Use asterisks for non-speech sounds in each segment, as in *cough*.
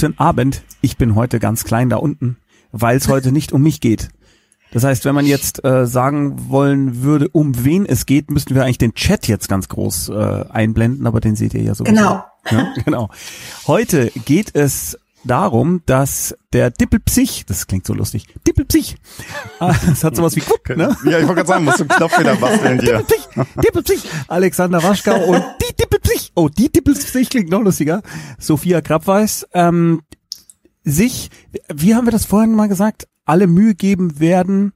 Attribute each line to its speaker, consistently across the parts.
Speaker 1: Guten Abend. Ich bin heute ganz klein da unten, weil es heute *laughs* nicht um mich geht. Das heißt, wenn man jetzt äh, sagen wollen würde, um wen es geht, müssten wir eigentlich den Chat jetzt ganz groß äh, einblenden, aber den seht ihr ja so.
Speaker 2: Genau.
Speaker 1: Ja, genau. *laughs* Heute geht es darum, dass der Dippelpsich, das klingt so lustig, Dippelpsich, *laughs* ah, das hat sowas wie Guck, ne? *laughs*
Speaker 3: Ja, ich wollte gerade sagen, musst du einen Knopf wieder basteln hier.
Speaker 1: Dippelpsich, Dippelpsich, Alexander Waschkau und die Dippelpsich, oh, die Dippelpsich klingt noch lustiger, Sophia Krabweis, ähm, sich, wie haben wir das vorhin mal gesagt, alle Mühe geben werden,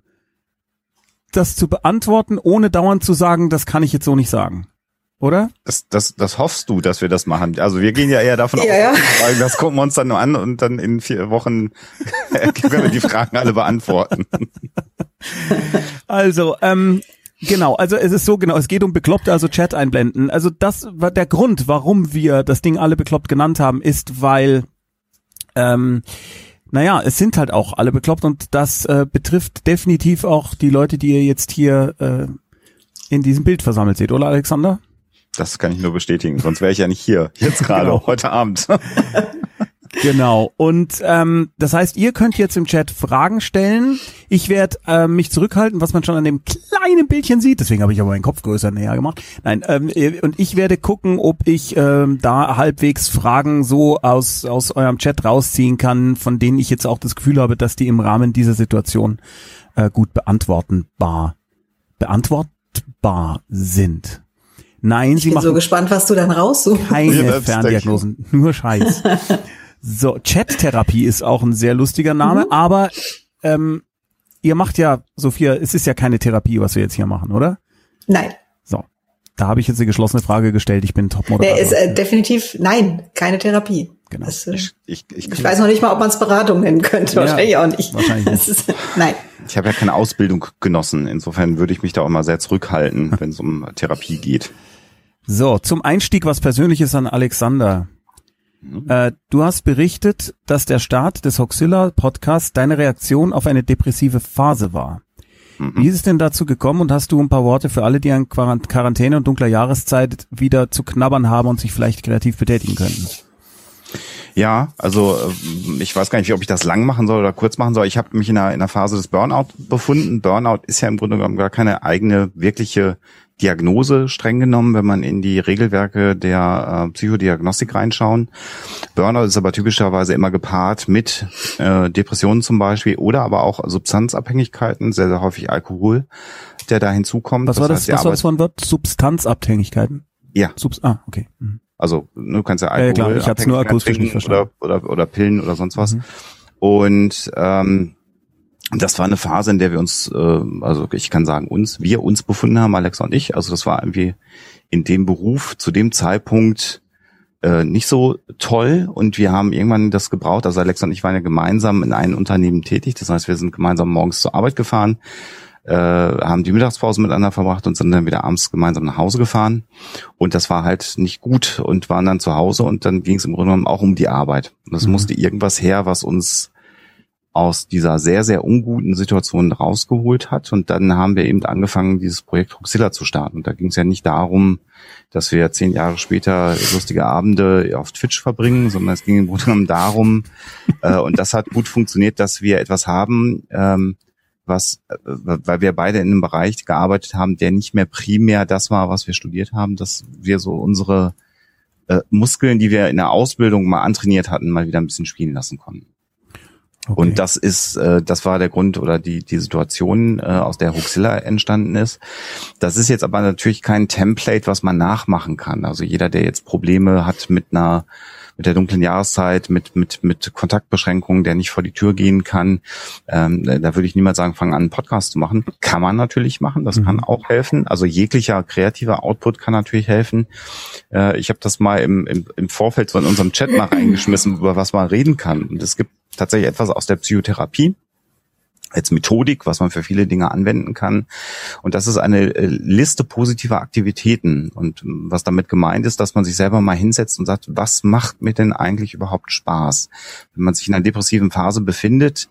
Speaker 1: das zu beantworten, ohne dauernd zu sagen, das kann ich jetzt so nicht sagen. Oder?
Speaker 3: Das, das, das hoffst du, dass wir das machen. Also wir gehen ja eher davon
Speaker 2: Ja,
Speaker 3: aus,
Speaker 2: ja.
Speaker 3: weil das gucken wir uns dann nur an und dann in vier Wochen *laughs* können wir die Fragen alle beantworten.
Speaker 1: Also, ähm, genau, also es ist so genau, es geht um Bekloppte, also Chat einblenden. Also das war der Grund, warum wir das Ding alle bekloppt genannt haben, ist, weil, ähm, naja, es sind halt auch alle bekloppt und das äh, betrifft definitiv auch die Leute, die ihr jetzt hier äh, in diesem Bild versammelt seht, oder Alexander?
Speaker 3: Das kann ich nur bestätigen, sonst wäre ich ja nicht hier, jetzt *laughs* gerade,
Speaker 1: Genau.
Speaker 3: heute Abend. *laughs*
Speaker 1: Genau. Und ähm, das heißt, ihr könnt jetzt im Chat Fragen stellen. Ich werde äh, mich zurückhalten, was man schon an dem kleinen Bildchen sieht. Deswegen habe ich aber meinen Kopf größer näher gemacht. Nein, ähm, äh, und ich werde gucken, ob ich ähm, da halbwegs Fragen so aus aus eurem Chat rausziehen kann, von denen ich jetzt auch das Gefühl habe, dass die im Rahmen dieser Situation äh, gut beantwortenbar beantwortbar sind. Nein,
Speaker 2: Ich
Speaker 1: sie
Speaker 2: bin
Speaker 1: machen
Speaker 2: so gespannt, was du dann raussuchst.
Speaker 1: keine Ferndiagnosen, nur Scheiß. *laughs* So, Chat-Therapie ist auch ein sehr lustiger Name, aber ähm, ihr macht ja, Sophia, es ist ja keine Therapie, was wir jetzt hier machen, oder?
Speaker 2: Nein.
Speaker 1: So, da habe ich jetzt eine geschlossene Frage gestellt. Ich bin
Speaker 2: Der
Speaker 1: Topmoderator.
Speaker 2: ist äh, definitiv, nein, keine Therapie.
Speaker 1: Genau.
Speaker 2: Das, äh,
Speaker 3: Ich, ich, ich,
Speaker 2: ich weiß noch nicht mal, ob man es Beratung nennen könnte.
Speaker 1: Ja,
Speaker 2: wahrscheinlich auch nicht.
Speaker 1: wahrscheinlich *laughs*
Speaker 2: Das ist, nein.
Speaker 3: ich habe ja keine Ausbildung genossen. Insofern würde ich mich da auch mal sehr zurückhalten, wenn es um Therapie geht.
Speaker 1: So, zum Einstieg was Persönliches an Alexander. Äh, du hast berichtet, dass der Start des Hoxilla Podcasts deine Reaktion auf eine depressive Phase war. Wie ist es denn dazu gekommen und hast du ein paar Worte für alle, die an Quarant- Quarantäne und dunkler Jahreszeit wieder zu knabbern haben und sich vielleicht kreativ betätigen könnten?
Speaker 3: Ja, also ähm, ich weiß gar nicht, ob ich das lang machen soll oder kurz machen soll. Ich habe mich in einer, in einer Phase des Burnout befunden. Burnout ist ja im Grunde genommen gar keine eigene wirkliche Diagnose streng genommen, wenn man in die Regelwerke der äh, Psychodiagnostik reinschauen. Burnout ist aber typischerweise immer gepaart mit äh, Depressionen zum Beispiel oder aber auch Substanzabhängigkeiten, sehr, sehr häufig Alkohol, der da hinzukommt.
Speaker 1: Was war das,
Speaker 3: heißt,
Speaker 1: was war das ein Wort? Substanzabhängigkeiten?
Speaker 3: Ja,
Speaker 1: Subs ah, okay. Mhm.
Speaker 3: Also ne, du kannst ja
Speaker 1: Ja,
Speaker 3: Alkohol
Speaker 1: klar, ich hab's nur akustisch nicht verstanden.
Speaker 3: Oder, oder, oder Pillen oder sonst was.
Speaker 1: Mhm.
Speaker 3: Und ähm, das war eine Phase, in der wir uns, äh, also ich kann sagen uns, wir uns befunden haben, Alexa und ich. Also das war irgendwie in dem Beruf zu dem Zeitpunkt äh, nicht so toll und wir haben irgendwann das gebraucht. Also Alexa und ich waren ja gemeinsam in einem Unternehmen tätig. Das heißt, wir sind gemeinsam morgens zur Arbeit gefahren, äh, haben die Mittagspause miteinander verbracht und sind dann wieder abends gemeinsam nach Hause gefahren. Und das war halt nicht gut und waren dann zu Hause und dann ging es im Grunde genommen auch um die Arbeit. Und es
Speaker 1: Mhm.
Speaker 3: musste irgendwas her, was uns aus dieser sehr, sehr unguten Situation rausgeholt hat. Und dann haben wir eben angefangen, dieses Projekt Huxilla zu starten. Und da ging es ja nicht darum, dass wir zehn Jahre später lustige Abende auf Twitch verbringen, sondern es ging im Grunde genommen darum, äh, und das hat gut funktioniert, dass wir etwas haben, ähm, was, äh, weil wir beide in einem Bereich gearbeitet haben, der nicht mehr primär das war, was wir studiert haben, dass wir so unsere äh, Muskeln, die wir in der Ausbildung mal antrainiert hatten, mal wieder ein bisschen spielen lassen konnten.
Speaker 1: Okay.
Speaker 3: Und das ist, äh, das war der Grund oder die, die Situation, äh, aus der Huxilla entstanden ist. Das ist jetzt aber natürlich kein Template, was man nachmachen kann. Also jeder, der jetzt Probleme hat mit einer, mit der dunklen Jahreszeit, mit, mit, mit Kontaktbeschränkungen, der nicht vor die Tür gehen kann, ähm, da würde ich niemals sagen, fangen an, einen Podcast zu machen. Kann man natürlich machen, das
Speaker 1: Mhm.
Speaker 3: kann auch helfen. Also jeglicher kreativer Output kann natürlich helfen. Äh, ich habe das mal im, im, im Vorfeld so in unserem Chat mal reingeschmissen, *laughs* über was man reden kann. Und es gibt tatsächlich etwas aus der Psychotherapie, als Methodik, was man für viele Dinge anwenden kann. Und das ist eine äh, Liste positiver Aktivitäten. Und ähm, was damit gemeint ist, dass man sich selber mal hinsetzt und sagt, was macht mir denn eigentlich überhaupt Spaß? Wenn man sich in einer depressiven Phase befindet,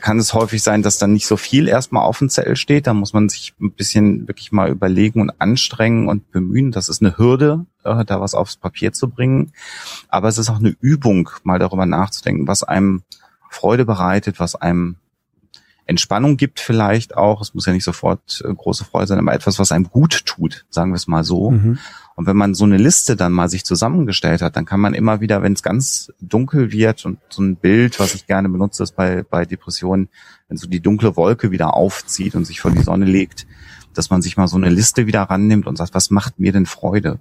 Speaker 3: kann es häufig sein, dass dann nicht so viel erstmal auf dem Zettel steht. Da muss man sich ein bisschen wirklich mal überlegen und anstrengen und bemühen. Das ist eine Hürde, äh, da was aufs Papier zu bringen. Aber es ist auch eine Übung, mal darüber nachzudenken, was einem Freude bereitet, was einem Entspannung gibt vielleicht auch. Es muss ja nicht sofort äh, große Freude sein, aber etwas, was einem gut tut, sagen wir es mal so. Mhm. Und wenn man so eine Liste dann mal sich zusammengestellt hat, dann kann man immer wieder, wenn es ganz dunkel wird und so ein Bild, was ich gerne benutze, ist bei, bei Depressionen, wenn so die dunkle Wolke wieder aufzieht und sich vor die Sonne legt, dass man sich mal so eine Liste wieder rannimmt und sagt, was macht mir denn Freude?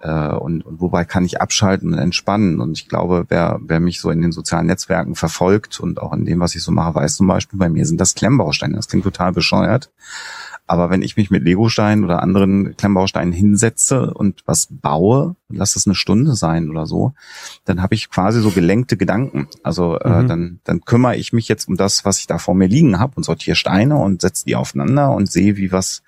Speaker 3: Äh, und, und wobei kann ich abschalten und entspannen. Und ich glaube, wer, wer mich so in den sozialen Netzwerken verfolgt und auch in dem, was ich so mache, weiß zum Beispiel, bei mir sind das Klemmbausteine. Das klingt total bescheuert. Aber wenn ich mich mit Legosteinen oder anderen Klemmbausteinen hinsetze und was baue, lass es eine Stunde sein oder so, dann habe ich quasi so gelenkte Gedanken. Also äh, mhm. dann, dann kümmere ich mich jetzt um das, was ich da vor mir liegen habe und sortiere Steine und setze die aufeinander und sehe, wie was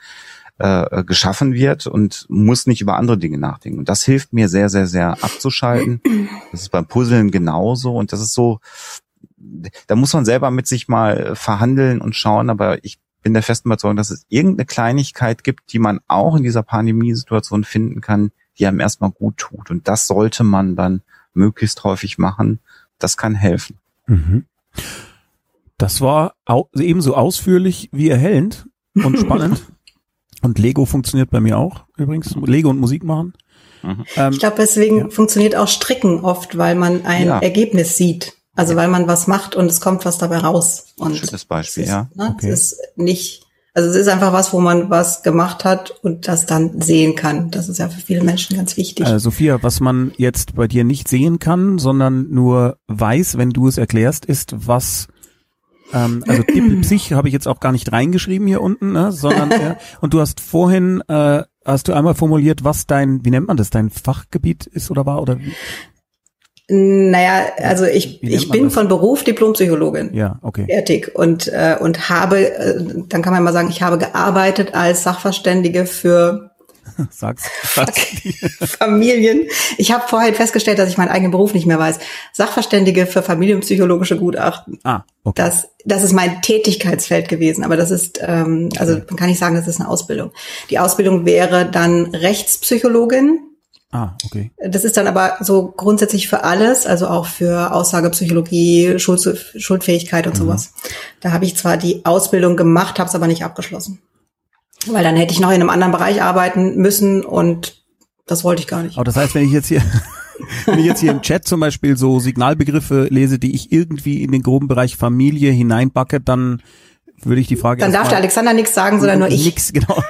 Speaker 3: äh, geschaffen wird und muss nicht über andere Dinge nachdenken. Und das hilft mir sehr, sehr, sehr abzuschalten. *clears throat* Das ist beim Puzzeln genauso. Und das ist so, da muss man selber mit sich mal verhandeln und schauen. Aber ich bin der festen Überzeugung, dass es irgendeine Kleinigkeit gibt, die man auch in dieser Pandemiesituation finden kann, die einem erstmal gut tut. Und das sollte man dann möglichst häufig machen. Das kann helfen. Mhm.
Speaker 1: Das war ebenso ausführlich wie erhellend und *laughs* spannend. Und Lego funktioniert bei mir auch übrigens. Lego und Musik machen.
Speaker 2: Mhm. Ähm, ich glaube, deswegen ja. funktioniert auch Stricken oft, weil man ein ja. Ergebnis sieht. Also weil man was macht und es kommt was dabei raus. Und
Speaker 3: Schönes Beispiel,
Speaker 2: ist,
Speaker 3: ja.
Speaker 2: Ne, okay. Es ist nicht, also es ist einfach was, wo man was gemacht hat und das dann sehen kann. Das ist ja für viele Menschen ganz wichtig.
Speaker 1: Äh, Sophia, was man jetzt bei dir nicht sehen kann, sondern nur weiß, wenn du es erklärst, ist, was ähm, also Psych habe ich jetzt auch gar nicht reingeschrieben hier unten, ne, sondern *laughs* äh, und du hast vorhin äh, hast du einmal formuliert, was dein, wie nennt man das, dein Fachgebiet ist oder war oder wie?
Speaker 2: Naja, also ich, ich bin das? von Beruf Diplompsychologin.
Speaker 1: Ja, okay.
Speaker 2: Fertig. Und, äh, und habe, äh, dann kann man mal sagen, ich habe gearbeitet als Sachverständige für *laughs*
Speaker 1: Sag's. *laughs*
Speaker 2: Familien. Ich habe vorhin festgestellt, dass ich meinen eigenen Beruf nicht mehr weiß. Sachverständige für familienpsychologische Gutachten.
Speaker 1: Ah, okay.
Speaker 2: Das, das ist mein Tätigkeitsfeld gewesen, aber das ist, ähm, also man kann nicht sagen, das ist eine Ausbildung. Die Ausbildung wäre dann Rechtspsychologin.
Speaker 1: Ah, okay.
Speaker 2: Das ist dann aber so grundsätzlich für alles, also auch für Aussagepsychologie, Schuld, Schuldfähigkeit und mhm. sowas. Da habe ich zwar die Ausbildung gemacht, habe es aber nicht abgeschlossen. Weil dann hätte ich noch in einem anderen Bereich arbeiten müssen und das wollte ich gar nicht.
Speaker 1: Aber das heißt, wenn ich jetzt hier, *laughs* wenn ich jetzt hier im Chat zum Beispiel so Signalbegriffe lese, die ich irgendwie in den groben Bereich Familie hineinbacke, dann würde ich die Frage.
Speaker 2: Dann darf der Alexander nichts sagen, sondern nur ich.
Speaker 1: Nix, genau.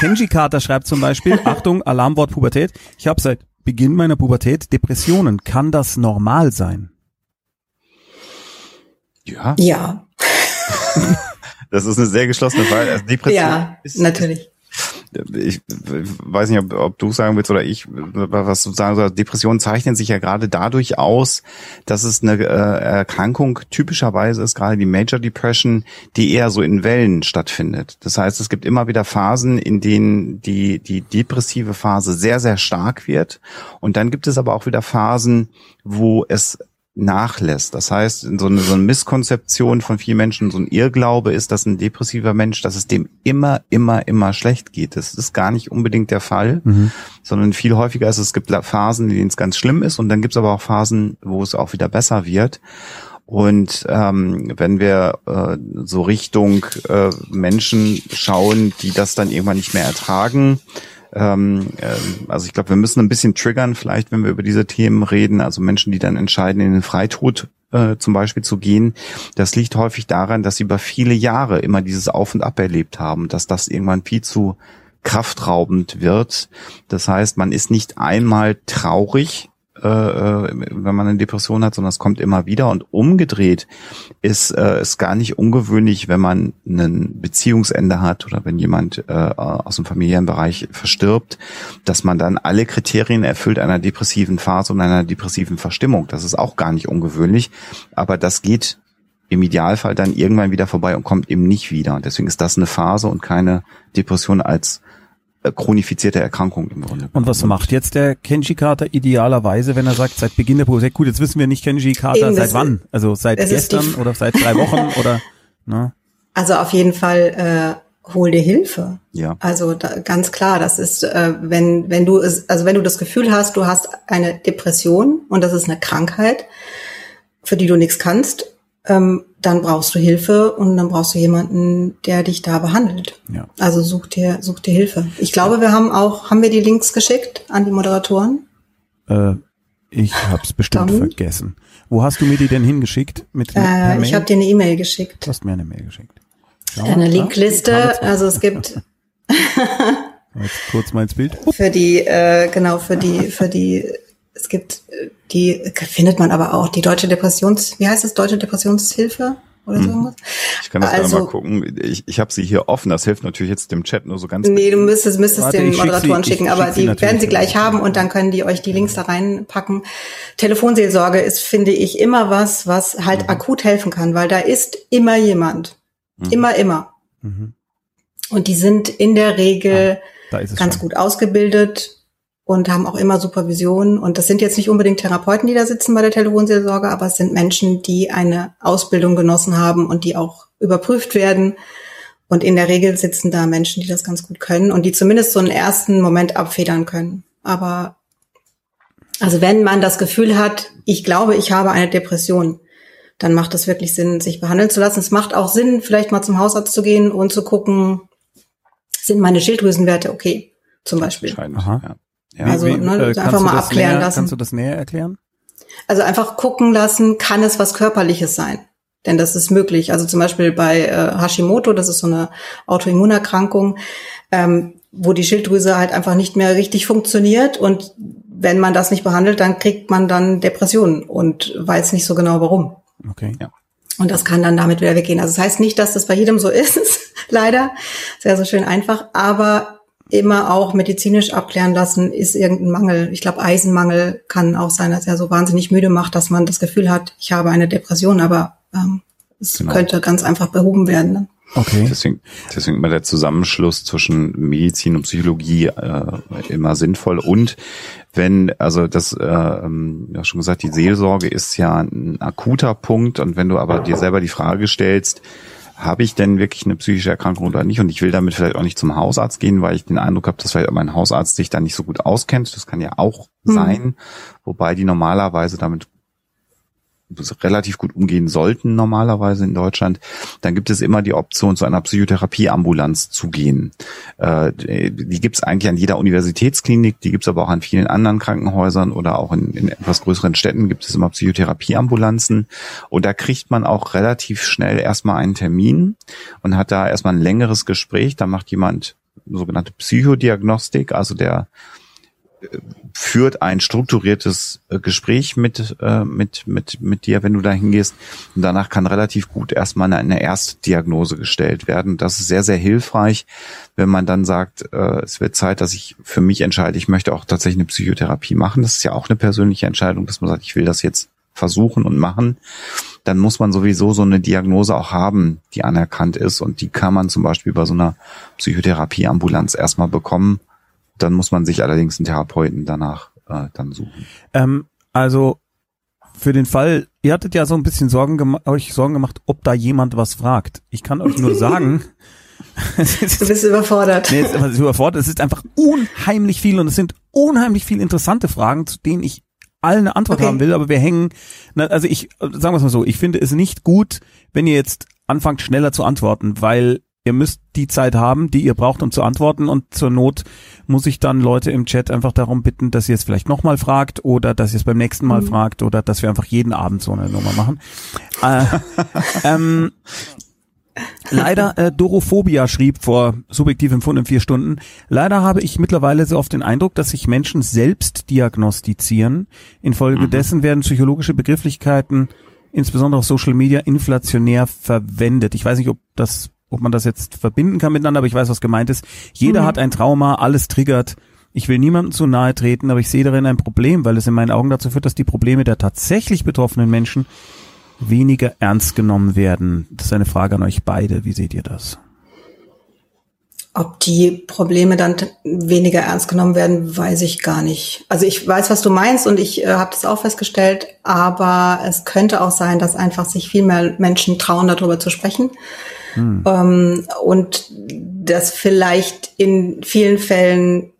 Speaker 1: Kenji Carter schreibt zum Beispiel, *laughs* Achtung, Alarmwort Pubertät. Ich habe seit Beginn meiner Pubertät Depressionen. Kann das normal sein?
Speaker 3: Ja.
Speaker 2: Ja. *laughs*
Speaker 3: Das ist eine sehr geschlossene Frage. Also
Speaker 2: Depression ja, ist, natürlich.
Speaker 3: Ich weiß nicht, ob, ob du sagen willst oder ich, was du sagen sollst. Depressionen zeichnen sich ja gerade dadurch aus, dass es eine äh, Erkrankung typischerweise ist, gerade die Major Depression, die eher so in Wellen stattfindet. Das heißt, es gibt immer wieder Phasen, in denen die, die depressive Phase sehr, sehr stark wird. Und dann gibt es aber auch wieder Phasen, wo es nachlässt. Das heißt, so eine, so eine Misskonzeption von vielen Menschen, so ein Irrglaube ist, dass ein depressiver Mensch, dass es dem immer, immer, immer schlecht geht. Das ist gar nicht unbedingt der Fall, mhm. sondern viel häufiger ist es, gibt Phasen, in denen es ganz schlimm ist und dann gibt es aber auch Phasen, wo es auch wieder besser wird. Und ähm, wenn wir äh, so Richtung äh, Menschen schauen, die das dann irgendwann nicht mehr ertragen, ähm, ähm, also ich glaube, wir müssen ein bisschen triggern, vielleicht, wenn wir über diese Themen reden. Also Menschen, die dann entscheiden, in den Freitod äh, zum Beispiel zu gehen. Das liegt häufig daran, dass sie über viele Jahre immer dieses Auf und Ab erlebt haben, dass das irgendwann viel zu kraftraubend wird. Das heißt, man ist nicht einmal traurig, äh, äh, wenn man eine Depression hat, sondern es kommt immer wieder. Und umgedreht ist äh, es gar nicht ungewöhnlich, wenn man ein Beziehungsende hat oder wenn jemand äh, aus dem familiären Bereich verstirbt, dass man dann alle Kriterien erfüllt einer depressiven Phase und einer depressiven Verstimmung. Das ist auch gar nicht ungewöhnlich, aber das geht im Idealfall dann irgendwann wieder vorbei und kommt eben nicht wieder. Und deswegen ist das eine Phase und keine Depression als äh, chronifizierte Erkrankung im Grunde.
Speaker 1: Und was macht jetzt der Kenji-Kater idealerweise, wenn er sagt, seit Beginn der Prozess, gut, jetzt wissen wir nicht Kenji-Kater seit wann? Also seit gestern oder seit drei Wochen *laughs* oder, ne?
Speaker 2: Also auf jeden Fall, äh, hol dir Hilfe.
Speaker 3: Ja.
Speaker 2: Also da, ganz klar, das ist, äh, wenn, wenn du es, also wenn du das Gefühl hast, du hast eine Depression und das ist eine Krankheit, für die du nichts kannst, ähm, dann brauchst du Hilfe und dann brauchst du jemanden, der dich da behandelt.
Speaker 1: Ja.
Speaker 2: Also such dir, such dir Hilfe. Ich glaube, wir haben auch, haben wir die Links geschickt an die Moderatoren?
Speaker 1: Äh, ich hab's bestimmt
Speaker 2: Dann?
Speaker 1: vergessen. Wo hast du mir die denn hingeschickt? Mit, per
Speaker 2: Äh, ich habe dir eine E-Mail geschickt.
Speaker 1: Du hast mir eine Mail geschickt. Schau
Speaker 2: Eine. Linkliste. Also es gibt *laughs*
Speaker 1: Jetzt kurz mal ins Bild. *laughs*
Speaker 2: für die, äh, genau, für die, für die, es gibt äh, die, findet man aber auch, die Deutsche Depressions, wie heißt es, Deutsche Depressionshilfe oder so irgendwas?
Speaker 3: Ich kann das
Speaker 2: Also-
Speaker 3: gerne mal gucken. Ich, ich habe sie hier offen. Das hilft natürlich jetzt dem Chat nur so ganz.
Speaker 2: Nee, du müsstest, müsstest
Speaker 1: Warte,
Speaker 2: den
Speaker 1: ich schick
Speaker 2: Moderatoren
Speaker 1: sie- ich
Speaker 2: schicken, aber die werden sie gleich haben und dann können die euch die Links da reinpacken. Telefonseelsorge ist, finde ich, immer was, was halt
Speaker 1: Mhm.
Speaker 2: akut helfen kann, weil da ist immer jemand.
Speaker 3: Mhm.
Speaker 2: Immer, immer.
Speaker 1: Mhm.
Speaker 2: Und die sind in der Regel
Speaker 1: es
Speaker 2: ganz
Speaker 1: schon.
Speaker 2: gut ausgebildet und haben auch immer Supervision. Und das sind jetzt nicht unbedingt Therapeuten, die da sitzen bei der Telefonseelsorge, aber es sind Menschen, die eine Ausbildung genossen haben und die auch überprüft werden. Und in der Regel sitzen da Menschen, die das ganz gut können und die zumindest so einen ersten Moment abfedern können. Aber also wenn man das Gefühl hat, ich glaube, ich habe eine Depression, dann macht es wirklich Sinn, sich behandeln zu lassen. Es macht auch Sinn, vielleicht mal zum Hausarzt zu gehen und zu gucken, sind meine Schilddrüsenwerte okay, zum Beispiel.
Speaker 1: Aha.
Speaker 3: Ja. Ja.
Speaker 2: Also, ne,
Speaker 1: kannst
Speaker 2: einfach mal abklären
Speaker 1: näher,
Speaker 2: lassen.
Speaker 1: Kannst du das näher erklären?
Speaker 2: Also einfach gucken lassen, kann es was Körperliches sein? Denn das ist möglich. Also zum Beispiel bei äh, Hashimoto, das ist so eine Autoimmunerkrankung, ähm, wo die Schilddrüse halt einfach nicht mehr richtig funktioniert und wenn man das nicht behandelt, dann kriegt man dann Depressionen und weiß nicht so genau warum.
Speaker 1: Okay.
Speaker 3: Ja.
Speaker 2: Und das kann dann damit wieder weggehen. Also das heißt nicht, dass das bei jedem so *laughs* ist, leider. Sehr so schön einfach, aber immer auch medizinisch abklären lassen, ist irgendein Mangel. Ich glaube, Eisenmangel kann auch sein, dass er so wahnsinnig müde macht, dass man das Gefühl hat, ich habe eine Depression, aber ähm, es
Speaker 3: Genau.
Speaker 2: könnte ganz einfach behoben werden. Ne?
Speaker 1: Okay.
Speaker 3: Deswegen, deswegen immer der Zusammenschluss zwischen Medizin und Psychologie äh, immer sinnvoll. Und wenn, also das, äh, ähm, ja schon gesagt, die Seelsorge ist ja ein akuter Punkt. Und wenn du aber dir selber die Frage stellst, habe ich denn wirklich eine psychische Erkrankung oder nicht? Und ich will damit vielleicht auch nicht zum Hausarzt gehen, weil ich den Eindruck habe, dass vielleicht mein Hausarzt sich da nicht so gut auskennt. Das kann ja auch
Speaker 2: Mhm.
Speaker 3: sein, wobei die normalerweise damit relativ gut umgehen sollten normalerweise in Deutschland, dann gibt es immer die Option, zu einer Psychotherapieambulanz zu gehen. Äh, die gibt es eigentlich an jeder Universitätsklinik, die gibt es aber auch an vielen anderen Krankenhäusern oder auch in, in etwas größeren Städten gibt es immer Psychotherapieambulanzen. Und da kriegt man auch relativ schnell erstmal einen Termin und hat da erstmal ein längeres Gespräch. Da macht jemand sogenannte Psychodiagnostik, also der führt ein strukturiertes äh, Gespräch mit, äh, mit, mit, mit dir, wenn du da hingehst. Und danach kann relativ gut erstmal eine, eine Erstdiagnose gestellt werden. Das ist sehr, sehr hilfreich, wenn man dann sagt, äh, es wird Zeit, dass ich für mich entscheide, ich möchte auch tatsächlich eine Psychotherapie machen. Das ist ja auch eine persönliche Entscheidung, dass man sagt, ich will das jetzt versuchen und machen. Dann muss man sowieso so eine Diagnose auch haben, die anerkannt ist. Und die kann man zum Beispiel bei so einer Psychotherapieambulanz erstmal bekommen. Dann muss man sich allerdings einen Therapeuten danach äh, dann suchen.
Speaker 1: Ähm, also für den Fall, ihr hattet ja so ein bisschen Sorgen euch Sorgen gemacht, ob da jemand was fragt. Ich kann euch nur sagen,
Speaker 2: Du bist überfordert.
Speaker 1: nee, es ist, überfordert. Es ist einfach unheimlich viel und es sind unheimlich viel interessante Fragen, zu denen ich allen eine Antwort
Speaker 2: Okay.
Speaker 1: haben will, aber wir hängen, na, also ich, sagen wir es mal so, ich finde es nicht gut, wenn ihr jetzt anfangt schneller zu antworten, weil ihr müsst die Zeit haben, die ihr braucht, um zu antworten und zur Not muss ich dann Leute im Chat einfach darum bitten, dass ihr es vielleicht nochmal fragt oder dass ihr es beim nächsten Mal
Speaker 2: Mhm.
Speaker 1: fragt oder dass wir einfach jeden Abend so eine Nummer machen. Äh, *laughs* ähm, Leider, äh, Dorophobia schrieb vor subjektiv empfunden vier Stunden, leider habe ich mittlerweile so oft den Eindruck, dass sich Menschen selbst diagnostizieren. Infolgedessen werden psychologische Begrifflichkeiten, insbesondere auf Social Media, inflationär verwendet. Ich weiß nicht, ob das, ob man das jetzt verbinden kann miteinander, aber ich weiß, was gemeint ist. Jeder
Speaker 2: Mhm.
Speaker 1: hat ein Trauma, alles triggert. Ich will niemandem zu nahe treten, aber ich sehe darin ein Problem, weil es in meinen Augen dazu führt, dass die Probleme der tatsächlich betroffenen Menschen weniger ernst genommen werden? Das ist eine Frage an euch beide. Wie seht ihr das?
Speaker 2: Ob die Probleme dann weniger ernst genommen werden, weiß ich gar nicht. Also ich weiß, was du meinst und ich äh, habe das auch festgestellt, aber es könnte auch sein, dass einfach sich viel mehr Menschen trauen, darüber zu sprechen. Hm. Ähm, und dass vielleicht in vielen Fällen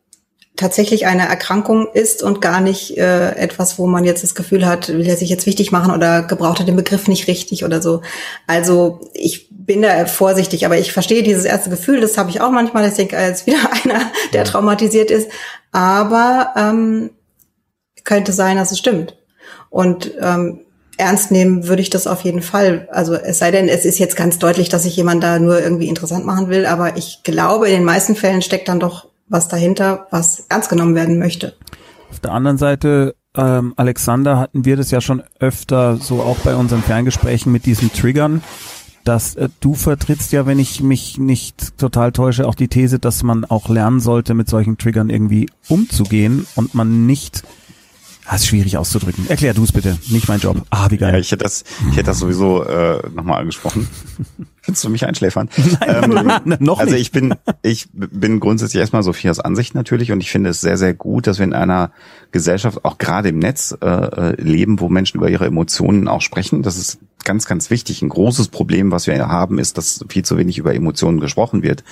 Speaker 2: tatsächlich eine Erkrankung ist und gar nicht äh, etwas, wo man jetzt das Gefühl hat, will er sich jetzt wichtig machen oder gebraucht er den Begriff nicht richtig oder so. Also ich bin da vorsichtig, aber ich verstehe dieses erste Gefühl, das habe ich auch manchmal, dass ich denke, als wieder *laughs* einer, der traumatisiert ist. Aber ähm, könnte sein, dass es stimmt. Und ähm, ernst nehmen würde ich das auf jeden Fall. Also es sei denn, es ist jetzt ganz deutlich, dass ich jemand da nur irgendwie interessant machen will, aber ich glaube, in den meisten Fällen steckt dann doch was dahinter, was ernst genommen werden möchte.
Speaker 1: Auf der anderen Seite, ähm, Alexander, hatten wir das ja schon öfter so auch bei unseren Ferngesprächen mit diesen Triggern, dass äh, du vertrittst ja, wenn ich mich nicht total täusche, auch die These, dass man auch lernen sollte, mit solchen Triggern irgendwie umzugehen und man nicht das ist schwierig auszudrücken. Erklär du es bitte, nicht mein Job. Ah, wie geil.
Speaker 3: Ja, ich hätte das, ich hätte das sowieso äh, nochmal angesprochen. *laughs* Findest du mich einschläfern? *laughs* Nein, ähm, noch also nicht. Ich bin, ich bin grundsätzlich erstmal Sophias Ansicht natürlich und ich finde es sehr, sehr gut, dass wir in einer Gesellschaft, auch gerade im Netz, äh, äh leben, wo Menschen über ihre Emotionen auch sprechen. Das ist ganz, ganz wichtig. Ein großes Problem, was wir haben, ist, dass viel zu wenig über Emotionen gesprochen wird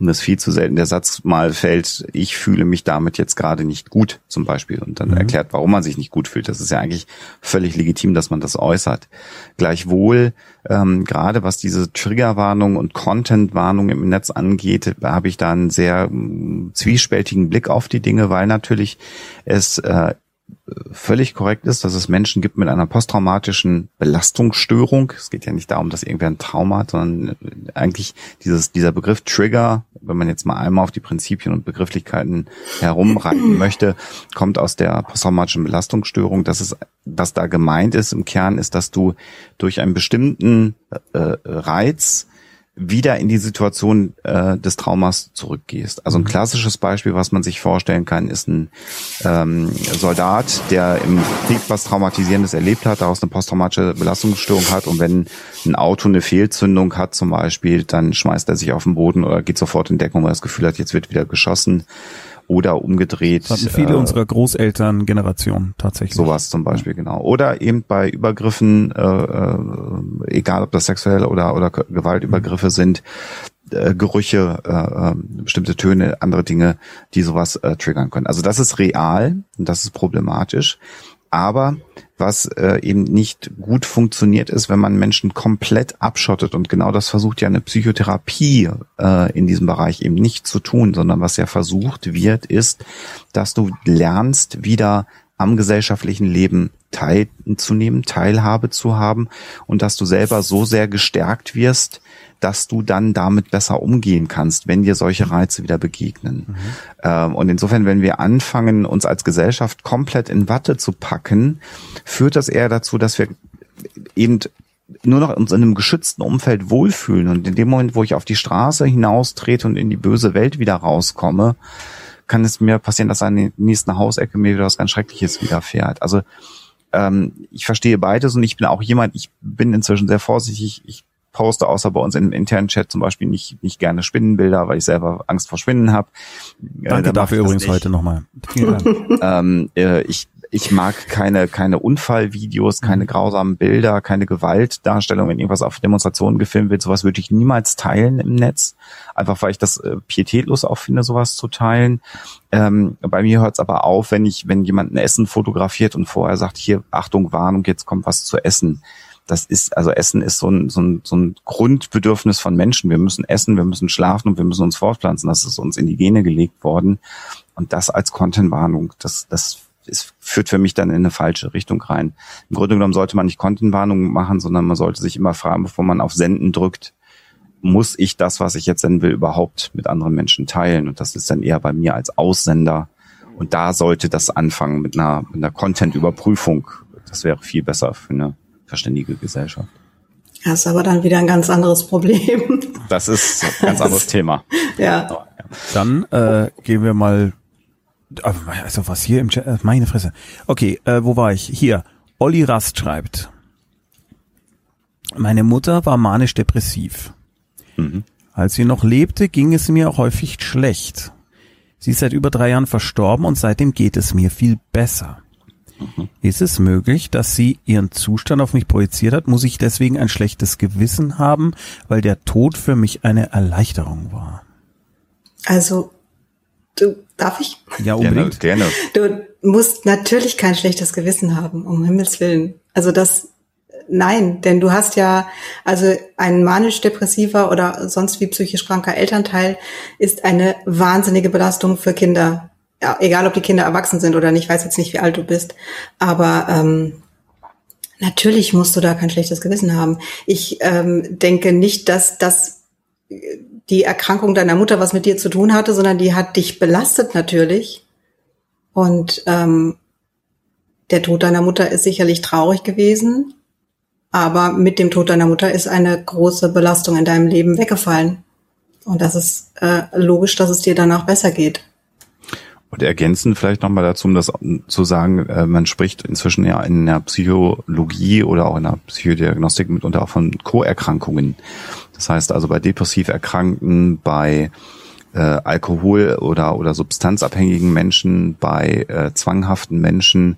Speaker 3: und dass viel zu selten der Satz mal fällt, ich fühle mich damit jetzt gerade nicht gut, zum Beispiel, und dann mhm. erklärt, warum man sich nicht gut fühlt. Das ist ja eigentlich völlig legitim, dass man das äußert. Gleichwohl, ähm, gerade was diese Triggerwarnung und Contentwarnung im Netz angeht, habe ich da einen sehr mh, zwiespältigen Blick auf die Dinge, weil natürlich es äh, völlig korrekt ist, dass es Menschen gibt mit einer posttraumatischen Belastungsstörung. Es geht ja nicht darum, dass irgendwer ein Trauma hat, sondern eigentlich dieses, dieser Begriff Trigger, wenn man jetzt mal einmal auf die Prinzipien und Begrifflichkeiten herumreiten *clears throat* möchte, kommt aus der posttraumatischen Belastungsstörung. Das ist, was da gemeint ist im Kern, ist, dass du durch einen bestimmten äh, Reiz wieder in die Situation äh, des Traumas zurückgehst. Also ein mhm. klassisches Beispiel, was man sich vorstellen kann, ist ein ähm, Soldat, der im Krieg was Traumatisierendes erlebt hat, daraus eine posttraumatische Belastungsstörung hat und wenn ein Auto eine Fehlzündung hat zum Beispiel, dann schmeißt er sich auf den Boden oder geht sofort in Deckung, weil er das Gefühl hat, jetzt wird wieder geschossen oder umgedreht.
Speaker 1: Das hatten viele äh, unserer Großeltern Generation tatsächlich.
Speaker 3: Sowas zum Beispiel, genau. Oder eben bei Übergriffen, äh, äh, egal ob das sexuelle oder, oder Gewaltübergriffe sind, äh, Gerüche, äh, äh, bestimmte Töne, andere Dinge, die sowas äh, triggern können. Also das ist real und das ist problematisch. Aber was äh, eben nicht gut funktioniert ist, wenn man Menschen komplett abschottet und genau das versucht ja eine Psychotherapie äh, in diesem Bereich eben nicht zu tun, sondern was ja versucht wird, ist, dass du lernst, wieder am gesellschaftlichen Leben teilzunehmen, Teilhabe zu haben und dass du selber so sehr gestärkt wirst, dass du dann damit besser umgehen kannst, wenn dir solche Reize wieder begegnen. Mhm. Ähm, und insofern, wenn wir anfangen, uns als Gesellschaft komplett in Watte zu packen, führt das eher dazu, dass wir eben nur noch uns in einem geschützten Umfeld wohlfühlen. Und in dem Moment, wo ich auf die Straße hinaustrete und in die böse Welt wieder rauskomme, kann es mir passieren, dass an der nächsten Hausecke mir wieder was ganz Schreckliches widerfährt. Also ähm, ich verstehe beides und ich bin auch jemand, ich bin inzwischen sehr vorsichtig. Ich poste außer bei uns im internen Chat zum Beispiel nicht, nicht gerne Spinnenbilder, weil ich selber Angst vor Spinnen habe.
Speaker 1: Danke äh, dafür übrigens nicht. heute nochmal. *laughs*
Speaker 3: ähm, äh, ich ich mag keine, keine Unfallvideos, keine mhm. grausamen Bilder, keine Gewaltdarstellung, wenn irgendwas auf Demonstrationen gefilmt wird. Sowas würde ich niemals teilen im Netz. Einfach weil ich das äh, pietätlos auch finde, sowas zu teilen. Ähm, bei mir hört es aber auf, wenn ich, wenn jemand ein Essen fotografiert und vorher sagt, hier, Achtung, Warnung, jetzt kommt was zu essen das ist, also Essen ist so ein, so, ein, so ein Grundbedürfnis von Menschen. Wir müssen essen, wir müssen schlafen und wir müssen uns fortpflanzen. Das ist uns in die Gene gelegt worden. Und das als Content-Warnung, das, das ist, führt für mich dann in eine falsche Richtung rein. Im Grunde genommen sollte man nicht Content-Warnungen machen, sondern man sollte sich immer fragen, bevor man auf Senden drückt, muss ich das, was ich jetzt senden will, überhaupt mit anderen Menschen teilen? Und das ist dann eher bei mir als Aussender. Und da sollte das anfangen mit einer, mit einer Content-Überprüfung. Das wäre viel besser für eine verständige Gesellschaft.
Speaker 2: Das ist aber dann wieder ein ganz anderes Problem.
Speaker 3: Das ist ein ganz *laughs* anderes Thema.
Speaker 2: Ja.
Speaker 1: Dann äh, gehen wir mal. Also was hier im Chat, äh, meine Fresse. Okay, äh, wo war ich? Hier. Olli Rast schreibt. Meine Mutter war manisch-depressiv. Mhm. Als sie noch lebte, ging es mir häufig schlecht. Sie ist seit über drei Jahren verstorben und seitdem geht es mir viel besser. Mhm. Ist es möglich, dass sie ihren Zustand auf mich projiziert hat? Muss ich deswegen ein schlechtes Gewissen haben, weil der Tod für mich eine Erleichterung war?
Speaker 2: Also, du, darf ich?
Speaker 1: Ja, unbedingt.
Speaker 3: Gerne,
Speaker 2: gerne. Du musst natürlich kein schlechtes Gewissen haben, um Himmels Willen. Also das, nein, denn du hast ja, also ein manisch-depressiver oder sonst wie psychisch kranker Elternteil ist eine wahnsinnige Belastung für Kinder ja, egal ob die Kinder erwachsen sind oder nicht, ich weiß jetzt nicht, wie alt du bist, aber ähm, natürlich musst du da kein schlechtes Gewissen haben. Ich ähm, denke nicht, dass das die Erkrankung deiner Mutter was mit dir zu tun hatte, sondern die hat dich belastet natürlich. Und ähm, der Tod deiner Mutter ist sicherlich traurig gewesen, aber mit dem Tod deiner Mutter ist eine große Belastung in deinem Leben weggefallen. Und das ist äh, logisch, dass es dir danach besser geht.
Speaker 3: Und ergänzen vielleicht nochmal dazu, um das zu sagen, äh, man spricht inzwischen ja in der Psychologie oder auch in der Psychodiagnostik mitunter auch von Co-Erkrankungen. Das heißt also bei depressiv Erkrankten, bei äh, Alkohol- oder, oder substanzabhängigen Menschen, bei äh, zwanghaften Menschen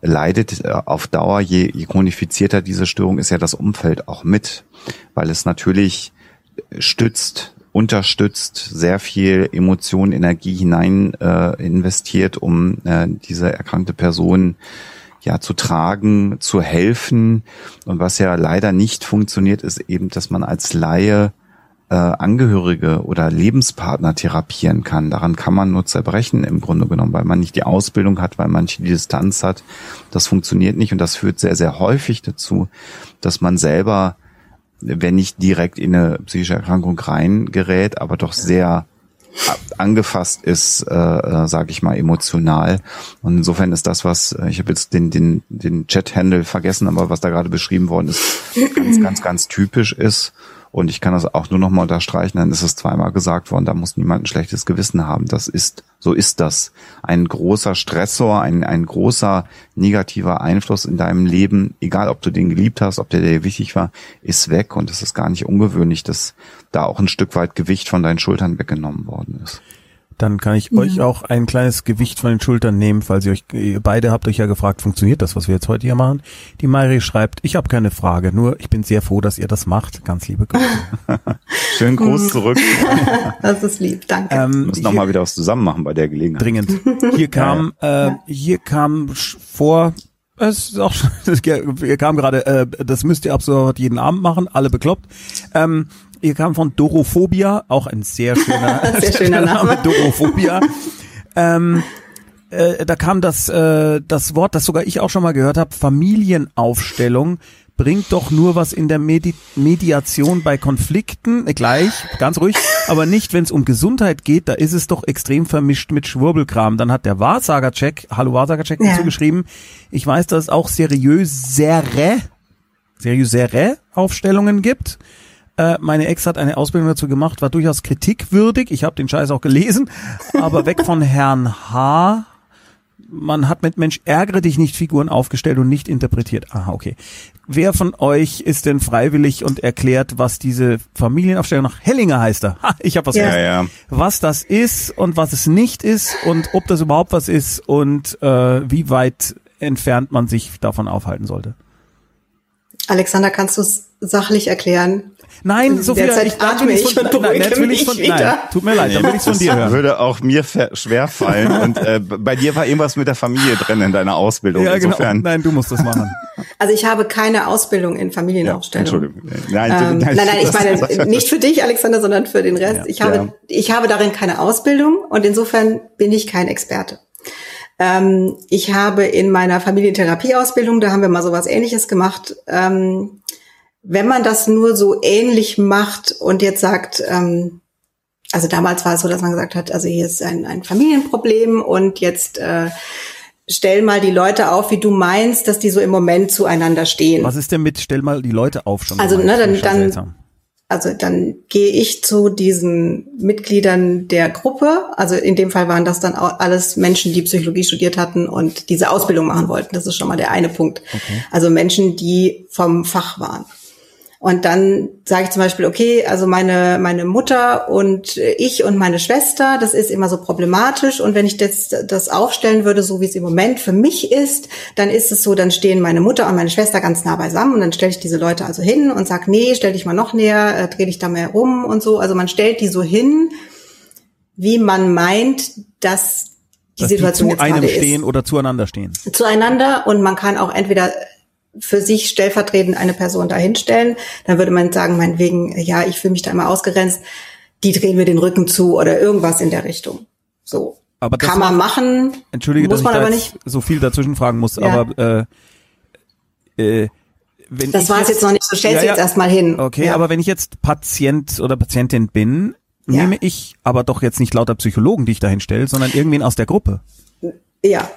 Speaker 3: leidet äh, auf Dauer, je, je chronifizierter diese Störung ist ja das Umfeld auch mit, weil es natürlich stützt, unterstützt, sehr viel Emotion, Energie hinein äh, investiert, um äh, diese erkrankte Person ja zu tragen, zu helfen. Und was ja leider nicht funktioniert, ist eben, dass man als Laie äh, Angehörige oder Lebenspartner therapieren kann. Daran kann man nur zerbrechen im Grunde genommen, weil man nicht die Ausbildung hat, weil man nicht die Distanz hat. Das funktioniert nicht und das führt sehr, sehr häufig dazu, dass man selber wenn nicht direkt in eine psychische Erkrankung reingerät, aber doch sehr angefasst ist, äh, äh, sage ich mal, emotional. Und insofern ist das, was, äh, ich habe jetzt den, den, den Chat-Handle vergessen, aber was da gerade beschrieben worden ist, ganz, ganz, ganz typisch ist. Und ich kann das auch nur noch mal unterstreichen, dann ist es zweimal gesagt worden, da muss niemand ein schlechtes Gewissen haben. Das ist, so ist das. Ein großer Stressor, ein, ein großer negativer Einfluss in deinem Leben, egal ob du den geliebt hast, ob der dir wichtig war, ist weg. Und es ist gar nicht ungewöhnlich, dass da auch ein Stück weit Gewicht von deinen Schultern weggenommen worden ist.
Speaker 1: Dann kann ich ja. euch auch ein kleines Gewicht von den Schultern nehmen, falls ihr euch, ihr beide habt euch ja gefragt, funktioniert das, was wir jetzt heute hier machen? Die Mairi schreibt, ich habe keine Frage, nur ich bin sehr froh, dass ihr das macht. Ganz liebe Grüße. *laughs*
Speaker 3: Schönen Gruß zurück. *laughs*
Speaker 2: das ist lieb, danke.
Speaker 3: Ähm, Muss noch mal wieder was zusammen machen bei der Gelegenheit.
Speaker 1: Dringend. *laughs* Hier kam, ja. äh, hier kam vor es ist auch, hier kam gerade, äh, das müsst ihr ab sofort jeden Abend machen, alle bekloppt. Ähm, Ihr kam von Dorophobia, auch ein sehr schöner, *laughs*
Speaker 2: sehr schöner *laughs* Name.
Speaker 1: Dorophobia. ähm, äh, da kam das, äh, das Wort, das sogar ich auch schon mal gehört habe, Familienaufstellung bringt doch nur was in der Medi Mediation bei Konflikten, äh, gleich, ganz ruhig, aber nicht, wenn es um Gesundheit geht, da ist es doch extrem vermischt mit Schwurbelkram. Dann hat der Wahrsagercheck, hallo Wahrsagercheck ja. dazu geschrieben, ich weiß, dass es auch seriösere, seriösere Aufstellungen gibt. Äh, meine Ex hat eine Ausbildung dazu gemacht, war durchaus kritikwürdig. Ich habe den Scheiß auch gelesen, aber weg von Herrn H. Man hat mit Mensch ärgere dich nicht Figuren aufgestellt und nicht interpretiert. Aha, okay. Wer von euch ist denn freiwillig und erklärt, was diese Familienaufstellung nach Hellinger heißt da? Ha, ich habe was
Speaker 3: ja, ja.
Speaker 1: Was das ist und was es nicht ist und ob das überhaupt was ist und äh, wie weit entfernt man sich davon aufhalten sollte.
Speaker 2: Alexander, kannst du es sachlich erklären?
Speaker 1: Nein, so viel
Speaker 2: ich atme ich
Speaker 1: von,
Speaker 2: nein,
Speaker 1: nein, will ich von, nein, tut mir leid, dann will ich von dir hören.
Speaker 3: Würde auch mir schwer fallen *laughs* und äh, bei dir war irgendwas mit der Familie drin in deiner Ausbildung.
Speaker 1: Ja, genau.
Speaker 3: Insofern.
Speaker 1: Genau. Nein, du musst das machen.
Speaker 2: Also ich habe keine Ausbildung in Familienaufstellung.
Speaker 3: Ja, Entschuldigung.
Speaker 2: Nein, ähm, nein, nein, ich meine *laughs* nicht für dich, Alexander, sondern für den Rest. Ja, ich habe, ja. ich habe darin keine Ausbildung und insofern bin ich kein Experte. Ähm, ich habe in meiner Familientherapieausbildung, da haben wir mal sowas ähnliches gemacht, ähm, wenn man das nur so ähnlich macht und jetzt sagt, ähm, also damals war es so, dass man gesagt hat, also hier ist ein, ein Familienproblem und jetzt äh, stell mal die Leute auf, wie du meinst, dass die so im Moment zueinander stehen.
Speaker 1: Was ist denn mit stell mal die Leute auf schon?
Speaker 2: Also ne, dann, dann also dann gehe ich zu diesen Mitgliedern der Gruppe. Also in dem Fall waren das dann auch alles Menschen, die Psychologie studiert hatten und diese Ausbildung machen wollten. Das ist schon mal der eine Punkt. Okay. Also Menschen, die vom Fach waren. Und dann sage ich zum Beispiel, okay, also meine, meine Mutter und ich und meine Schwester, das ist immer so problematisch. Und wenn ich das, das aufstellen würde, so wie es im Moment für mich ist, dann ist es so, dann stehen meine Mutter und meine Schwester ganz nah beisammen. Und dann stelle ich diese Leute also hin und sage, nee, stell dich mal noch näher, äh, dreh dich da mehr rum und so. Also man stellt die so hin, wie man meint, dass die
Speaker 1: Dass
Speaker 2: Situation
Speaker 1: die zu
Speaker 2: jetzt
Speaker 1: einem stehen
Speaker 2: ist.
Speaker 1: oder zueinander stehen.
Speaker 2: Zueinander und man kann auch entweder für sich stellvertretend eine Person dahinstellen. Dann würde man sagen, meinetwegen, ja, ich fühle mich da immer ausgegrenzt, die drehen mir den Rücken zu oder irgendwas in der Richtung. So.
Speaker 1: Aber
Speaker 2: kann man machen,
Speaker 1: Entschuldige,
Speaker 2: muss
Speaker 1: dass
Speaker 2: man
Speaker 1: ich da
Speaker 2: aber nicht.
Speaker 1: so viel dazwischen fragen muss,
Speaker 2: Ja.
Speaker 1: aber äh, äh, wenn
Speaker 2: Das war es jetzt noch nicht, so stellst du jetzt erstmal hin.
Speaker 1: Okay,
Speaker 2: ja.
Speaker 1: aber wenn ich jetzt Patient oder Patientin bin,
Speaker 2: Ja.
Speaker 1: nehme ich aber doch jetzt nicht lauter Psychologen, die ich dahin stelle, sondern irgendwen aus der Gruppe.
Speaker 2: Ja.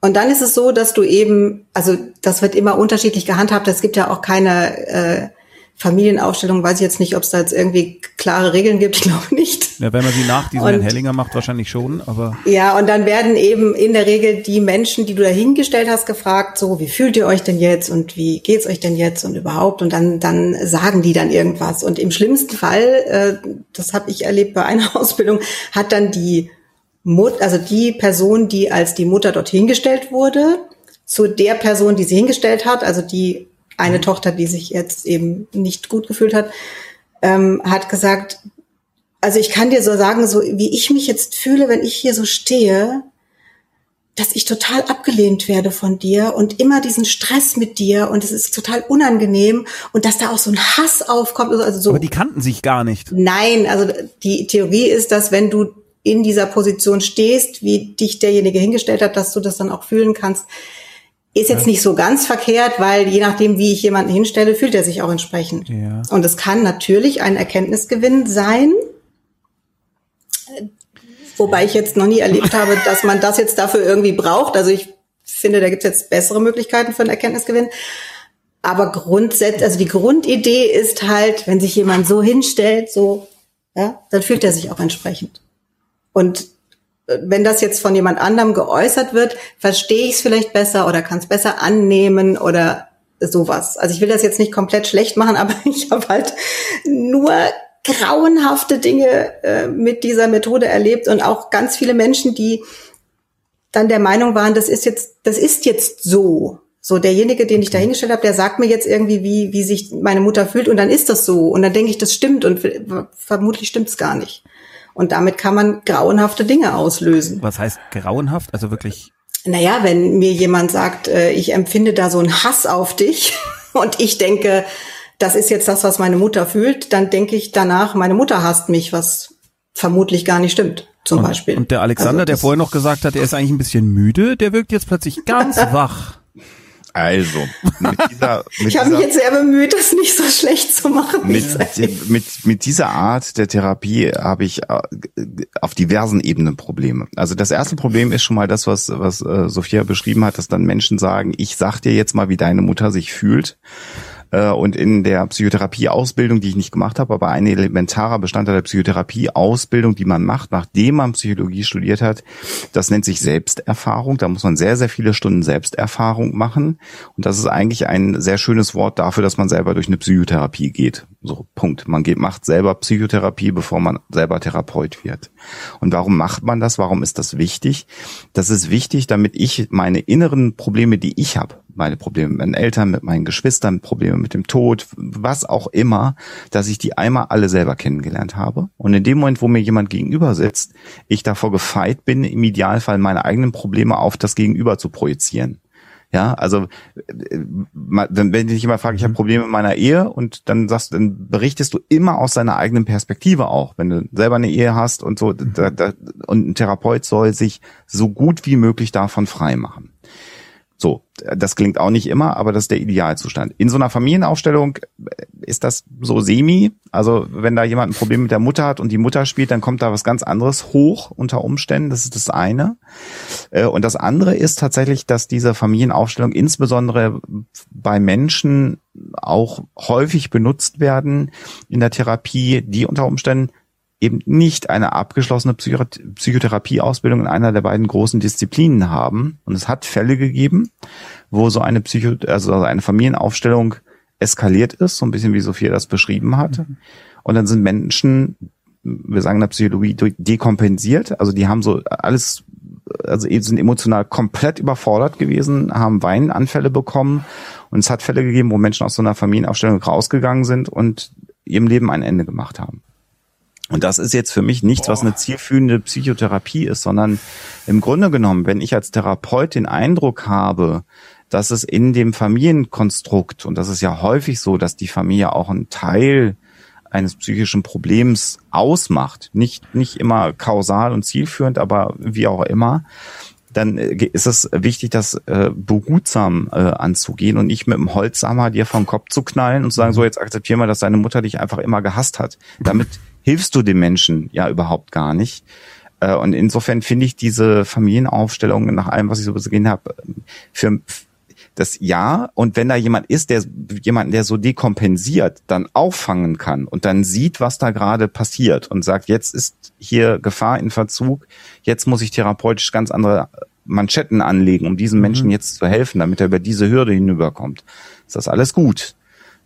Speaker 2: Und dann ist es so, dass du eben, also das wird immer unterschiedlich gehandhabt. Es gibt ja auch keine äh, Familienaufstellung. Weiß ich jetzt nicht, ob es da jetzt irgendwie klare Regeln gibt. *laughs* Ich glaube nicht.
Speaker 1: Ja, wenn man sie nach diesem
Speaker 2: Und-
Speaker 1: Herrn Hellinger macht, wahrscheinlich schon, aber
Speaker 2: Ja, und dann werden eben in der Regel die Menschen, die du da hingestellt hast, gefragt, so, wie fühlt ihr euch denn jetzt und wie geht's euch denn jetzt und überhaupt? Und dann, dann sagen die dann irgendwas. Und im schlimmsten Fall, äh, das habe ich erlebt bei einer *laughs* Ausbildung, hat dann die Mut, also die Person, die als die Mutter dort hingestellt wurde, zu der Person, die sie hingestellt hat, also die eine Tochter, die sich jetzt eben nicht gut gefühlt hat, ähm, hat gesagt, also ich kann dir so sagen, so wie ich mich jetzt fühle, wenn ich hier so stehe, dass ich total abgelehnt werde von dir und immer diesen Stress mit dir und es ist total unangenehm und dass da auch so ein Hass aufkommt, also so.
Speaker 1: aber die kannten sich gar nicht.
Speaker 2: Nein, also die Theorie ist, dass wenn du in dieser Position stehst, wie dich derjenige hingestellt hat, dass du das dann auch fühlen kannst. Ist jetzt nicht so ganz verkehrt, weil je nachdem, wie ich jemanden hinstelle, fühlt er sich auch entsprechend.
Speaker 1: Ja.
Speaker 2: Und es kann natürlich ein Erkenntnisgewinn sein, wobei ich jetzt noch nie erlebt habe, *laughs* dass man das jetzt dafür irgendwie braucht. Also ich finde, da gibt es jetzt bessere Möglichkeiten für einen Erkenntnisgewinn. Aber grundsätzlich, also die Grundidee ist halt, wenn sich jemand so hinstellt, so, ja, dann fühlt er sich auch entsprechend. Und äh, wenn das jetzt von jemand anderem geäußert wird, verstehe ich es vielleicht besser oder kann es besser annehmen oder sowas. Also ich will das jetzt nicht komplett schlecht machen, *laughs* aber ich habe halt nur grauenhafte Dinge äh, mit dieser Methode erlebt und auch ganz viele Menschen, die dann der Meinung waren, das ist jetzt, das ist jetzt so. So, derjenige, den ich da hingestellt habe, der sagt mir jetzt irgendwie, wie, wie sich meine Mutter fühlt und dann ist das so. Und dann denke ich, das stimmt und vermutlich stimmt es gar nicht. Und damit kann man grauenhafte Dinge auslösen.
Speaker 1: Was heißt grauenhaft? Also wirklich,
Speaker 2: Naja, wenn mir jemand sagt, äh, ich empfinde da so einen Hass auf dich *laughs* und ich denke, das ist jetzt das, was meine Mutter fühlt, dann denke ich danach, meine Mutter hasst mich, was vermutlich gar nicht stimmt, zum Beispiel.
Speaker 1: und der Alexander,
Speaker 2: Also
Speaker 1: der vorher noch gesagt hat, er ist eigentlich ein bisschen müde, der wirkt jetzt plötzlich ganz *laughs* wach.
Speaker 3: Also, mit dieser, *laughs* mit
Speaker 2: Ich habe mich jetzt sehr bemüht, das nicht so schlecht zu machen.
Speaker 3: mit, mit, mit dieser Art der Therapie habe ich äh, auf diversen Ebenen Probleme. Also das erste Problem ist schon mal das, was, was äh, Sophia beschrieben hat, dass dann Menschen sagen, ich sag dir jetzt mal, wie deine Mutter sich fühlt. Äh, Und in der Psychotherapie-Ausbildung, die ich nicht gemacht habe, aber ein elementarer Bestandteil der Psychotherapie-Ausbildung, die man macht, nachdem man Psychologie studiert hat, das nennt sich Selbsterfahrung. Da muss man sehr, sehr viele Stunden Selbsterfahrung machen. Und das ist eigentlich ein sehr schönes Wort dafür, dass man selber durch eine Psychotherapie geht. So, Punkt. Man geht, macht selber Psychotherapie, bevor man selber Therapeut wird. Und warum macht man das? Warum ist das wichtig? Das ist wichtig, damit ich meine inneren Probleme, die ich habe, meine Probleme mit meinen Eltern, mit meinen Geschwistern, Probleme mit dem Tod, was auch immer, dass ich die einmal alle selber kennengelernt habe. Und in dem Moment, wo mir jemand gegenüber sitzt, ich davor gefeit bin, im Idealfall meine eigenen Probleme auf das Gegenüber zu projizieren. Ja, also äh, wenn, wenn dich jemand fragt, ich habe Probleme in meiner Ehe und dann sagst, dann berichtest du immer aus deiner eigenen Perspektive auch, wenn du selber eine Ehe hast und so. Da, da, und ein Therapeut soll sich so gut wie möglich davon frei machen. So, das klingt auch nicht immer, aber das ist der Idealzustand. In so einer Familienaufstellung ist das so semi. Also wenn da jemand ein Problem mit der Mutter hat und die Mutter spielt, dann kommt da was ganz anderes hoch unter Umständen. Das ist das eine. Äh, Und das andere ist tatsächlich, dass diese Familienaufstellung insbesondere bei Menschen auch häufig benutzt werden in der Therapie, die unter Umständen eben nicht eine abgeschlossene Psycho Psychotherapieausbildung in einer der beiden großen Disziplinen haben. Und es hat Fälle gegeben, wo so eine Psycho also eine Familienaufstellung eskaliert ist, so ein bisschen wie Sophia das beschrieben hat. Mhm. Und dann sind Menschen, wir sagen in der Psychologie, dekompensiert. Also die haben so alles, also sind emotional komplett überfordert gewesen, haben Weinanfälle bekommen. Und es hat Fälle gegeben, wo Menschen aus so einer Familienaufstellung rausgegangen sind und ihrem Leben ein Ende gemacht haben. Und das ist jetzt für mich nichts, Boah. was eine zielführende Psychotherapie ist, sondern im Grunde genommen, wenn ich als Therapeut den Eindruck habe, dass es in dem Familienkonstrukt, und das ist ja häufig so, dass die Familie auch ein Teil eines psychischen Problems ausmacht, nicht, nicht immer kausal und zielführend, aber wie auch immer, dann äh, ist es wichtig, das äh, behutsam äh, anzugehen und nicht mit dem Holzhammer dir vom Kopf zu knallen und zu sagen, so jetzt akzeptier mal, dass deine Mutter dich einfach immer gehasst hat. Damit hilfst du dem Menschen ja überhaupt gar nicht. Äh, und insofern finde ich diese Familienaufstellung nach allem, was ich so gesehen habe, für das ja. Und wenn da jemand ist, der jemanden, der so dekompensiert, dann auffangen kann und dann sieht, was da gerade passiert und sagt, jetzt ist hier Gefahr in Verzug, jetzt muss ich therapeutisch ganz andere Manschetten anlegen, um diesem Menschen mhm. jetzt zu helfen, damit er über diese Hürde hinüberkommt. Ist das alles gut?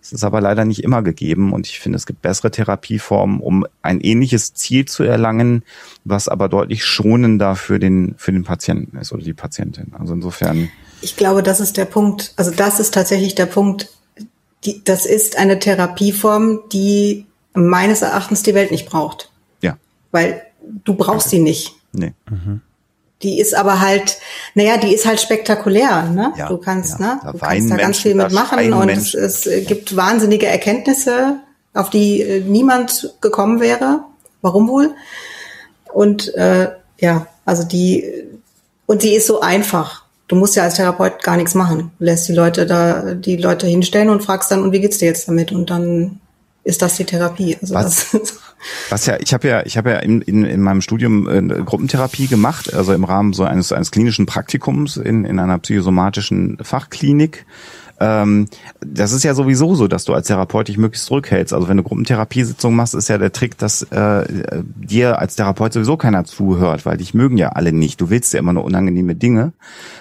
Speaker 3: Es ist aber leider nicht immer gegeben und ich finde, es gibt bessere Therapieformen, um ein ähnliches Ziel zu erlangen, was aber deutlich schonender für den, für den Patienten ist oder die Patientin. Also insofern.
Speaker 2: Ich glaube, das ist der Punkt, also das ist tatsächlich der Punkt, die, das ist eine Therapieform, die meines Erachtens die Welt nicht braucht.
Speaker 3: Ja.
Speaker 2: Weil du brauchst okay. sie nicht.
Speaker 3: Nee. Mhm.
Speaker 2: Die ist aber halt, naja, die ist halt spektakulär, ne? Ja, du kannst, ja. ne? Du kannst da ganz viel mitmachen und es, es, gibt wahnsinnige Erkenntnisse, auf die äh, niemand gekommen wäre. Warum wohl? Und äh, ja, also die und die ist so einfach. Du musst ja als Therapeut gar nichts machen. Du lässt die Leute da, die Leute hinstellen und fragst dann, und wie geht's dir jetzt damit? Und dann ist das die Therapie. Also
Speaker 3: Was? Was ja, ich habe ja, ich habe ja in, in, in meinem Studium äh, Gruppentherapie gemacht, also im Rahmen so eines, eines klinischen Praktikums in, in einer psychosomatischen Fachklinik. Ähm, das ist ja sowieso so, dass du als Therapeut dich möglichst zurückhältst. Also wenn du Gruppentherapiesitzungen machst, ist ja der Trick, dass äh, dir als Therapeut sowieso keiner zuhört, weil dich mögen ja alle nicht. Du willst ja immer nur unangenehme Dinge.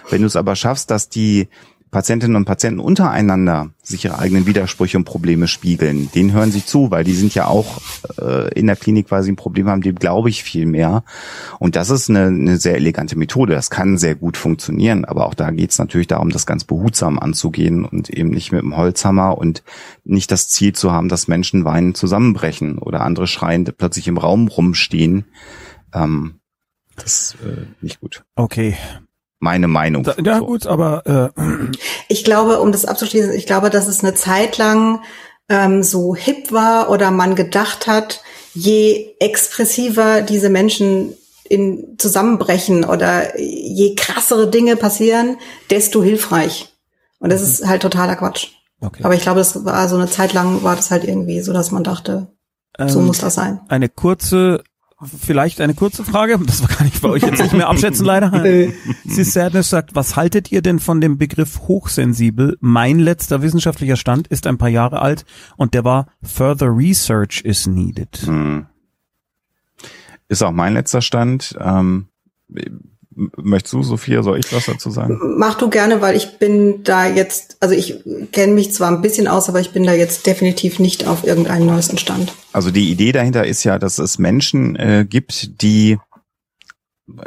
Speaker 3: Wenn du es aber schaffst, dass die Patientinnen und Patienten untereinander sich ihre eigenen Widersprüche und Probleme spiegeln, denen hören sie zu, weil die sind ja auch äh, in der Klinik, weil sie ein Problem haben, dem glaube ich viel mehr. Und das ist eine, eine sehr elegante Methode. Das kann sehr gut funktionieren, aber auch da geht es natürlich darum, das ganz behutsam anzugehen und eben nicht mit dem Holzhammer und nicht das Ziel zu haben, dass Menschen weinen zusammenbrechen oder andere schreiend plötzlich im Raum rumstehen. Ähm, das ist äh, nicht gut.
Speaker 1: Okay,
Speaker 3: meine Meinung. Da,
Speaker 1: ja so. gut, aber
Speaker 2: äh. ich glaube, um das abzuschließen, ich glaube, dass es eine Zeit lang ähm, so hip war oder man gedacht hat, je expressiver diese Menschen in zusammenbrechen oder je krassere Dinge passieren, desto hilfreich. Und das mhm. ist halt totaler Quatsch. Okay. Aber ich glaube, das war so eine Zeit lang war das halt irgendwie so, dass man dachte, so ähm, muss das sein.
Speaker 1: Eine kurze Vielleicht eine kurze Frage, das kann ich bei euch jetzt nicht mehr abschätzen leider. *laughs* Sie Sadness sagt, was haltet ihr denn von dem Begriff hochsensibel? Mein letzter wissenschaftlicher Stand ist ein paar Jahre alt und der war Further Research is needed. Hm.
Speaker 3: Ist auch mein letzter Stand. Ähm, Möchtest du, Sophia, soll ich was dazu sagen?
Speaker 2: Mach du gerne, weil ich bin da jetzt, also ich kenne mich zwar ein bisschen aus, aber ich bin da jetzt definitiv nicht auf irgendeinen neuesten Stand.
Speaker 3: Also die Idee dahinter ist ja, dass es Menschen äh, gibt, die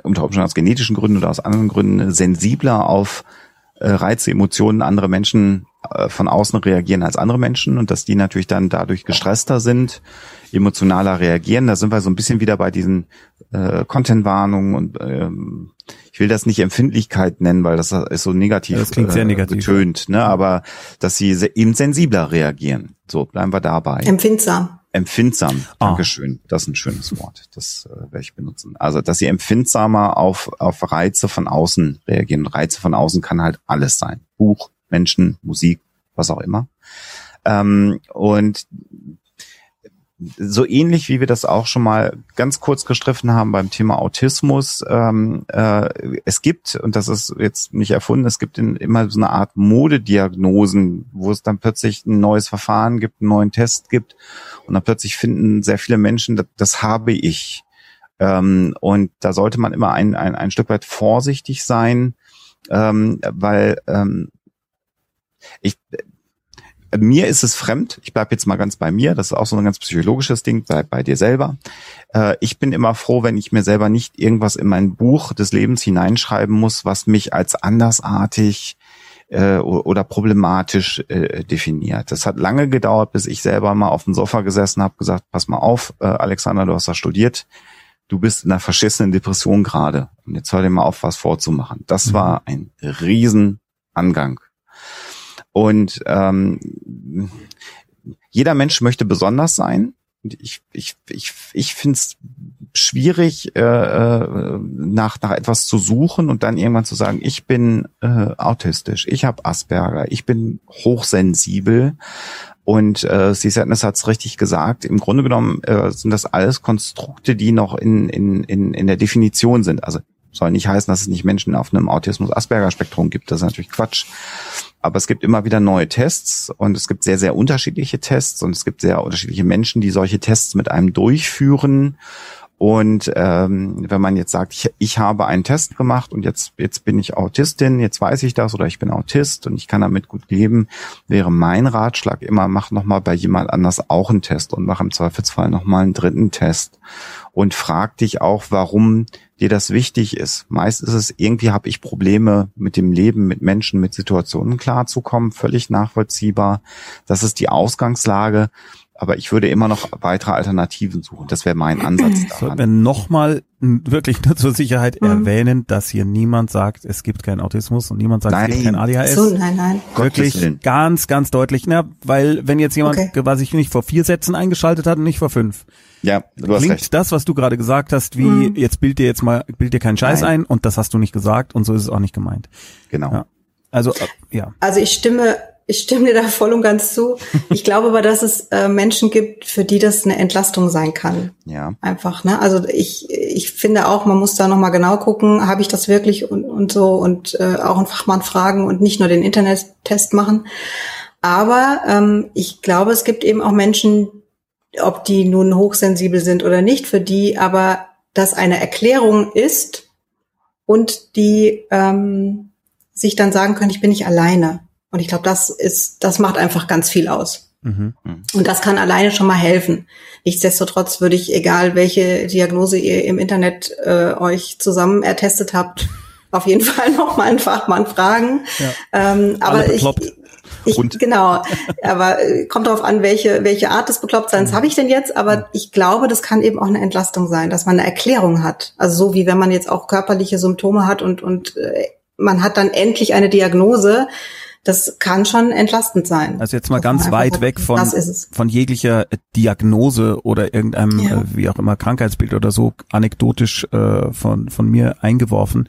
Speaker 3: unter Umständen aus genetischen Gründen oder aus anderen Gründen sensibler auf äh, Reize, Emotionen anderer Menschen äh, von außen reagieren als andere Menschen und dass die natürlich dann dadurch gestresster sind, emotionaler reagieren. Da sind wir so ein bisschen wieder bei diesen äh, Content-Warnungen und ähm, ich will das nicht Empfindlichkeit nennen, weil das ist so negativ,
Speaker 1: das klingt sehr äh, negativ
Speaker 3: getönt, ne? aber dass sie eben sensibler reagieren. So, bleiben wir dabei.
Speaker 2: Empfindsam.
Speaker 3: Empfindsam, ah. Dankeschön. Das ist ein schönes Wort. Das äh, werde ich benutzen. Also, dass sie empfindsamer auf, auf Reize von außen reagieren. Reize von außen kann halt alles sein. Buch, Menschen, Musik, was auch immer. Ähm, und so ähnlich wie wir das auch schon mal ganz kurz gestriffen haben beim Thema Autismus. Ähm, äh, es gibt, und das ist jetzt nicht erfunden, es gibt in, immer so eine Art Modediagnosen, wo es dann plötzlich ein neues Verfahren gibt, einen neuen Test gibt und dann plötzlich finden sehr viele Menschen, das, das habe ich. Ähm, und da sollte man immer ein, ein, ein Stück weit vorsichtig sein, ähm, weil ähm, ich mir ist es fremd. Ich bleib jetzt mal ganz bei mir. Das ist auch so ein ganz psychologisches Ding bei, bei dir selber. Äh, ich bin immer froh, wenn ich mir selber nicht irgendwas in mein Buch des Lebens hineinschreiben muss, was mich als andersartig äh, oder problematisch äh, definiert. Das hat lange gedauert, bis ich selber mal auf dem Sofa gesessen habe, gesagt, pass mal auf, äh, Alexander, du hast da studiert, du bist in einer verschissenen Depression gerade. Und jetzt hör dir mal auf, was vorzumachen. Das mhm. war ein Riesenangang. Und ähm, jeder Mensch möchte besonders sein. Ich, ich, ich, ich finde es schwierig, äh, äh, nach, nach etwas zu suchen und dann irgendwann zu sagen, ich bin äh, autistisch, ich habe Asperger, ich bin hochsensibel. Und äh, Sie hat es richtig gesagt, im Grunde genommen äh, sind das alles Konstrukte, die noch in, in, in, in der Definition sind. Also soll nicht heißen, dass es nicht Menschen auf einem Autismus-Asperger-Spektrum gibt. Das ist natürlich Quatsch. Aber es gibt immer wieder neue Tests und es gibt sehr, sehr unterschiedliche Tests und es gibt sehr unterschiedliche Menschen, die solche Tests mit einem durchführen. Und ähm, wenn man jetzt sagt, ich, ich habe einen Test gemacht und jetzt, jetzt bin ich Autistin, jetzt weiß ich das oder ich bin Autist und ich kann damit gut leben, wäre mein Ratschlag immer, mach nochmal bei jemand anders auch einen Test und mach im Zweifelsfall nochmal einen dritten Test. Und frag dich auch, warum dir das wichtig ist. Meist ist es, irgendwie habe ich Probleme mit dem Leben, mit Menschen, mit Situationen klarzukommen, völlig nachvollziehbar. Das ist die Ausgangslage aber ich würde immer noch weitere Alternativen suchen. Das wäre mein Ansatz
Speaker 1: daran. *clears throat* Sollten wir nochmal wirklich nur zur Sicherheit mhm. erwähnen, dass hier niemand sagt, es gibt keinen Autismus und niemand sagt, nein. es gibt kein ADHS. So,
Speaker 2: nein, nein.
Speaker 1: Wirklich ganz, ganz deutlich. Na, weil wenn jetzt jemand, okay. was ich nicht vor vier Sätzen eingeschaltet hat und nicht vor fünf.
Speaker 3: Ja, du hast
Speaker 1: Klingt
Speaker 3: recht.
Speaker 1: das, was du gerade gesagt hast, wie mhm. jetzt bild dir jetzt mal, bild dir keinen Scheiß nein. ein und das hast du nicht gesagt und so ist es auch nicht gemeint.
Speaker 3: Genau.
Speaker 1: Ja. Also, äh, ja.
Speaker 2: Also ich stimme ich stimme dir da voll und ganz zu. Ich glaube aber, dass es äh, Menschen gibt, für die das eine Entlastung sein kann.
Speaker 3: Ja.
Speaker 2: Einfach, ne? Also ich, ich finde auch, man muss da nochmal genau gucken, habe ich das wirklich und, und so und äh, auch einen Fachmann fragen und nicht nur den Internettest machen. Aber ähm, ich glaube, es gibt eben auch Menschen, ob die nun hochsensibel sind oder nicht, für die aber das eine Erklärung ist und die ähm, sich dann sagen können, ich bin nicht alleine. Und ich glaube, das ist, das macht einfach ganz viel aus. Mhm. Und das kann alleine schon mal helfen. Nichtsdestotrotz würde ich, egal welche Diagnose ihr im Internet äh, euch zusammen ertestet habt, *laughs* auf jeden Fall noch mal einen Fachmann fragen. Ja. Ähm, aber ich, ich, und genau, aber äh, kommt darauf an, welche, welche Art des Beklopptseins mhm. habe ich denn jetzt. Aber ich glaube, das kann eben auch eine Entlastung sein, dass man eine Erklärung hat. Also so wie wenn man jetzt auch körperliche Symptome hat und, und äh, man hat dann endlich eine Diagnose, das kann schon entlastend sein.
Speaker 1: Also jetzt mal ganz weit weg von, von jeglicher Diagnose oder irgendeinem, ja. äh, wie auch immer, Krankheitsbild oder so, anekdotisch äh, von, von mir eingeworfen,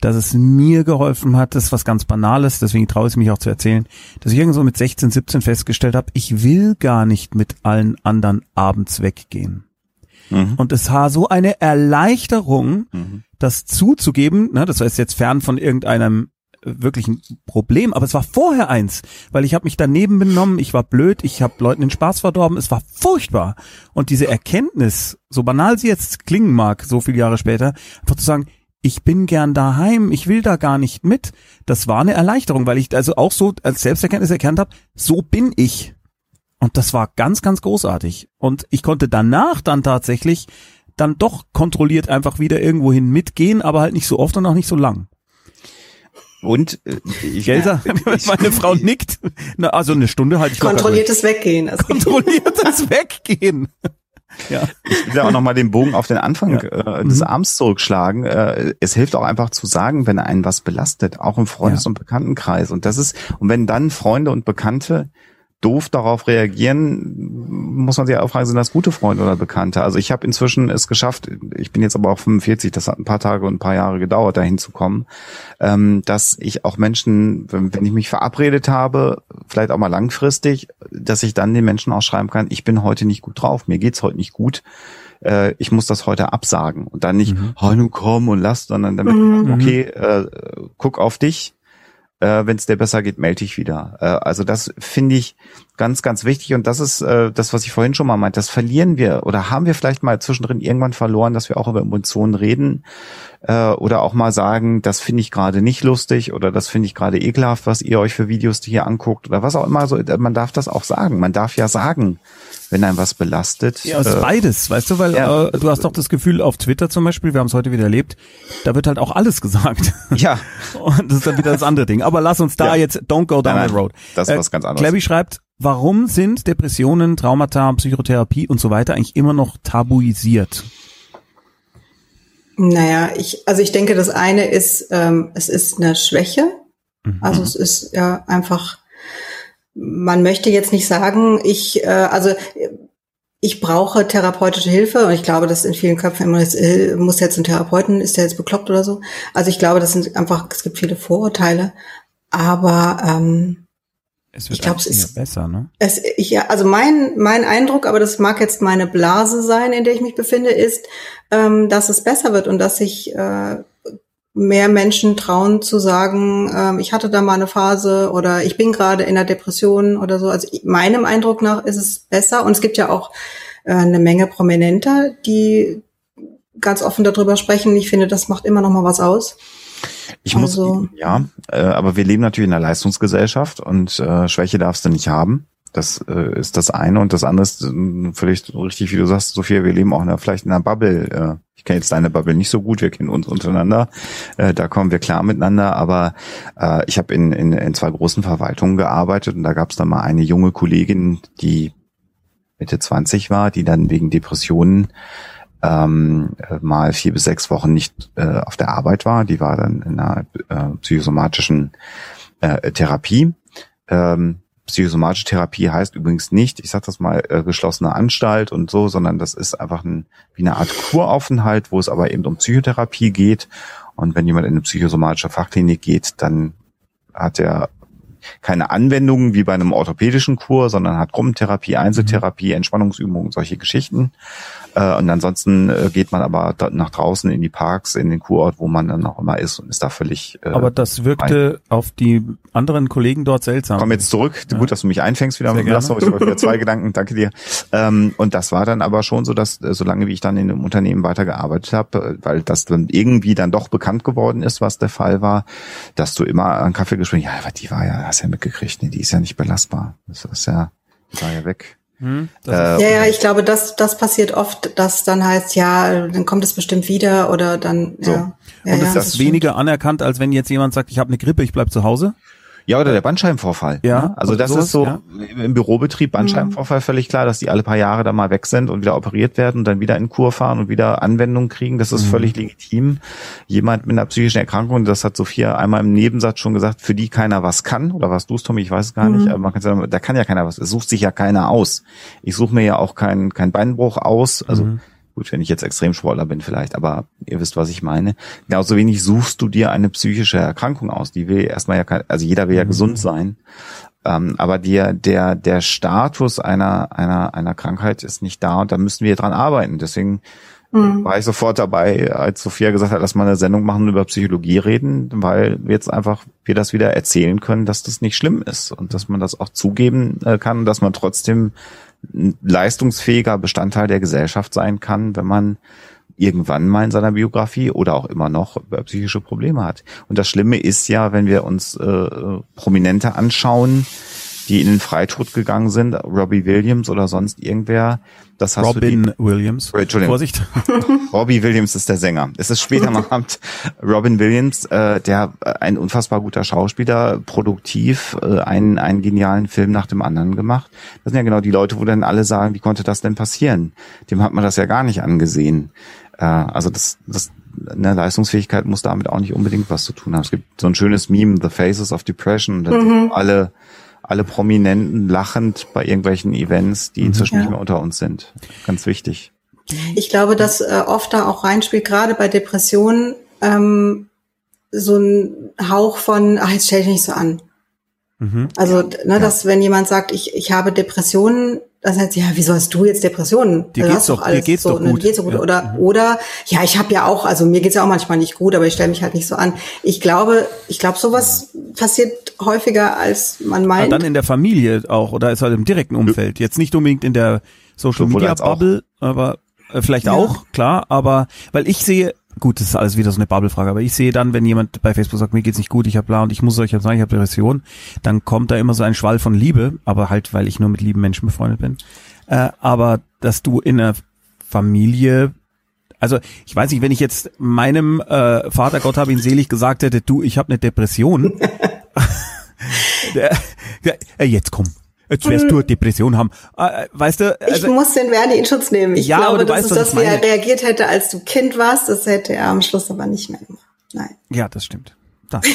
Speaker 1: dass es mir geholfen hat, das ist was ganz Banales, deswegen traue ich mich auch zu erzählen, dass ich irgendwo mit 16, 17 festgestellt habe, ich will gar nicht mit allen anderen abends weggehen. Mhm. Und es war so eine Erleichterung, mhm. das zuzugeben, ne, das heißt jetzt fern von irgendeinem wirklich ein Problem, aber es war vorher eins, weil ich habe mich daneben benommen, ich war blöd, ich habe Leuten den Spaß verdorben, es war furchtbar. Und diese Erkenntnis, so banal sie jetzt klingen mag, so viele Jahre später, einfach zu sagen, ich bin gern daheim, ich will da gar nicht mit, das war eine Erleichterung, weil ich also auch so als Selbsterkenntnis erkannt habe, so bin ich. Und das war ganz, ganz großartig. Und ich konnte danach dann tatsächlich dann doch kontrolliert einfach wieder irgendwohin mitgehen, aber halt nicht so oft und auch nicht so lang.
Speaker 3: Und
Speaker 1: äh, ich, *laughs* Gelser, *laughs* meine *laughs* Frau nickt. Na, also eine Stunde halte ich
Speaker 2: Kontrolliertes Weggehen.
Speaker 1: Also Kontrolliertes Weggehen.
Speaker 3: Ja. Ich will auch nochmal den Bogen auf den Anfang ja. äh, des mhm. Abends zurückschlagen. Äh, es hilft auch einfach zu sagen, wenn einen was belastet, auch im Freundes- ja. und Bekanntenkreis. Und das ist, und wenn dann Freunde und Bekannte doof darauf reagieren, muss man sich auch fragen, sind das gute Freunde oder Bekannte? Also ich habe inzwischen es geschafft, ich bin jetzt aber auch 45, das hat ein paar Tage und ein paar Jahre gedauert, dahin zu kommen, ähm, dass ich auch Menschen, wenn, ich mich verabredet habe, vielleicht auch mal langfristig, dass ich dann den Menschen auch schreiben kann, ich bin heute nicht gut drauf, mir geht's heute nicht gut äh, ich muss das heute absagen und dann nicht, mhm. oh, nun komm und lass, sondern damit, mhm. okay, äh, guck auf dich, Äh, Wenn es dir besser geht, melde dich wieder. Äh, also das finde ich ganz, ganz wichtig. Und das ist äh, das, was ich vorhin schon mal meinte. Das verlieren wir oder haben wir vielleicht mal zwischendrin irgendwann verloren, dass wir auch über Emotionen reden äh, oder auch mal sagen, das finde ich gerade nicht lustig oder das finde ich gerade ekelhaft, was ihr euch für Videos hier anguckt oder was auch immer. So, man darf das auch sagen. Man darf ja sagen, wenn einem was belastet.
Speaker 1: Ja, es ist
Speaker 3: äh,
Speaker 1: beides, weißt du, weil
Speaker 3: ja.
Speaker 1: äh, du hast doch das Gefühl auf Twitter zum Beispiel, wir haben es heute wieder erlebt, da wird halt auch alles gesagt. *laughs*
Speaker 3: Ja.
Speaker 1: Und das ist dann wieder das andere Ding. Aber lass uns da
Speaker 3: Ja.
Speaker 1: jetzt, don't go down
Speaker 3: Nein, nein,
Speaker 1: road.
Speaker 3: das ist was ganz anderes.
Speaker 1: Klebby schreibt, warum sind Depressionen, Traumata, Psychotherapie und so weiter eigentlich immer noch tabuisiert?
Speaker 2: Naja, ich, also ich denke, das eine ist, ähm, es ist eine Schwäche. Also es ist ja einfach, man möchte jetzt nicht sagen, ich, äh, also ich brauche therapeutische Hilfe und ich glaube, dass in vielen Köpfen immer ist, äh, muss jetzt ein Therapeuten, ist der jetzt bekloppt oder so. Also ich glaube, das sind einfach, es gibt viele Vorurteile, aber ähm,
Speaker 1: Es
Speaker 2: Ich glaub, es ist-
Speaker 1: besser, ne?
Speaker 2: es, ich, ja, also mein, mein Eindruck, aber das mag jetzt meine Blase sein, in der ich mich befinde, ist, ähm, dass es besser wird und dass sich äh, mehr Menschen trauen zu sagen, ähm, ich hatte da mal eine Phase oder ich bin gerade in der Depression oder so. Also meinem Eindruck nach ist es besser und es gibt ja auch äh, eine Menge Prominenter, die ganz offen darüber sprechen. Ich finde, das macht immer noch mal was aus.
Speaker 3: Ich muss,
Speaker 2: Also-
Speaker 3: ja, äh, aber wir leben natürlich in einer Leistungsgesellschaft und äh, Schwäche darfst du nicht haben. Das äh, ist das eine und das andere ist äh, völlig richtig, wie du sagst, Sophia, wir leben auch in einer, vielleicht in einer Bubble. Kenne jetzt deine Bubble nicht so gut, wir kennen uns untereinander, äh, da kommen wir klar miteinander, aber äh, ich habe in, in, in zwei großen Verwaltungen gearbeitet und da gab es dann mal eine junge Kollegin, die Mitte 20 war, die dann wegen Depressionen ähm, äh, mal vier bis sechs Wochen nicht äh, auf der Arbeit war. Die war dann in einer äh, psychosomatischen äh, Therapie. Ähm, psychosomatische Therapie heißt übrigens nicht, ich sag das mal, äh, geschlossene Anstalt und so, sondern das ist einfach ein, wie eine Art Kuraufenthalt, wo es aber eben um Psychotherapie geht. Und wenn jemand in eine psychosomatische Fachklinik geht, dann hat er keine Anwendungen wie bei einem orthopädischen Kur, sondern hat Gruppentherapie, Einzeltherapie, Entspannungsübungen, solche Geschichten. Äh, und ansonsten äh, geht man aber nach draußen in die Parks, in den Kurort, wo man dann auch immer ist und ist da völlig. Äh,
Speaker 1: Aber das wirkte auf die anderen Kollegen dort seltsam.
Speaker 3: Komm jetzt zurück.
Speaker 1: Ja.
Speaker 3: Gut, dass du mich einfängst wieder mit dem Lasso. Ich wieder zwei Gedanken. Danke dir. Ähm, und das war dann aber schon so, dass äh, solange wie ich dann in dem Unternehmen weitergearbeitet habe, äh, weil das dann irgendwie dann doch bekannt geworden ist, was der Fall war, dass du immer an Kaffeegespräch, ja, aber die war ja, hast ja mitgekriegt, nee, die ist ja nicht belastbar. Das ist ja, die war ja weg.
Speaker 1: Hm? Das
Speaker 3: Äh,
Speaker 2: Ja, ja, ich glaube, das, das passiert oft, dass dann heißt, ja, dann kommt es bestimmt wieder oder dann,
Speaker 3: So.
Speaker 2: ja. ja
Speaker 1: und
Speaker 2: ja,
Speaker 1: ist das
Speaker 2: stimmt.
Speaker 1: weniger anerkannt, als wenn jetzt jemand sagt, ich habe eine Grippe, ich bleib zu Hause?
Speaker 3: Ja, oder der Bandscheibenvorfall.
Speaker 1: Ja,
Speaker 3: ne? Also das
Speaker 1: sowas,
Speaker 3: ist so
Speaker 1: ja.
Speaker 3: im Bürobetrieb Bandscheibenvorfall völlig klar, dass die alle paar Jahre da mal weg sind und wieder operiert werden und dann wieder in Kur fahren und wieder Anwendung kriegen. Das ist
Speaker 1: Mhm.
Speaker 3: völlig legitim. Jemand mit einer psychischen Erkrankung, das hat Sophia einmal im Nebensatz schon gesagt, für die keiner was kann. Oder was du es, Tommy, ich weiß es gar nicht, aber man kann sagen, da kann ja keiner was. Es sucht sich ja keiner aus. Ich suche mir ja auch keinen kein Beinbruch aus. Also
Speaker 1: Mhm.
Speaker 3: Gut, wenn ich jetzt Extremsportler bin vielleicht, aber ihr wisst, was ich meine. Genauso wenig suchst du dir eine psychische Erkrankung aus. Die will erstmal ja, kein, also jeder will ja gesund sein. Ähm, aber der, der, der Status einer, einer, einer Krankheit ist nicht da und da müssen wir dran arbeiten. Deswegen war ich sofort dabei, als Sophia gesagt hat, lass mal eine Sendung machen und über Psychologie reden, weil wir jetzt einfach wir das wieder erzählen können, dass das nicht schlimm ist und dass man das auch zugeben äh, kann, dass man trotzdem leistungsfähiger Bestandteil der Gesellschaft sein kann, wenn man irgendwann mal in seiner Biografie oder auch immer noch psychische Probleme hat. Und das Schlimme ist ja, wenn wir uns äh, Prominente anschauen, die in den Freitod gegangen sind, Robbie Williams oder sonst irgendwer, das hast du die,
Speaker 1: Robin Williams.
Speaker 3: Oh, Entschuldigung.
Speaker 1: Vorsicht. *laughs* *laughs*
Speaker 3: Robbie Williams ist der Sänger. Es ist später am *laughs* Abend Robin Williams, äh, der äh, ein unfassbar guter Schauspieler, produktiv, äh, einen, einen genialen Film nach dem anderen gemacht. Das sind ja genau die Leute, wo dann alle sagen, wie konnte das denn passieren? Dem hat man das ja gar nicht angesehen. Äh, also das, das eine Leistungsfähigkeit muss damit auch nicht unbedingt was zu tun haben. Es gibt so ein schönes Meme, The Faces of Depression, da sind alle alle Prominenten lachend bei irgendwelchen Events, die inzwischen
Speaker 2: Ja.
Speaker 3: nicht mehr unter uns sind. Ganz wichtig.
Speaker 2: Ich glaube, dass äh, oft da auch reinspielt, gerade bei Depressionen, ähm, so ein Hauch von, ach, jetzt stell dich nicht so an.
Speaker 1: Mhm.
Speaker 2: Also, ne, dass wenn jemand sagt, ich, ich habe Depressionen, sagt sie, ja, wieso hast du jetzt Depressionen?
Speaker 1: Dir geht's
Speaker 2: hast
Speaker 1: doch- dir
Speaker 2: alles
Speaker 1: geht's
Speaker 2: so,
Speaker 1: doch
Speaker 2: ne,
Speaker 1: gut.
Speaker 2: Geht's so gut.
Speaker 1: Ja.
Speaker 2: Oder, oder, ja, ich habe ja auch, also mir geht's ja auch manchmal nicht gut, aber ich stelle mich halt nicht so an. Ich glaube, ich glaube, sowas passiert häufiger, als man
Speaker 1: Ah,
Speaker 2: meint.
Speaker 1: dann in der Familie auch oder ist halt im direkten Umfeld. Jetzt nicht unbedingt in der Social Media. Bubble, aber äh, vielleicht
Speaker 2: Ja.
Speaker 1: auch, klar, aber weil ich sehe, gut, das ist alles wieder so eine Bubble-Frage, aber ich sehe dann, wenn jemand bei Facebook sagt, mir geht's nicht gut, ich habe bla und ich muss euch jetzt sagen, ich habe Depression, dann kommt da immer so ein Schwall von Liebe, aber halt, weil ich nur mit lieben Menschen befreundet bin. Äh, aber dass du in einer Familie also ich weiß nicht, wenn ich jetzt meinem äh, Vater Gott habe ihn selig gesagt hätte, du, ich habe eine Depression. *laughs* *laughs* der, der, äh, jetzt komm, jetzt wirst du eine Depression haben. Äh, weißt du,
Speaker 2: ich
Speaker 1: also,
Speaker 2: muss den Werni ihn Schutz nehmen. Ich
Speaker 1: Ja, aber
Speaker 2: glaube,
Speaker 1: du
Speaker 2: das
Speaker 1: weißt,
Speaker 2: ist
Speaker 1: was ich
Speaker 2: das, wie er reagiert hätte, als du Kind warst. Das hätte er am Schluss aber nicht mehr gemacht. Nein.
Speaker 1: ja, das stimmt. Das. *laughs*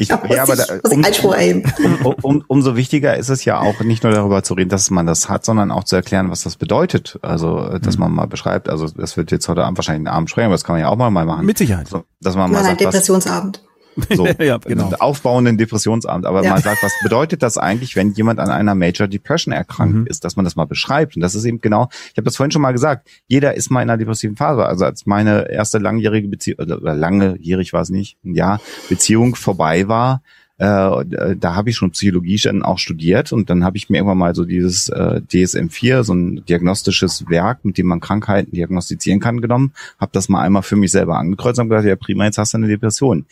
Speaker 3: Ich,
Speaker 2: muss
Speaker 3: ja, aber
Speaker 2: ich,
Speaker 3: da,
Speaker 2: muss ich
Speaker 3: um, um, um, umso wichtiger ist es ja auch nicht nur darüber zu reden, dass man das hat, sondern auch zu erklären, was das bedeutet. Also, äh, dass man mal beschreibt, also das wird jetzt heute Abend wahrscheinlich einen Abend sprechen, aber das kann man ja auch mal, mal machen.
Speaker 1: Mit Sicherheit.
Speaker 3: So, dass man mal
Speaker 2: ein
Speaker 3: sagt, was,
Speaker 2: Depressionsabend.
Speaker 3: So, *laughs*
Speaker 1: Ja, genau.
Speaker 3: aufbauenden Depressionsabend, aber
Speaker 2: Ja.
Speaker 3: man sagt, was bedeutet das eigentlich, wenn jemand an einer Major Depression erkrankt
Speaker 1: Mhm.
Speaker 3: ist, dass man das mal beschreibt. Und das ist eben genau, ich habe das vorhin schon mal gesagt, jeder ist mal in einer depressiven Phase. Also als meine erste langjährige Beziehung, oder langjährig war es nicht, ein Jahr, Beziehung vorbei war, äh, da habe ich schon Psychologie dann auch studiert und dann habe ich mir irgendwann mal so dieses äh, DSM-4, so ein diagnostisches Werk, mit dem man Krankheiten diagnostizieren kann, genommen, habe das mal einmal für mich selber angekreuzt und gesagt, ja prima, jetzt hast du eine Depression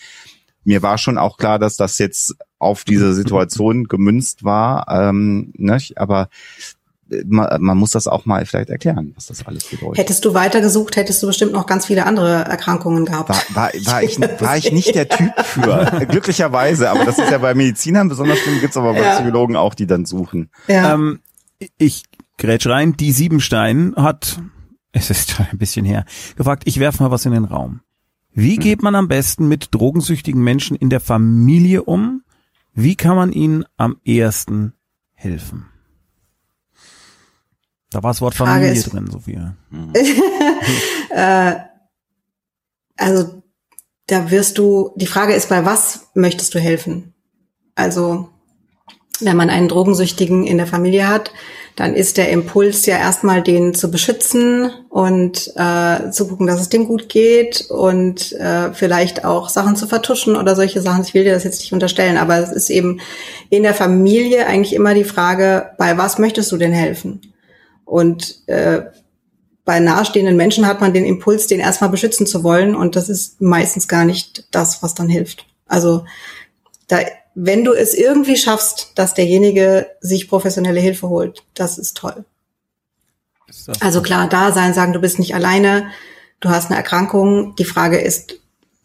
Speaker 3: mir war schon auch klar, dass das jetzt auf diese Situation *laughs* gemünzt war, ähm, nicht? aber äh, man, man muss das auch mal vielleicht erklären, was das alles bedeutet.
Speaker 2: Hättest du weitergesucht, hättest du bestimmt noch ganz viele andere Erkrankungen gehabt.
Speaker 3: War, war, *laughs* war, ich, war ich nicht der Typ für, *laughs* glücklicherweise, aber das ist ja bei Medizinern besonders schlimm, gibt's aber bei
Speaker 2: Ja.
Speaker 3: Psychologen auch, die dann suchen.
Speaker 2: ja.
Speaker 1: Ähm, ich grätsch rein, die Siebenstein hat, es ist schon ein bisschen her, gefragt, ich werf mal was in den Raum. Wie geht man am besten mit drogensüchtigen Menschen in der Familie um? Wie kann man ihnen am ehesten helfen? Da war das Wort
Speaker 2: Frage
Speaker 1: Familie
Speaker 2: ist-
Speaker 1: drin, Sophia. *laughs* *laughs*
Speaker 2: äh, also da wirst du, die Frage ist, bei was möchtest du helfen? Also wenn man einen Drogensüchtigen in der Familie hat, dann ist der Impuls ja erstmal, den zu beschützen und äh, zu gucken, dass es dem gut geht und äh, vielleicht auch Sachen zu vertuschen oder solche Sachen. Ich will dir das jetzt nicht unterstellen, aber es ist eben in der Familie eigentlich immer die Frage, bei was möchtest du denn helfen? Und äh, bei nahestehenden Menschen hat man den Impuls, den erstmal beschützen zu wollen. Und das ist meistens gar nicht das, was dann hilft. Also da, wenn du es irgendwie schaffst, dass derjenige sich professionelle Hilfe holt, das ist toll.
Speaker 1: Ist das-
Speaker 2: Also klar, da sein, sagen, du bist nicht alleine, du hast eine Erkrankung. Die Frage ist,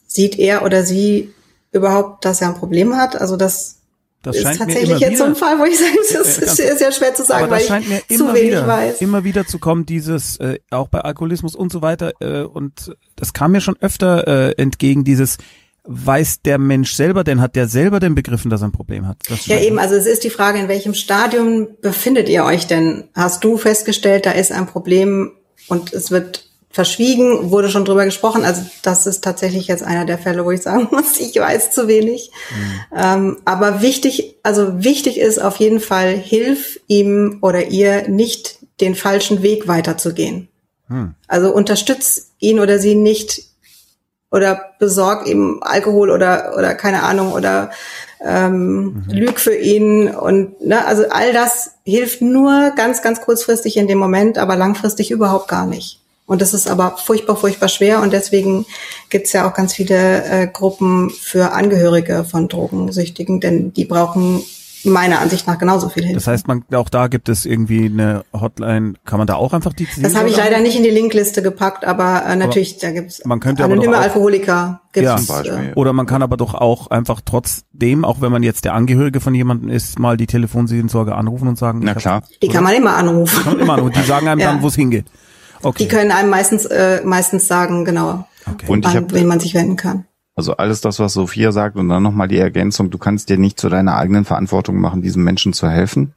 Speaker 2: sieht er oder sie überhaupt, dass er ein Problem hat? Also das
Speaker 1: das
Speaker 2: ist tatsächlich jetzt so ein Fall, wo ich sage, das
Speaker 1: Äh,
Speaker 2: ist sehr, sehr schwer zu sagen, weil ich zu
Speaker 1: immer
Speaker 2: wenig
Speaker 1: wieder,
Speaker 2: weiß.
Speaker 1: immer wieder zu kommen, dieses, äh, auch bei Alkoholismus und so weiter, äh, und das kam mir schon öfter äh, entgegen, dieses, weiß der Mensch selber denn, hat der selber denn begriffen, dass er ein Problem hat?
Speaker 2: Ja, eben, also es ist die Frage, in welchem Stadium befindet ihr euch denn? Hast du festgestellt, da ist ein Problem und es wird verschwiegen, wurde schon drüber gesprochen. Also das ist tatsächlich jetzt einer der Fälle, wo ich sagen *laughs* muss, ich weiß zu wenig. Ähm, aber wichtig, also wichtig ist auf jeden Fall, hilf ihm oder ihr nicht den falschen Weg weiterzugehen.
Speaker 1: Hm.
Speaker 2: Also unterstütz ihn oder sie nicht oder besorg ihm Alkohol oder oder keine Ahnung oder ähm, lüg für ihn und ne, also all das hilft nur ganz ganz kurzfristig in dem Moment, aber langfristig überhaupt gar nicht. Und das ist aber furchtbar furchtbar schwer und deswegen gibt's ja auch ganz viele äh, Gruppen für Angehörige von Drogensüchtigen, denn die brauchen meiner Ansicht nach genauso viel Hilfe.
Speaker 1: Das heißt, man, auch da gibt es irgendwie eine Hotline, kann man da auch einfach die
Speaker 2: Das habe ich leider nicht in die Linkliste gepackt, aber äh, natürlich, da gibt's
Speaker 1: man könnte aber
Speaker 2: anonyme
Speaker 1: doch auch-
Speaker 2: Alkoholiker. Gibt's,
Speaker 1: Ja.
Speaker 3: Zum Beispiel.
Speaker 2: äh,
Speaker 1: Oder man kann aber doch auch einfach trotzdem, auch wenn man jetzt der Angehörige von jemandem ist, mal die Telefonseelsorge anrufen und sagen,
Speaker 3: Na
Speaker 1: ich hab-
Speaker 3: klar.
Speaker 2: die kann man immer anrufen.
Speaker 1: Kann man immer anrufen. Die sagen einem *laughs*
Speaker 2: Ja.
Speaker 1: dann, wo es hingeht. Okay.
Speaker 2: Die können einem meistens äh, meistens sagen, genau,
Speaker 1: okay.
Speaker 3: Und ich
Speaker 2: an
Speaker 3: habe
Speaker 2: wen man sich wenden kann.
Speaker 3: Also alles das, was Sophia sagt und dann nochmal die Ergänzung, du kannst dir nicht zu deiner eigenen Verantwortung machen, diesem Menschen zu helfen.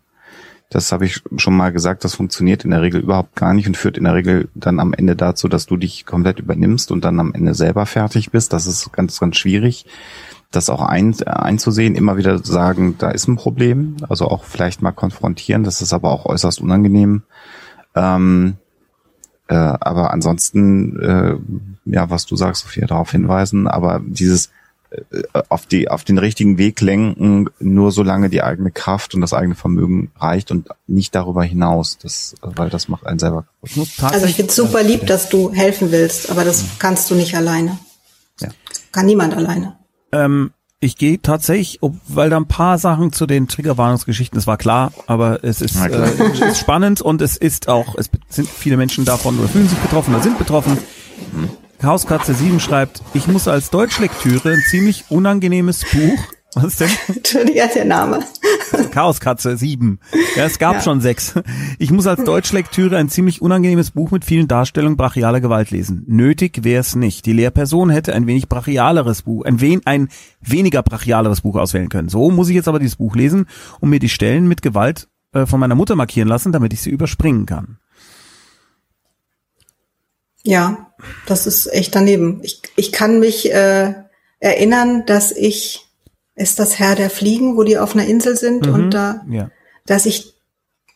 Speaker 3: Das habe ich schon mal gesagt, das funktioniert in der Regel überhaupt gar nicht und führt in der Regel dann am Ende dazu, dass du dich komplett übernimmst und dann am Ende selber fertig bist. Das ist ganz, ganz schwierig. das auch ein, einzusehen, immer wieder sagen, da ist ein Problem, also auch vielleicht mal konfrontieren, das ist aber auch äußerst unangenehm. Ähm, äh, aber ansonsten, äh, ja, was du sagst, Sophia, darauf hinweisen, aber dieses äh, auf die auf den richtigen Weg lenken, nur solange die eigene Kraft und das eigene Vermögen reicht und nicht darüber hinaus, das, weil das macht einen selber kaputt.
Speaker 2: Also ich finde super lieb, dass du helfen willst, aber das kannst du nicht alleine.
Speaker 3: Ja.
Speaker 2: Kann niemand alleine.
Speaker 1: Ähm, ich gehe tatsächlich, ob, weil da ein paar Sachen zu den Triggerwarnungsgeschichten, das war klar, aber es ist, äh, es ist spannend und es ist auch, es sind viele Menschen davon oder fühlen sich betroffen oder sind betroffen. Chaoskatze 7 schreibt, ich muss als Deutschlektüre ein ziemlich unangenehmes Buch, was denn? *laughs*
Speaker 2: Entschuldige, der Name.
Speaker 1: Chaoskatze 7. Ja, es gab
Speaker 2: Ja.
Speaker 1: schon sechs. Ich muss als Deutschlektüre ein ziemlich unangenehmes Buch mit vielen Darstellungen brachialer Gewalt lesen. Nötig wäre es nicht. Die Lehrperson hätte ein wenig brachialeres Buch, ein, wen, ein weniger brachialeres Buch auswählen können. So muss ich jetzt aber dieses Buch lesen und mir die Stellen mit Gewalt äh, von meiner Mutter markieren lassen, damit ich sie überspringen kann.
Speaker 2: Ja, das ist echt daneben. Ich, ich kann mich äh, erinnern, dass ich, ist das Herr der Fliegen, wo die auf einer Insel sind
Speaker 1: Mhm.
Speaker 2: und da,
Speaker 1: Ja.
Speaker 2: dass ich,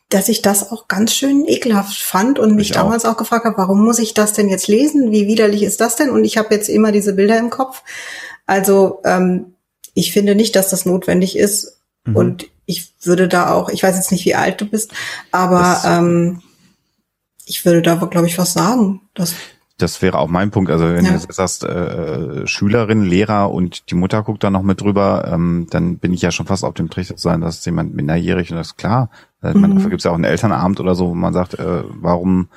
Speaker 2: dass ich das auch ganz schön ekelhaft fand und mich
Speaker 3: Ich auch.
Speaker 2: damals auch gefragt habe, warum muss ich das denn jetzt lesen? Wie widerlich ist das denn? Und ich habe jetzt immer diese Bilder im Kopf. Also ähm, ich finde nicht, dass das notwendig ist.
Speaker 1: Mhm.
Speaker 2: Und ich würde da auch, ich weiß jetzt nicht, wie alt du bist, aber
Speaker 3: Das-
Speaker 2: ähm, ich würde da, glaube ich, was sagen. Das
Speaker 3: Das wäre auch mein Punkt. Also wenn
Speaker 2: Ja.
Speaker 3: du jetzt sagst, äh, Schülerin, Lehrer und die Mutter guckt da noch mit drüber, ähm, dann bin ich ja schon fast auf dem Trichter zu sein, dass jemand minderjährig und das ist klar. Äh,
Speaker 2: Mhm.
Speaker 3: man, dafür gibt es ja auch einen Elternabend oder so, wo man sagt, äh, warum,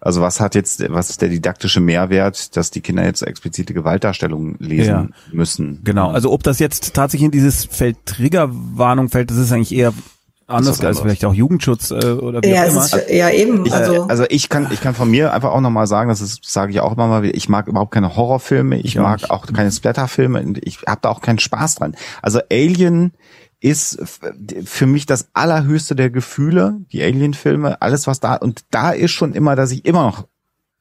Speaker 3: also was hat jetzt, was ist der didaktische Mehrwert, dass die Kinder jetzt explizite Gewaltdarstellungen lesen
Speaker 1: Ja.
Speaker 3: müssen?
Speaker 1: Genau, also ob das jetzt tatsächlich in dieses Feld Triggerwarnung fällt, das ist eigentlich eher anders als vielleicht auch Jugendschutz äh, oder wie
Speaker 2: Ja,
Speaker 1: auch immer.
Speaker 2: ist, ja eben.
Speaker 3: Ich,
Speaker 2: also,
Speaker 3: also ich kann ich kann von mir einfach auch nochmal sagen, das ist sage ich auch immer mal ich mag überhaupt keine Horrorfilme, ich
Speaker 1: Ich
Speaker 3: mag
Speaker 1: nicht.
Speaker 3: auch keine Splatterfilme und ich habe da auch keinen Spaß dran. Also Alien ist für mich das allerhöchste der Gefühle, die Alien-Filme, alles was da und da ist schon immer, dass ich immer noch äh,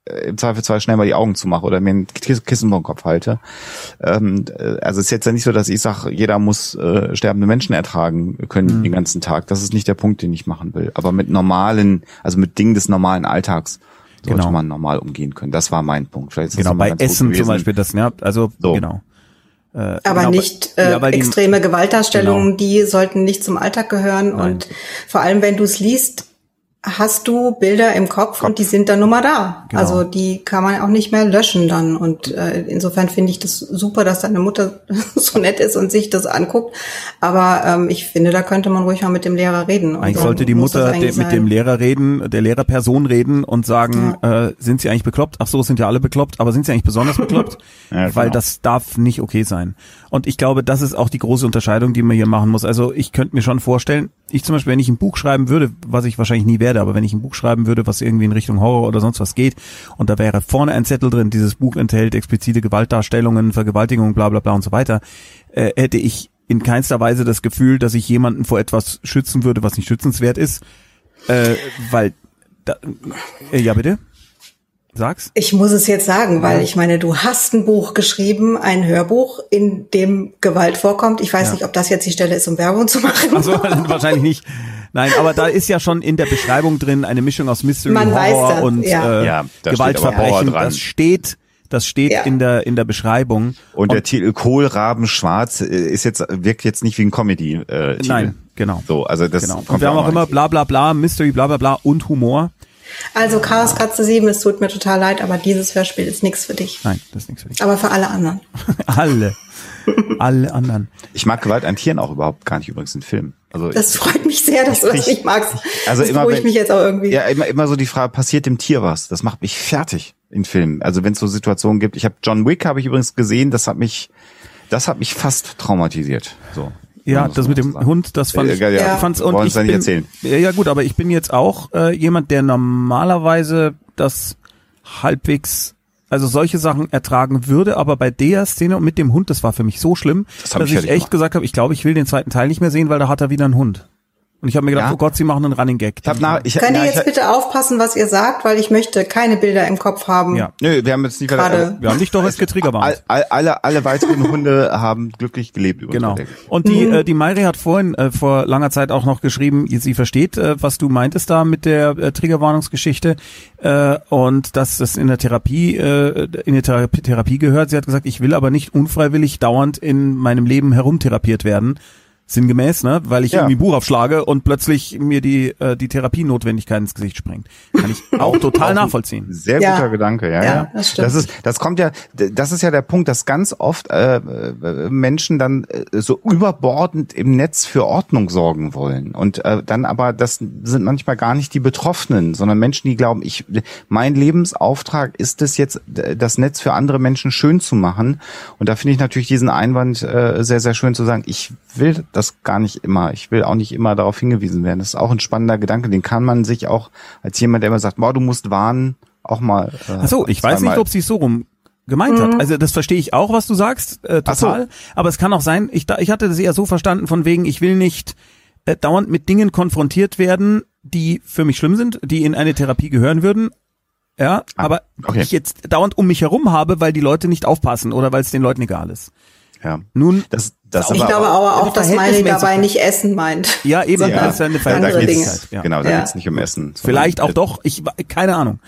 Speaker 3: im Zweifelsfall schnell mal die Augen zumache oder mir ein Kiss- Kissen vor den Kopf halte. Ähm, äh, also es ist jetzt ja nicht so, dass ich sage, jeder muss äh, sterbende Menschen ertragen können
Speaker 1: Mhm.
Speaker 3: den ganzen Tag. Das ist nicht der Punkt, den ich machen will. Aber mit normalen, also mit Dingen des normalen Alltags sollte
Speaker 1: Genau.
Speaker 3: man normal umgehen können. Das war mein Punkt. Vielleicht ist das
Speaker 1: Genau, bei Essen zum. Beispiel das, ja, also
Speaker 3: So.
Speaker 1: genau. Äh,
Speaker 2: aber
Speaker 1: genau,
Speaker 2: nicht äh,
Speaker 1: ja, die-
Speaker 2: extreme Gewaltdarstellungen,
Speaker 1: Genau.
Speaker 2: die sollten nicht zum Alltag gehören.
Speaker 1: Nein.
Speaker 2: Und vor allem, wenn du es liest, hast du Bilder im Kopf, und die sind dann nun mal da.
Speaker 1: Genau.
Speaker 2: Also die kann man auch nicht mehr löschen dann. Und äh, insofern finde ich das super, dass deine Mutter *laughs* so nett ist und sich das anguckt. Aber ähm, ich finde, da könnte man ruhig mal mit dem Lehrer reden. Und
Speaker 1: Eigentlich sollte die Mutter de, mit dem. Lehrer reden, der Lehrerperson reden und sagen, äh, sind sie eigentlich bekloppt? Ach so, sind ja alle bekloppt, aber sind sie eigentlich besonders bekloppt? *laughs*
Speaker 3: Ja, genau.
Speaker 1: Weil das darf nicht okay sein. Und ich glaube, das ist auch die große Unterscheidung, die man hier machen muss. Also ich könnte mir schon vorstellen, ich zum Beispiel, wenn ich ein Buch schreiben würde, was ich wahrscheinlich nie werde, aber wenn ich ein Buch schreiben würde, was irgendwie in Richtung Horror oder sonst was geht, und da wäre vorne ein Zettel drin, dieses Buch enthält explizite Gewaltdarstellungen, Vergewaltigungen, bla bla bla und so weiter, äh, hätte ich in keinster Weise das Gefühl, dass ich jemanden vor etwas schützen würde, was nicht schützenswert ist, äh, weil, da, äh, ja bitte, sag's.
Speaker 2: Ich muss es jetzt sagen, weil ich meine, du hast ein Buch geschrieben, ein Hörbuch, in dem Gewalt vorkommt. Ich weiß
Speaker 1: Ja.
Speaker 2: nicht, ob das jetzt die Stelle ist, um Werbung zu machen.
Speaker 1: Also *laughs* wahrscheinlich nicht. Nein, aber da ist ja schon in der Beschreibung drin eine Mischung aus Mystery,
Speaker 2: Man weiß
Speaker 1: Horror
Speaker 2: das,
Speaker 1: und
Speaker 2: ja.
Speaker 1: äh,
Speaker 3: Ja,
Speaker 1: Gewaltverbrechen.
Speaker 3: dran.
Speaker 1: Das steht, das steht
Speaker 2: Ja.
Speaker 1: in der in der Beschreibung.
Speaker 3: Und der Titel Kohlraben Schwarz äh, ist jetzt wirkt jetzt nicht wie ein Comedy äh, Titel.
Speaker 1: Nein, genau.
Speaker 3: So, also das
Speaker 1: Genau.
Speaker 3: kommt
Speaker 1: Und wir
Speaker 3: ja
Speaker 1: haben auch
Speaker 3: mal
Speaker 1: immer bla bla bla, Mystery, bla bla bla und Humor.
Speaker 2: Also Chaos Katze 7, es tut mir total leid, aber dieses Hörspiel ist nichts für dich.
Speaker 1: Nein, das ist nichts für dich.
Speaker 2: Aber für alle anderen. *laughs*
Speaker 1: Alle. Alle anderen.
Speaker 3: Ich mag Gewalt an Tieren auch überhaupt gar nicht übrigens in Filmen. Also
Speaker 2: Das freut mich sehr, dass du das
Speaker 3: Ich-
Speaker 2: nicht magst.
Speaker 3: Also
Speaker 2: das
Speaker 3: immer wenn-
Speaker 2: mich jetzt auch irgendwie.
Speaker 3: Ja, immer, immer so die Frage, passiert dem Tier was? Das macht mich fertig in Filmen. Also wenn es so Situationen gibt. Ich habe John Wick habe ich übrigens gesehen, das hat mich, das hat mich fast traumatisiert. So.
Speaker 1: Ja, das mit dem
Speaker 3: sagen.
Speaker 1: Hund, das fand
Speaker 3: Ja,
Speaker 1: ich,
Speaker 3: ja, ja.
Speaker 1: ich fand's und
Speaker 3: Wollen
Speaker 1: ich
Speaker 3: nicht
Speaker 1: bin,
Speaker 3: erzählen?
Speaker 1: Ja gut, aber ich bin jetzt auch äh, jemand, der normalerweise das halbwegs also solche Sachen ertragen würde, aber bei der Szene und mit dem Hund, das war für mich so schlimm,
Speaker 3: Das
Speaker 1: dass ich echt
Speaker 3: gemacht.
Speaker 1: gesagt habe, ich glaube, ich will den zweiten Teil nicht mehr sehen, weil da hat er wieder einen Hund. Und ich habe mir gedacht,
Speaker 3: Ja.
Speaker 1: oh Gott, sie machen einen Running Gag.
Speaker 3: Ich hab nach, ich,
Speaker 2: Könnt
Speaker 3: ja,
Speaker 2: ihr
Speaker 3: ich,
Speaker 2: jetzt bitte aufpassen, was ihr sagt, weil ich möchte keine Bilder im Kopf haben.
Speaker 1: Ja.
Speaker 3: Nö, wir haben jetzt nicht
Speaker 2: Gerade.
Speaker 1: Wir haben dich doch jetzt getriggerwarnt.
Speaker 3: All, all, alle, alle weiteren *laughs* Hunde haben glücklich gelebt über
Speaker 1: Genau. Und die,
Speaker 2: Mhm.
Speaker 1: äh, die Mayri hat vorhin äh, vor langer Zeit auch noch geschrieben, sie versteht, äh, was du meintest da mit der äh, Triggerwarnungsgeschichte äh, und dass das in der Therapie äh, in der Therapie, Therapie gehört. Sie hat gesagt, ich will aber nicht unfreiwillig dauernd in meinem Leben herumtherapiert werden. Sinngemäß, ne? Weil ich
Speaker 3: Ja.
Speaker 1: irgendwie ein Buch aufschlage und plötzlich mir die, äh, die Therapienotwendigkeit ins Gesicht springt. Kann ich *laughs* auch total nachvollziehen.
Speaker 3: Sehr
Speaker 2: Ja.
Speaker 3: guter Gedanke, ja,
Speaker 2: Ja,
Speaker 3: ja.
Speaker 2: das stimmt.
Speaker 3: Das ist, das kommt ja, das ist ja der Punkt, dass ganz oft äh, äh, Menschen dann äh, so überbordend im Netz für Ordnung sorgen wollen und äh, dann aber das sind manchmal gar nicht die Betroffenen, sondern Menschen, die glauben, ich mein Lebensauftrag ist es jetzt, das Netz für andere Menschen schön zu machen. Und da finde ich natürlich diesen Einwand äh, sehr, sehr schön zu sagen. Ich will das gar nicht immer. Ich will auch nicht immer darauf hingewiesen werden. Das ist auch ein spannender Gedanke. Den kann man sich auch als jemand, der immer sagt, boah, du musst warnen, auch mal. Äh,
Speaker 1: Ach so, ich weiß nicht, ob sie es so rum gemeint
Speaker 2: Mhm.
Speaker 1: hat. Also das verstehe ich auch, was du sagst, äh,
Speaker 3: Ach so.
Speaker 1: total. Aber es kann auch sein, ich, da- ich hatte das eher so verstanden, von wegen, ich will nicht äh, dauernd mit Dingen konfrontiert werden, die für mich schlimm sind, die in eine Therapie gehören würden. Ja,
Speaker 3: Ah,
Speaker 1: aber
Speaker 3: okay.
Speaker 1: ich jetzt dauernd um mich herum habe, weil die Leute nicht aufpassen oder weil es den Leuten egal ist.
Speaker 3: Ja.
Speaker 1: Nun,
Speaker 3: Das, das
Speaker 2: Ich
Speaker 3: aber
Speaker 2: glaube aber auch, dass Miley dabei nicht Essen meint.
Speaker 1: ja eben,
Speaker 2: sondern
Speaker 1: das ist ja eine. Verhältnismäßigkeit. Ja.
Speaker 3: Genau, da
Speaker 2: Ja.
Speaker 3: geht's nicht um Essen.
Speaker 1: Vielleicht auch doch, ich keine Ahnung.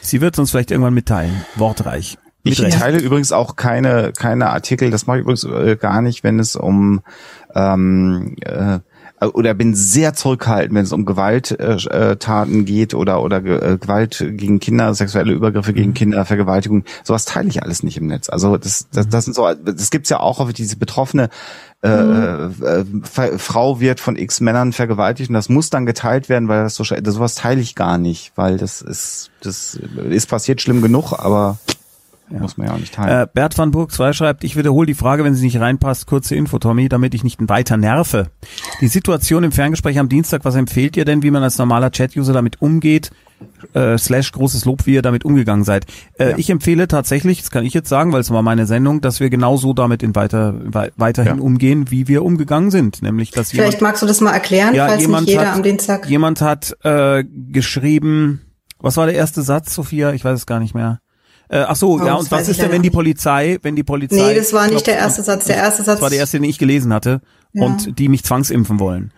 Speaker 1: Sie wird uns vielleicht irgendwann mitteilen. Wortreich.
Speaker 3: Ich
Speaker 1: Mit Recht.
Speaker 3: teile übrigens auch keine keine Artikel, das mache ich übrigens äh, gar nicht, wenn es um ähm, äh, oder bin sehr zurückhaltend, wenn es um Gewalttaten äh, Taten geht oder oder Ge- äh, Gewalt gegen Kinder, sexuelle Übergriffe gegen Kinder, Vergewaltigung. Sowas teile ich alles nicht im Netz. Also das das, das sind so, das gibt's ja auch auf diese betroffene äh, äh, Ver- Frau wird von X Männern vergewaltigt und das muss dann geteilt werden, weil das so das, sowas teile ich gar nicht, weil das ist das ist passiert schlimm genug, aber muss man ja auch nicht teilen.
Speaker 1: Äh, Bert van Burg 2 schreibt, ich wiederhole die Frage, wenn sie nicht reinpasst, kurze Info, Tommy, damit ich nicht weiter nerve. Die Situation im Ferngespräch am Dienstag, was empfehlt ihr denn, wie man als normaler Chat-User damit umgeht? Äh, slash großes Lob, wie ihr damit umgegangen seid. Äh,
Speaker 3: Ja.
Speaker 1: Ich empfehle tatsächlich, das kann ich jetzt sagen, weil es war meine Sendung, dass wir genauso damit in weiter, wei- weiterhin
Speaker 3: Ja.
Speaker 1: umgehen, wie wir umgegangen sind. Nämlich, dass
Speaker 2: Vielleicht
Speaker 1: jemand,
Speaker 2: magst du das mal erklären,
Speaker 1: Ja,
Speaker 2: falls
Speaker 1: jemand
Speaker 2: nicht jeder
Speaker 1: hat-
Speaker 2: am Dienstag.
Speaker 1: jemand hat äh, geschrieben, was war der erste Satz, Sophia? Ich weiß es gar nicht mehr. Äh, ach so,
Speaker 2: Oh,
Speaker 1: ja,
Speaker 2: das
Speaker 1: und was ist denn,
Speaker 2: leider
Speaker 1: wenn die. Polizei, wenn die Polizei
Speaker 2: Nee, das war nicht der erste
Speaker 1: und-
Speaker 2: Satz. Der erste Satz.
Speaker 1: Das war der erste, den ich gelesen hatte
Speaker 2: Ja.
Speaker 1: und die mich zwangsimpfen wollen.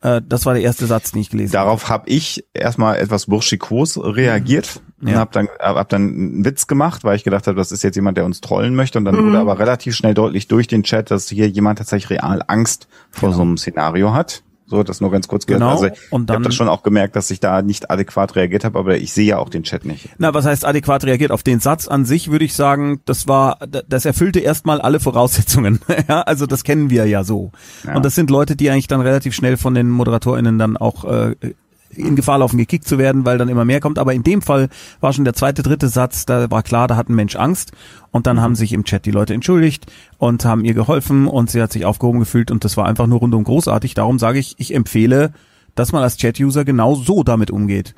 Speaker 1: Äh, das war der erste Satz, den ich gelesen habe.
Speaker 3: Darauf habe ich erstmal etwas burschikos reagiert und
Speaker 1: Ja.
Speaker 3: habe dann hab dann einen Witz gemacht, weil ich gedacht habe, das ist jetzt jemand, der uns trollen möchte. Und dann
Speaker 2: Mhm.
Speaker 3: wurde aber relativ schnell deutlich durch den Chat, dass hier jemand tatsächlich real Angst vor so einem Szenario hat. So, das nur ganz kurz.
Speaker 1: Genau.
Speaker 3: Also
Speaker 1: Und
Speaker 3: ich habe
Speaker 1: dann-
Speaker 3: das schon auch gemerkt, dass ich da nicht adäquat reagiert habe, aber ich sehe ja auch den Chat nicht.
Speaker 1: Na, was heißt adäquat reagiert? Auf den Satz an sich würde ich sagen, das war, das erfüllte erstmal alle Voraussetzungen. *laughs* ja, also das kennen wir ja so.
Speaker 3: Ja.
Speaker 1: Und das sind Leute, die eigentlich dann relativ schnell von den ModeratorInnen dann auch äh, in Gefahr laufen, gekickt zu werden, weil dann immer mehr kommt. Aber in dem Fall war schon der zweite, dritte Satz, da war klar, da hat ein Mensch Angst. Und dann haben sich im Chat die Leute entschuldigt und haben ihr geholfen und sie hat sich aufgehoben gefühlt und das war einfach nur rundum großartig. Darum sage ich, ich empfehle, dass man als Chat-User genau so damit umgeht.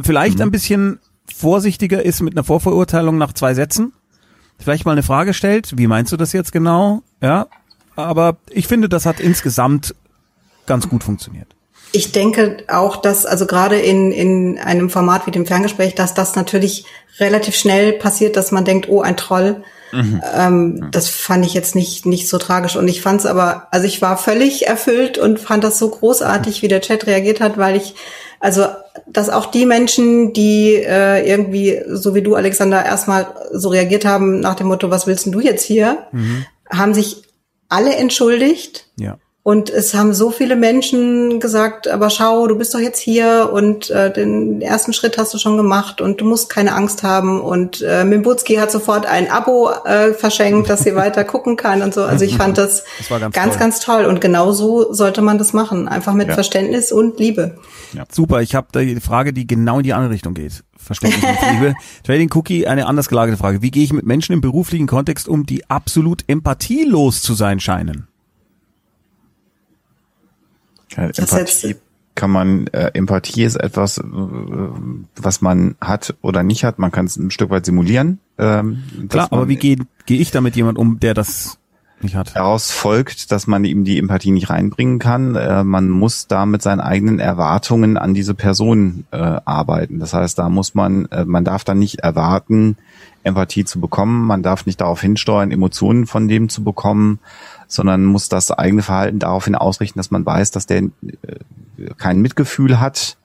Speaker 1: Vielleicht ein bisschen vorsichtiger ist mit einer Vorverurteilung nach zwei Sätzen. Vielleicht mal eine Frage stellt, wie meinst du das jetzt genau? Ja, aber ich finde, das hat insgesamt ganz gut funktioniert.
Speaker 2: Ich denke auch, dass also gerade in, in einem Format wie dem Ferngespräch, dass das natürlich relativ schnell passiert, dass man denkt, oh, ein Troll. Ähm, das fand ich jetzt nicht, nicht so tragisch. Und ich fand es aber, also ich war völlig erfüllt und fand das so großartig, wie der Chat reagiert hat, weil ich, also, dass auch die Menschen, die äh, irgendwie, so wie du, Alexander, erstmal so reagiert haben nach dem Motto, was willst denn du jetzt hier, haben sich alle entschuldigt.
Speaker 1: Ja.
Speaker 2: Und es haben so viele Menschen gesagt, aber schau, du bist doch jetzt hier und äh, den ersten Schritt hast du schon gemacht und du musst keine Angst haben. Und äh, Mimbutski hat sofort ein Abo äh, verschenkt, dass sie *laughs* weiter gucken kann und so. Also ich fand das, *laughs*
Speaker 1: Das ganz
Speaker 2: ganz,
Speaker 1: toll.
Speaker 2: ganz toll. Und genau so sollte man das machen. Einfach mit
Speaker 3: Ja.
Speaker 2: Verständnis und Liebe.
Speaker 1: Super, ich habe die Frage, die genau in die andere Richtung geht. Verständnis und *laughs* Liebe. Trading Cookie, eine anders gelagerte Frage. Wie gehe ich mit Menschen im beruflichen Kontext um, die absolut empathielos zu sein scheinen?
Speaker 3: Ja,
Speaker 2: Das
Speaker 3: Empathie kann man, äh, Empathie ist etwas, äh, was man hat oder nicht hat. Man kann es ein Stück weit simulieren. Ähm,
Speaker 1: Klar, aber wie gehe geh ich damit jemand um, der das nicht hat.
Speaker 3: Daraus folgt, dass man eben die Empathie nicht reinbringen kann. Äh, man muss da mit seinen eigenen Erwartungen an diese Person äh, arbeiten. Das heißt, da muss man, äh, man darf dann nicht erwarten, Empathie zu bekommen. Man darf nicht darauf hinsteuern, Emotionen von dem zu bekommen, sondern muss das eigene Verhalten daraufhin ausrichten, dass man weiß, dass der äh, kein Mitgefühl hat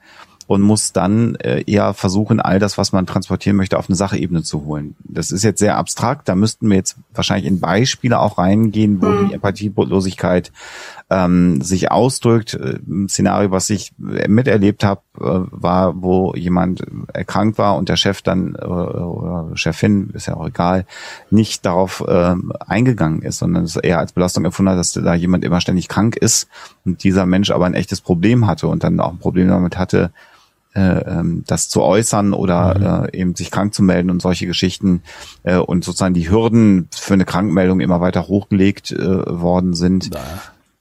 Speaker 3: und muss dann äh, eher versuchen, all das, was man transportieren möchte, auf eine Sachebene zu holen. Das ist jetzt sehr abstrakt, da müssten wir jetzt wahrscheinlich in Beispiele auch reingehen, wo mhm. die Empathielosigkeit ähm, sich ausdrückt. Äh, ein Szenario, was ich miterlebt habe, äh, war, wo jemand erkrankt war und der Chef dann äh, oder Chefin, ist ja auch egal, nicht darauf äh, eingegangen ist, sondern es eher als Belastung empfunden hat, dass da jemand immer ständig krank ist und dieser Mensch aber ein echtes Problem hatte und dann auch ein Problem damit hatte, das zu äußern oder mhm. äh, eben sich krank zu melden und solche Geschichten äh, und sozusagen die Hürden für eine Krankmeldung immer weiter hochgelegt äh, worden sind.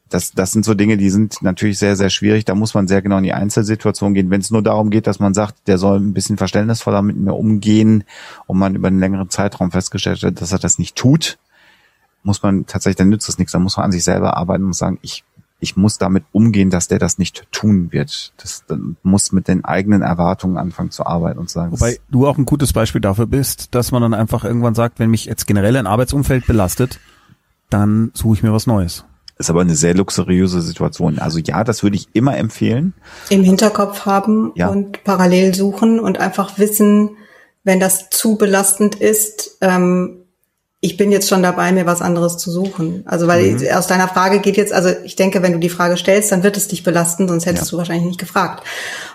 Speaker 3: Das, das sind so Dinge, die sind natürlich sehr, sehr schwierig. Da muss man sehr genau in die Einzelsituation gehen. Wenn es nur darum geht, dass man sagt, der soll ein bisschen verständnisvoller mit mir umgehen und man über einen längeren Zeitraum festgestellt hat, dass er das nicht tut, muss man tatsächlich, dann nützt es nichts. Dann muss man an sich selber arbeiten und sagen, ich ich muss damit umgehen, dass der das nicht tun wird. Das muss mit den eigenen Erwartungen anfangen zu arbeiten und sagen.
Speaker 1: Wobei du auch ein gutes Beispiel dafür bist, dass man dann einfach irgendwann sagt, wenn mich jetzt generell ein Arbeitsumfeld belastet, dann suche ich mir was Neues.
Speaker 3: Ist aber eine sehr luxuriöse Situation. Also ja, das würde ich immer empfehlen.
Speaker 2: Im Hinterkopf haben ja. und parallel suchen und einfach wissen, wenn das zu belastend ist, ähm, ich bin jetzt schon dabei, mir was anderes zu suchen. Also weil mhm. aus deiner Frage geht jetzt, also ich denke, wenn du die Frage stellst, dann wird es dich belasten, sonst hättest ja. du wahrscheinlich nicht gefragt.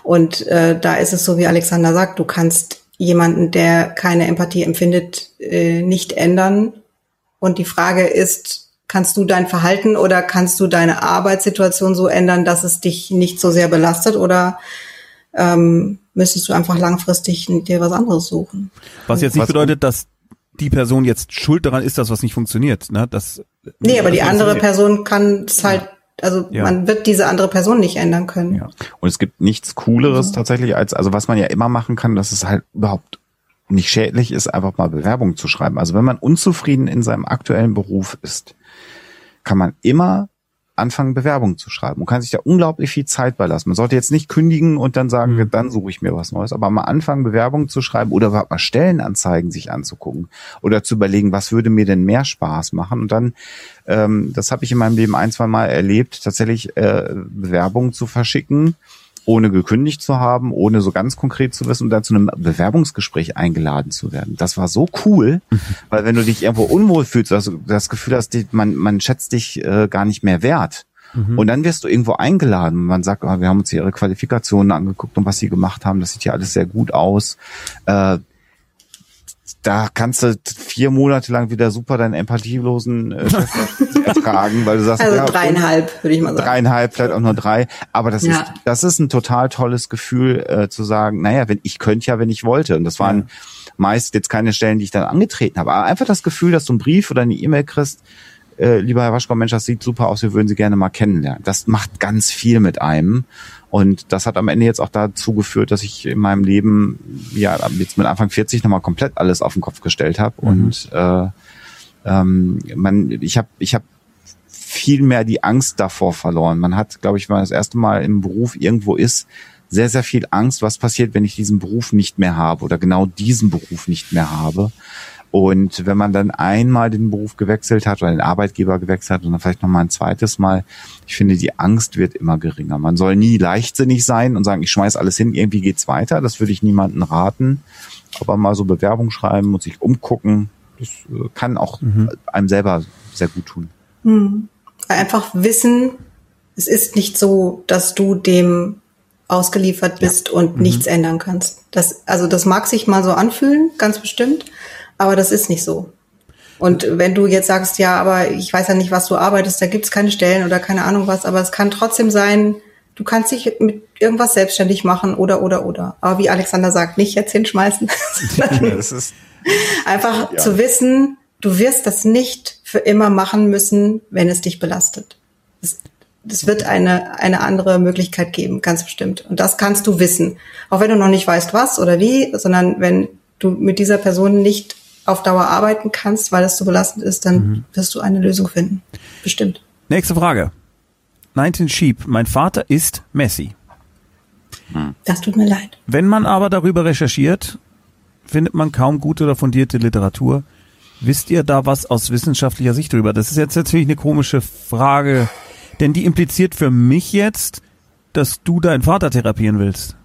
Speaker 2: Und äh, da ist es so, wie Alexander sagt, du kannst jemanden, der keine Empathie empfindet, äh, nicht ändern. Und die Frage ist, kannst du dein Verhalten oder kannst du deine Arbeitssituation so ändern, dass es dich nicht so sehr belastet oder ähm, müsstest du einfach langfristig dir was anderes suchen?
Speaker 1: Was jetzt nicht bedeutet, dass die Person jetzt schuld daran ist, dass was nicht funktioniert. Ne? Das,
Speaker 2: nee, aber die andere Person kann es halt, also ja. man wird diese andere Person nicht ändern können. Ja.
Speaker 3: Und es gibt nichts Cooleres mhm. tatsächlich als, also was man ja immer machen kann, dass es halt überhaupt nicht schädlich ist, einfach mal Bewerbung zu schreiben. Also wenn man unzufrieden in seinem aktuellen Beruf ist, kann man immer anfangen, Bewerbungen zu schreiben. Man kann sich da unglaublich viel Zeit beilassen. Man sollte jetzt nicht kündigen und dann sagen, mhm. dann suche ich mir was Neues, aber mal anfangen, Bewerbungen zu schreiben oder überhaupt mal Stellenanzeigen sich anzugucken oder zu überlegen, was würde mir denn mehr Spaß machen und dann, ähm, das habe ich in meinem Leben ein, zwei Mal erlebt, tatsächlich äh, Bewerbungen zu verschicken ohne gekündigt zu haben, ohne so ganz konkret zu wissen und dann zu einem Bewerbungsgespräch eingeladen zu werden. Das war so cool, *laughs* weil wenn du dich irgendwo unwohl fühlst, dass du das Gefühl hast, man, man schätzt dich äh, gar nicht mehr wert. Mhm. Und dann wirst du irgendwo eingeladen. Man sagt, oh, wir haben uns hier ihre Qualifikationen angeguckt und was sie gemacht haben. Das sieht ja alles sehr gut aus. Äh, da kannst du vier Monate lang wieder super deinen empathielosen äh, *laughs* ertragen, weil du sagst,
Speaker 2: also ja, dreieinhalb, würde ich mal sagen.
Speaker 3: Dreieinhalb, vielleicht auch nur drei. Aber das ja. ist, das ist ein total tolles Gefühl, äh, zu sagen, naja, wenn ich könnte ja, wenn ich wollte. Und das waren ja. meist jetzt keine Stellen, die ich dann angetreten habe. Aber einfach das Gefühl, dass du einen Brief oder eine E-Mail kriegst, äh, lieber Herr Waschkau, Mensch, das sieht super aus, wir würden Sie gerne mal kennenlernen. Das macht ganz viel mit einem. Und das hat am Ende jetzt auch dazu geführt, dass ich in meinem Leben ja jetzt mit Anfang 40 nochmal komplett alles auf den Kopf gestellt habe. Mhm. Und äh, ähm, man, ich habe ich hab viel mehr die Angst davor verloren. Man hat, glaube ich, wenn man das erste Mal im Beruf irgendwo ist, sehr, sehr viel Angst, was passiert, wenn ich diesen Beruf nicht mehr habe oder genau diesen Beruf nicht mehr habe. Und wenn man dann einmal den Beruf gewechselt hat oder den Arbeitgeber gewechselt hat und dann vielleicht nochmal ein zweites Mal, ich finde, die Angst wird immer geringer. Man soll nie leichtsinnig sein und sagen, ich schmeiß alles hin, irgendwie geht's weiter. Das würde ich niemandem raten. Aber mal so Bewerbung schreiben und sich umgucken, das äh, kann auch mhm. einem selber sehr gut tun.
Speaker 2: Mhm. Einfach wissen, es ist nicht so, dass du dem ausgeliefert bist ja. und mhm. nichts ändern kannst. Das, also das mag sich mal so anfühlen, ganz bestimmt. Aber das ist nicht so. Und wenn du jetzt sagst, ja, aber ich weiß ja nicht, was du arbeitest, da gibt's keine Stellen oder keine Ahnung was, aber es kann trotzdem sein, du kannst dich mit irgendwas selbstständig machen oder oder oder. Aber wie Alexander sagt, nicht jetzt hinschmeißen. *laughs* das ist einfach ja. zu wissen, du wirst das nicht für immer machen müssen, wenn es dich belastet. Es, es wird eine, eine andere Möglichkeit geben, ganz bestimmt. Und das kannst du wissen. Auch wenn du noch nicht weißt, was oder wie, sondern wenn du mit dieser Person nicht auf Dauer arbeiten kannst, weil es so belastend ist, dann mhm. wirst du eine Lösung finden. Bestimmt.
Speaker 1: Nächste Frage. 19 Sheep. Mein Vater ist Messi.
Speaker 2: Das tut mir leid.
Speaker 1: Wenn man aber darüber recherchiert, findet man kaum gute oder fundierte Literatur. Wisst ihr da was aus wissenschaftlicher Sicht drüber? Das ist jetzt natürlich eine komische Frage, denn die impliziert für mich jetzt, dass du deinen Vater therapieren willst.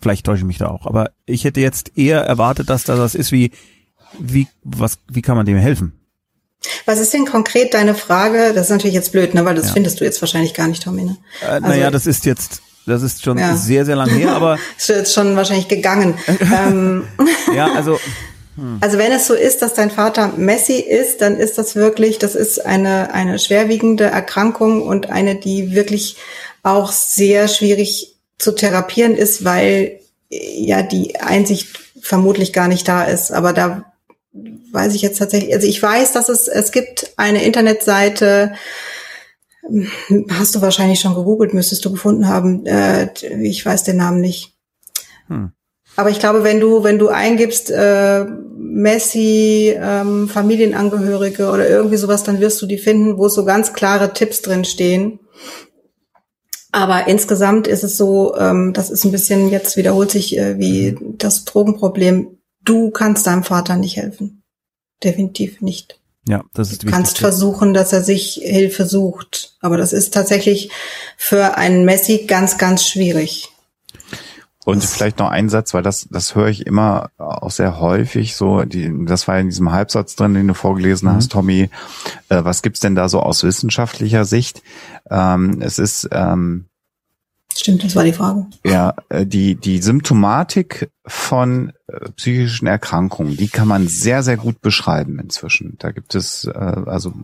Speaker 1: Vielleicht täusche ich mich da auch, aber ich hätte jetzt eher erwartet, dass da das ist wie, wie, was, wie kann man dem helfen?
Speaker 2: Was ist denn konkret deine Frage? Das ist natürlich jetzt blöd, ne? weil das ja. findest du jetzt wahrscheinlich gar nicht, Tomine.
Speaker 1: Äh, also, naja, das ist jetzt, das ist schon ja. sehr, sehr lang her, aber. *laughs*
Speaker 2: ist jetzt schon wahrscheinlich gegangen. ähm. *laughs*
Speaker 1: Ja, also. *laughs*
Speaker 2: Hm. Also wenn es so ist, dass dein Vater Messi ist, dann ist das wirklich, das ist eine, eine schwerwiegende Erkrankung und eine, die wirklich auch sehr schwierig zu therapieren ist, weil ja die Einsicht vermutlich gar nicht da ist. Aber da weiß ich jetzt tatsächlich, also ich weiß, dass es, es gibt eine Internetseite, hast du wahrscheinlich schon gegoogelt, müsstest du gefunden haben. Äh, ich weiß den Namen nicht. Hm. Aber ich glaube, wenn du, wenn du eingibst, äh, Messi, ähm, Familienangehörige oder irgendwie sowas, dann wirst du die finden, wo so ganz klare Tipps drin stehen. Aber insgesamt ist es so, ähm, das ist ein bisschen, jetzt wiederholt sich äh, wie mhm. das Drogenproblem. Du kannst deinem Vater nicht helfen. Definitiv nicht.
Speaker 1: Ja, das ist
Speaker 2: Du kannst versuchen, dass er sich Hilfe sucht. Aber das ist tatsächlich für einen Messi ganz, ganz schwierig.
Speaker 3: Und vielleicht noch ein Satz, weil das, das höre ich immer auch sehr häufig, so, die, das war in diesem Halbsatz drin, den du vorgelesen mhm. hast, Tommy. Äh, was gibt's denn da so aus wissenschaftlicher Sicht? Ähm, es ist, ähm,
Speaker 2: Stimmt, das war die Frage.
Speaker 3: Ja, äh, die, die Symptomatik von äh, psychischen Erkrankungen, die kann man sehr, sehr gut beschreiben inzwischen. Da gibt es äh, also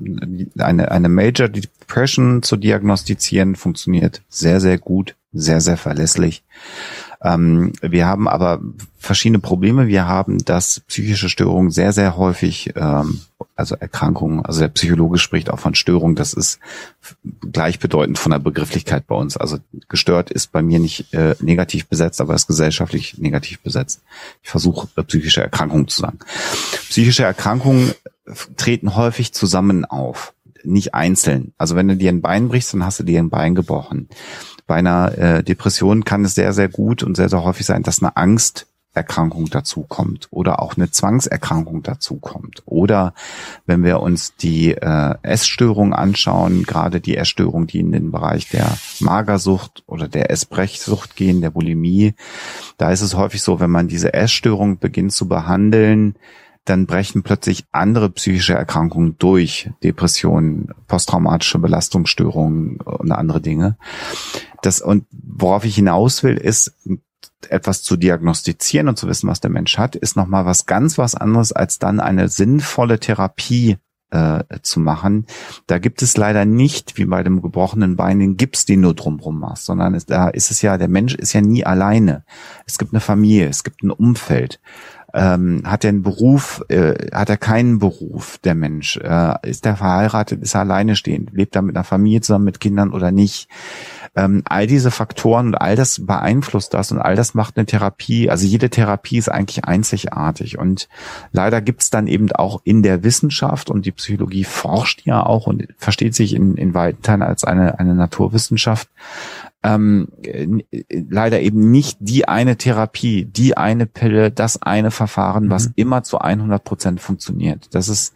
Speaker 3: eine, eine Major Depression zu diagnostizieren, funktioniert sehr, sehr gut, sehr, sehr verlässlich. Ähm, wir haben aber verschiedene Probleme. Wir haben, dass psychische Störungen sehr, sehr häufig, ähm, also Erkrankungen, also der Psychologe spricht auch von Störung, das ist gleichbedeutend von der Begrifflichkeit bei uns. Also gestört ist bei mir nicht äh, negativ besetzt, aber ist gesellschaftlich negativ besetzt. Ich versuche äh, psychische Erkrankungen zu sagen. Psychische Erkrankungen treten häufig zusammen auf, nicht einzeln. Also wenn du dir ein Bein brichst, dann hast du dir ein Bein gebrochen bei einer äh, Depression kann es sehr, sehr gut und sehr, sehr häufig sein, dass eine Angsterkrankung dazu kommt oder auch eine Zwangserkrankung dazu kommt. Oder wenn wir uns die äh, Essstörung anschauen, gerade die Essstörung, die in den Bereich der Magersucht oder der Essbrechsucht gehen, der Bulimie, da ist es häufig so, wenn man diese Essstörung beginnt zu behandeln, dann brechen plötzlich andere psychische Erkrankungen durch, Depressionen, posttraumatische Belastungsstörungen und andere Dinge. Das, und worauf ich hinaus will, ist, etwas zu diagnostizieren und zu wissen, was der Mensch hat, ist nochmal was ganz was anderes, als dann eine sinnvolle Therapie äh, zu machen. Da gibt es leider nicht, wie bei dem gebrochenen Bein, den Gips, den du drumrum machst, sondern es, da ist es ja, der Mensch ist ja nie alleine. Es gibt eine Familie, es gibt ein Umfeld ähm, hat er einen Beruf, äh, hat er keinen Beruf, der Mensch? Äh, ist er verheiratet, ist er alleine stehend? Lebt er mit einer Familie zusammen mit Kindern oder nicht? Ähm, all diese Faktoren und all das beeinflusst das und all das macht eine Therapie. Also jede Therapie ist eigentlich einzigartig und leider gibt's dann eben auch in der Wissenschaft und die Psychologie forscht ja auch und versteht sich in, in weiten Teilen als eine, eine Naturwissenschaft ähm, leider eben nicht die eine Therapie, die eine Pille, das eine Verfahren, was mhm. immer zu 100 Prozent funktioniert. Das ist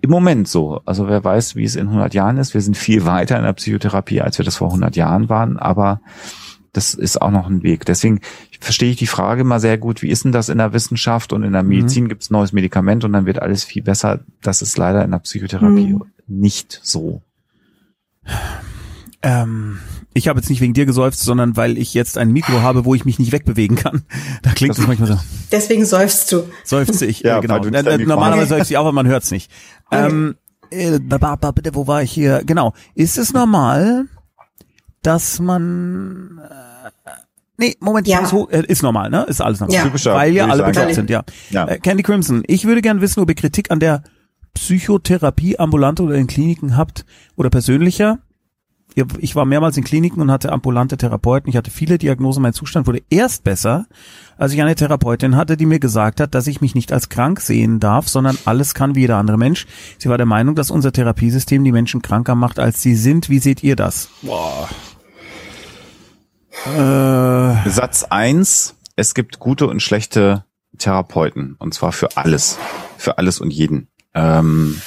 Speaker 3: im Moment so. Also wer weiß, wie es in 100 Jahren ist. Wir sind viel weiter in der Psychotherapie, als wir das vor 100 Jahren waren, aber das ist auch noch ein Weg. Deswegen verstehe ich die Frage immer sehr gut, wie ist denn das in der Wissenschaft und in der mhm. Medizin mhm. gibt es neues Medikament und dann wird alles viel besser. Das ist leider in der Psychotherapie mhm. nicht so.
Speaker 1: Ähm, ich habe jetzt nicht wegen dir geseufzt, sondern weil ich jetzt ein Mikro habe, wo ich mich nicht wegbewegen kann. *laughs* Da klingt das, das manchmal so.
Speaker 2: Deswegen seufzt du.
Speaker 1: Seufze ich, ja, genau. Äh, normalerweise seufze ich auch, aber man hört's nicht. Okay. Ähm, äh, bitte, wo war ich hier? Genau. Ist es normal, dass man äh, Nee, Moment, ja. ist, äh, ist normal, ne? Ist alles normal. Ja. Typischer, Weil ja alle bekloppt sind, ja. ja. Äh, Candy Crimson, ich würde gern wissen, ob ihr Kritik an der Psychotherapie ambulant oder in Kliniken habt oder persönlicher ich war mehrmals in Kliniken und hatte ambulante Therapeuten. Ich hatte viele Diagnosen. Mein Zustand wurde erst besser, als ich eine Therapeutin hatte, die mir gesagt hat, dass ich mich nicht als krank sehen darf, sondern alles kann wie jeder andere Mensch. Sie war der Meinung, dass unser Therapiesystem die Menschen kranker macht, als sie sind. Wie seht ihr das?
Speaker 3: Boah. Äh. Satz eins: Es gibt gute und schlechte Therapeuten. Und zwar für alles. Für alles und jeden. Ähm,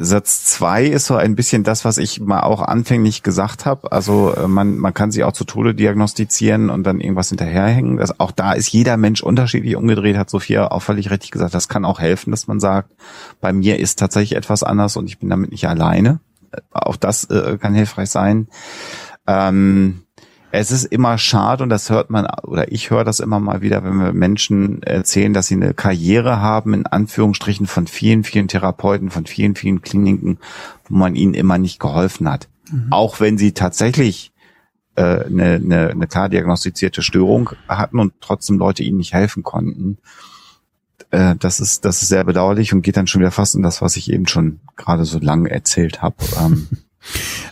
Speaker 3: Satz zwei ist so ein bisschen das, was ich mal auch anfänglich gesagt habe. Also äh, man, man kann sie auch zu Tode diagnostizieren und dann irgendwas hinterherhängen. Das, auch da ist jeder Mensch unterschiedlich umgedreht, hat Sophia auch völlig richtig gesagt. Das kann auch helfen, dass man sagt, bei mir ist tatsächlich etwas anders und ich bin damit nicht alleine. Äh, auch das äh, kann hilfreich sein. Ähm, es ist immer schade und das hört man oder ich höre das immer mal wieder, wenn wir Menschen erzählen, dass sie eine Karriere haben, in Anführungsstrichen von vielen, vielen Therapeuten, von vielen, vielen Kliniken, wo man ihnen immer nicht geholfen hat. Mhm. Auch wenn sie tatsächlich äh, eine, eine, eine klar diagnostizierte Störung hatten und trotzdem Leute ihnen nicht helfen konnten. Äh, das ist das ist sehr bedauerlich und geht dann schon wieder fast in das, was ich eben schon gerade so lange erzählt habe. Ähm, *laughs*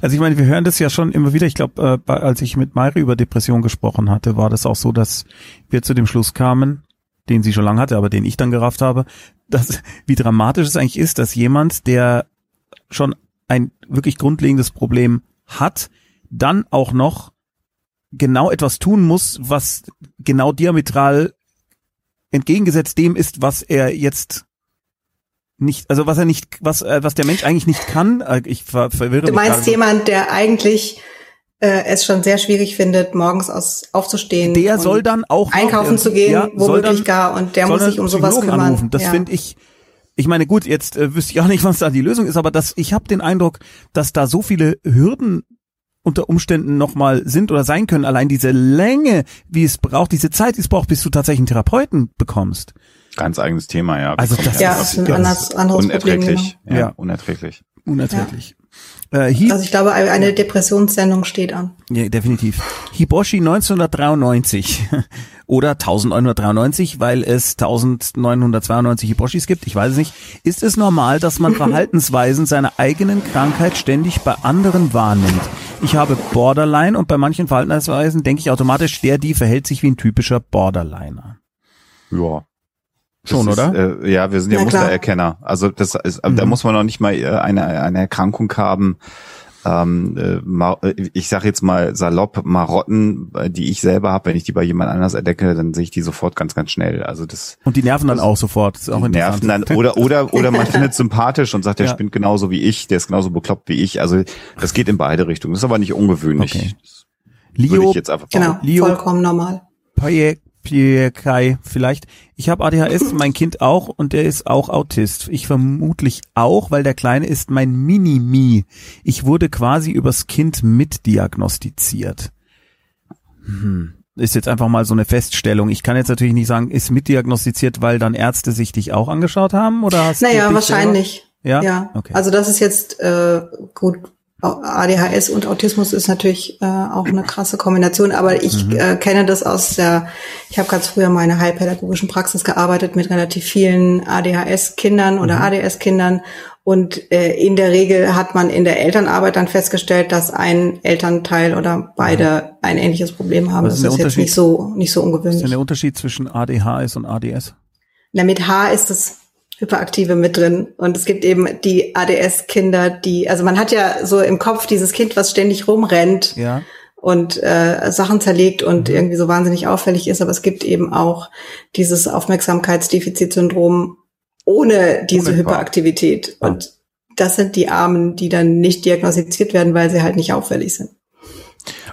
Speaker 1: Also ich meine, wir hören das ja schon immer wieder. Ich glaube, äh, als ich mit Mayre über Depression gesprochen hatte, war das auch so, dass wir zu dem Schluss kamen, den sie schon lange hatte, aber den ich dann gerafft habe, dass wie dramatisch es eigentlich ist, dass jemand, der schon ein wirklich grundlegendes Problem hat, dann auch noch genau etwas tun muss, was genau diametral entgegengesetzt dem ist, was er jetzt nicht, also was er nicht, was, äh, was der Mensch eigentlich nicht kann, äh, ich ver verwirre
Speaker 2: Du meinst
Speaker 1: so.
Speaker 2: jemand, der eigentlich äh, es schon sehr schwierig findet, morgens aus, aufzustehen.
Speaker 1: Der soll dann auch
Speaker 2: einkaufen
Speaker 1: noch,
Speaker 2: zu gehen, ja, womöglich gar, und der muss sich um sowas kümmern. Anrufen.
Speaker 1: Das ja. finde ich. Ich meine, gut, jetzt äh, wüsste ich auch nicht, *laughs* was da die Lösung ist, aber das, ich habe den Eindruck, dass da so viele Hürden unter Umständen nochmal sind oder sein können. Allein diese Länge, wie es braucht, diese Zeit, die es braucht, bis du tatsächlich einen Therapeuten bekommst.
Speaker 3: Ganz eigenes Thema, ja.
Speaker 2: Also das ja, ist ein anderes, anderes
Speaker 3: unerträglich.
Speaker 2: Problem.
Speaker 3: Ja, ja, unerträglich.
Speaker 1: Unerträglich.
Speaker 2: Ja. Äh, also ich glaube, eine Depressionssendung steht an.
Speaker 1: Ja, definitiv. Hiboshi 1993 *laughs* oder 1993, weil es 1992 Hiboshis gibt, ich weiß es nicht. Ist es normal, dass man *laughs* Verhaltensweisen seiner eigenen Krankheit ständig bei anderen wahrnimmt? Ich habe Borderline und bei manchen Verhaltensweisen denke ich automatisch, der, die verhält sich wie ein typischer Borderliner.
Speaker 3: Ja,
Speaker 1: Schon,
Speaker 3: ist,
Speaker 1: oder?
Speaker 3: Äh, ja, wir sind ja, ja Mustererkenner. Also das ist, mhm. da muss man noch nicht mal äh, eine, eine Erkrankung haben. Ähm, äh, äh ich sage jetzt mal salopp Marotten, die ich selber habe, wenn ich die bei jemand anders entdecke, dann sehe ich die sofort ganz, ganz schnell. Also das
Speaker 1: und die nerven dann auch sofort. Das ist auch
Speaker 3: die nerven dann *laughs* oder oder oder man findet sympathisch und sagt, der ja. spinnt genauso wie ich, der ist genauso bekloppt wie ich. Also das geht in beide Richtungen. Das ist aber nicht ungewöhnlich. Okay.
Speaker 1: Leo,
Speaker 2: ich jetzt einfach genau, Leo, vollkommen normal.
Speaker 1: Projekt Kai vielleicht. Ich habe ADHS, *laughs* mein Kind auch und der ist auch Autist. Ich vermutlich auch, weil der Kleine ist mein Mini-Mi. Ich wurde quasi übers Kind mitdiagnostiziert. Hm. Ist jetzt einfach mal so eine Feststellung. Ich kann jetzt natürlich nicht sagen, ist mitdiagnostiziert, weil dann Ärzte sich dich auch angeschaut haben oder hast
Speaker 2: Naja, wahrscheinlich.
Speaker 1: Selber?
Speaker 2: Ja. ja. Okay. Also das ist jetzt äh, gut ADHS und Autismus ist natürlich äh, auch eine krasse Kombination, aber ich mhm. äh, kenne das aus der, ich habe ganz früher meine heilpädagogischen Praxis gearbeitet mit relativ vielen ADHS-Kindern oder mhm. ADS-Kindern und äh, in der Regel hat man in der Elternarbeit dann festgestellt, dass ein Elternteil oder beide mhm. ein ähnliches Problem haben. Das ist, ist jetzt nicht so nicht so ungewöhnlich. Was ist
Speaker 1: denn der Unterschied zwischen ADHS und ADS?
Speaker 2: Na, mit H ist es Hyperaktive mit drin. Und es gibt eben die ADS-Kinder, die, also man hat ja so im Kopf dieses Kind, was ständig rumrennt
Speaker 1: ja.
Speaker 2: und äh, Sachen zerlegt und mhm. irgendwie so wahnsinnig auffällig ist, aber es gibt eben auch dieses Aufmerksamkeitsdefizitsyndrom ohne diese Unmittelbar. Hyperaktivität. Und das sind die Armen, die dann nicht diagnostiziert werden, weil sie halt nicht auffällig sind.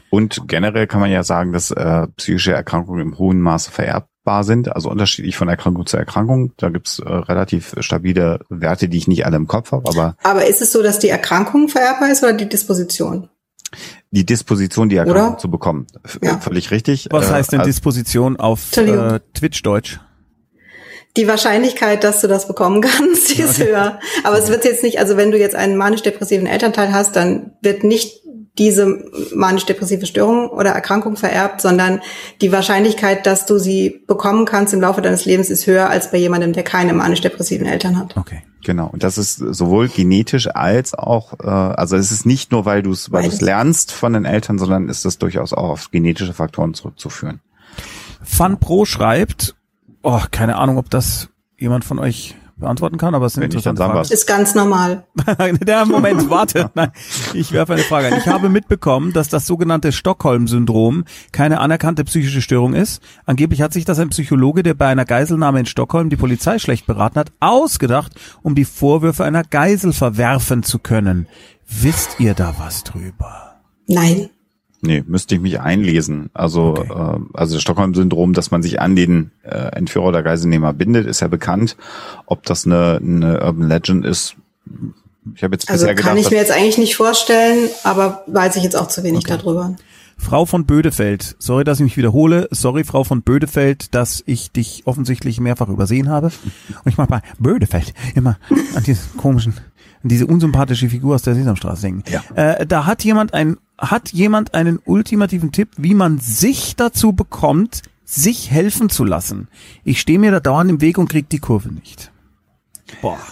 Speaker 3: Und generell kann man ja sagen, dass äh, psychische Erkrankungen im hohen Maße vererbt vererbbar sind, also unterschiedlich von Erkrankung zu Erkrankung. Da gibt's äh, relativ stabile Werte, die ich nicht alle im Kopf habe. Aber,
Speaker 2: aber ist es so, dass die Erkrankung vererbbar ist oder die Disposition?
Speaker 3: Die Disposition, die Erkrankung oder? zu bekommen. Ja. Völlig richtig.
Speaker 1: Was heißt denn äh, Disposition auf äh, Twitch-Deutsch?
Speaker 2: Die Wahrscheinlichkeit, dass du das bekommen *laughs* kannst, ist okay. höher. Aber es wird jetzt nicht, also wenn du jetzt einen manisch-depressiven Elternteil hast, dann wird nicht diese manisch-depressive Störung oder Erkrankung vererbt, sondern die Wahrscheinlichkeit, dass du sie bekommen kannst im Laufe deines Lebens, ist höher als bei jemandem, der keine manisch-depressiven Eltern hat.
Speaker 3: Okay. Genau. Und das ist sowohl genetisch als auch, äh, also es ist nicht nur, weil du es, weil du es lernst von den Eltern, sondern ist es durchaus auch auf genetische Faktoren zurückzuführen.
Speaker 1: Fun Pro schreibt, oh, keine Ahnung, ob das jemand von euch beantworten kann, aber es sind interessante Fragen.
Speaker 2: Ist ganz normal. *laughs*
Speaker 1: Der Moment, warte. *laughs* Nein, ich werfe eine Frage ein. Ich habe mitbekommen, dass das sogenannte Stockholm-Syndrom keine anerkannte psychische Störung ist. Angeblich hat sich das ein Psychologe, der bei einer Geiselnahme in Stockholm die Polizei schlecht beraten hat, ausgedacht, um die Vorwürfe einer Geisel verwerfen zu können. Wisst ihr da was drüber?
Speaker 2: Nein.
Speaker 3: Nee, müsste ich mich einlesen. Also, okay. äh, also das Stockholm-Syndrom, dass man sich an den äh, Entführer oder Geiselnehmer bindet, ist ja bekannt. Ob das eine, eine Urban Legend ist, ich habe jetzt
Speaker 2: also
Speaker 3: bisher
Speaker 2: gedacht. Kann ich mir jetzt eigentlich nicht vorstellen, aber weiß ich jetzt auch zu wenig okay. darüber.
Speaker 1: Frau von Bödefeld, sorry, dass ich mich wiederhole. Sorry, Frau von Bödefeld, dass ich dich offensichtlich mehrfach übersehen habe. Und ich mach mal Bödefeld immer an diesen komischen diese unsympathische Figur aus der Sesamstraße denken. Ja. Äh, da hat jemand ein, hat jemand einen ultimativen Tipp, wie man sich dazu bekommt, sich helfen zu lassen. Ich stehe mir da dauernd im Weg und krieg die Kurve nicht.
Speaker 3: Boah. *laughs*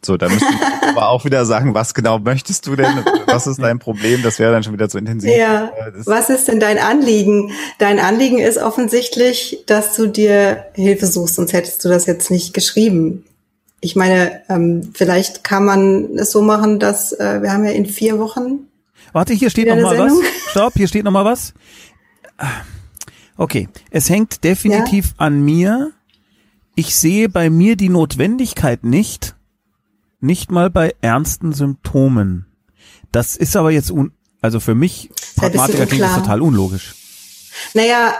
Speaker 3: So, da müsste ich aber auch wieder sagen, was genau möchtest du denn? Was ist dein Problem? Das wäre dann schon wieder zu intensiv.
Speaker 2: Ja. Das was ist denn dein Anliegen? Dein Anliegen ist offensichtlich, dass du dir Hilfe suchst, sonst hättest du das jetzt nicht geschrieben ich meine, ähm, vielleicht kann man es so machen, dass äh, wir haben ja in vier Wochen.
Speaker 1: Warte, hier steht noch mal Sendung. was. *laughs* Stopp, hier steht noch mal was. Okay, es hängt definitiv ja? an mir. Ich sehe bei mir die Notwendigkeit nicht, nicht mal bei ernsten Symptomen. Das ist aber jetzt un, also für mich Pragmatiker klingt das total unlogisch.
Speaker 2: Naja,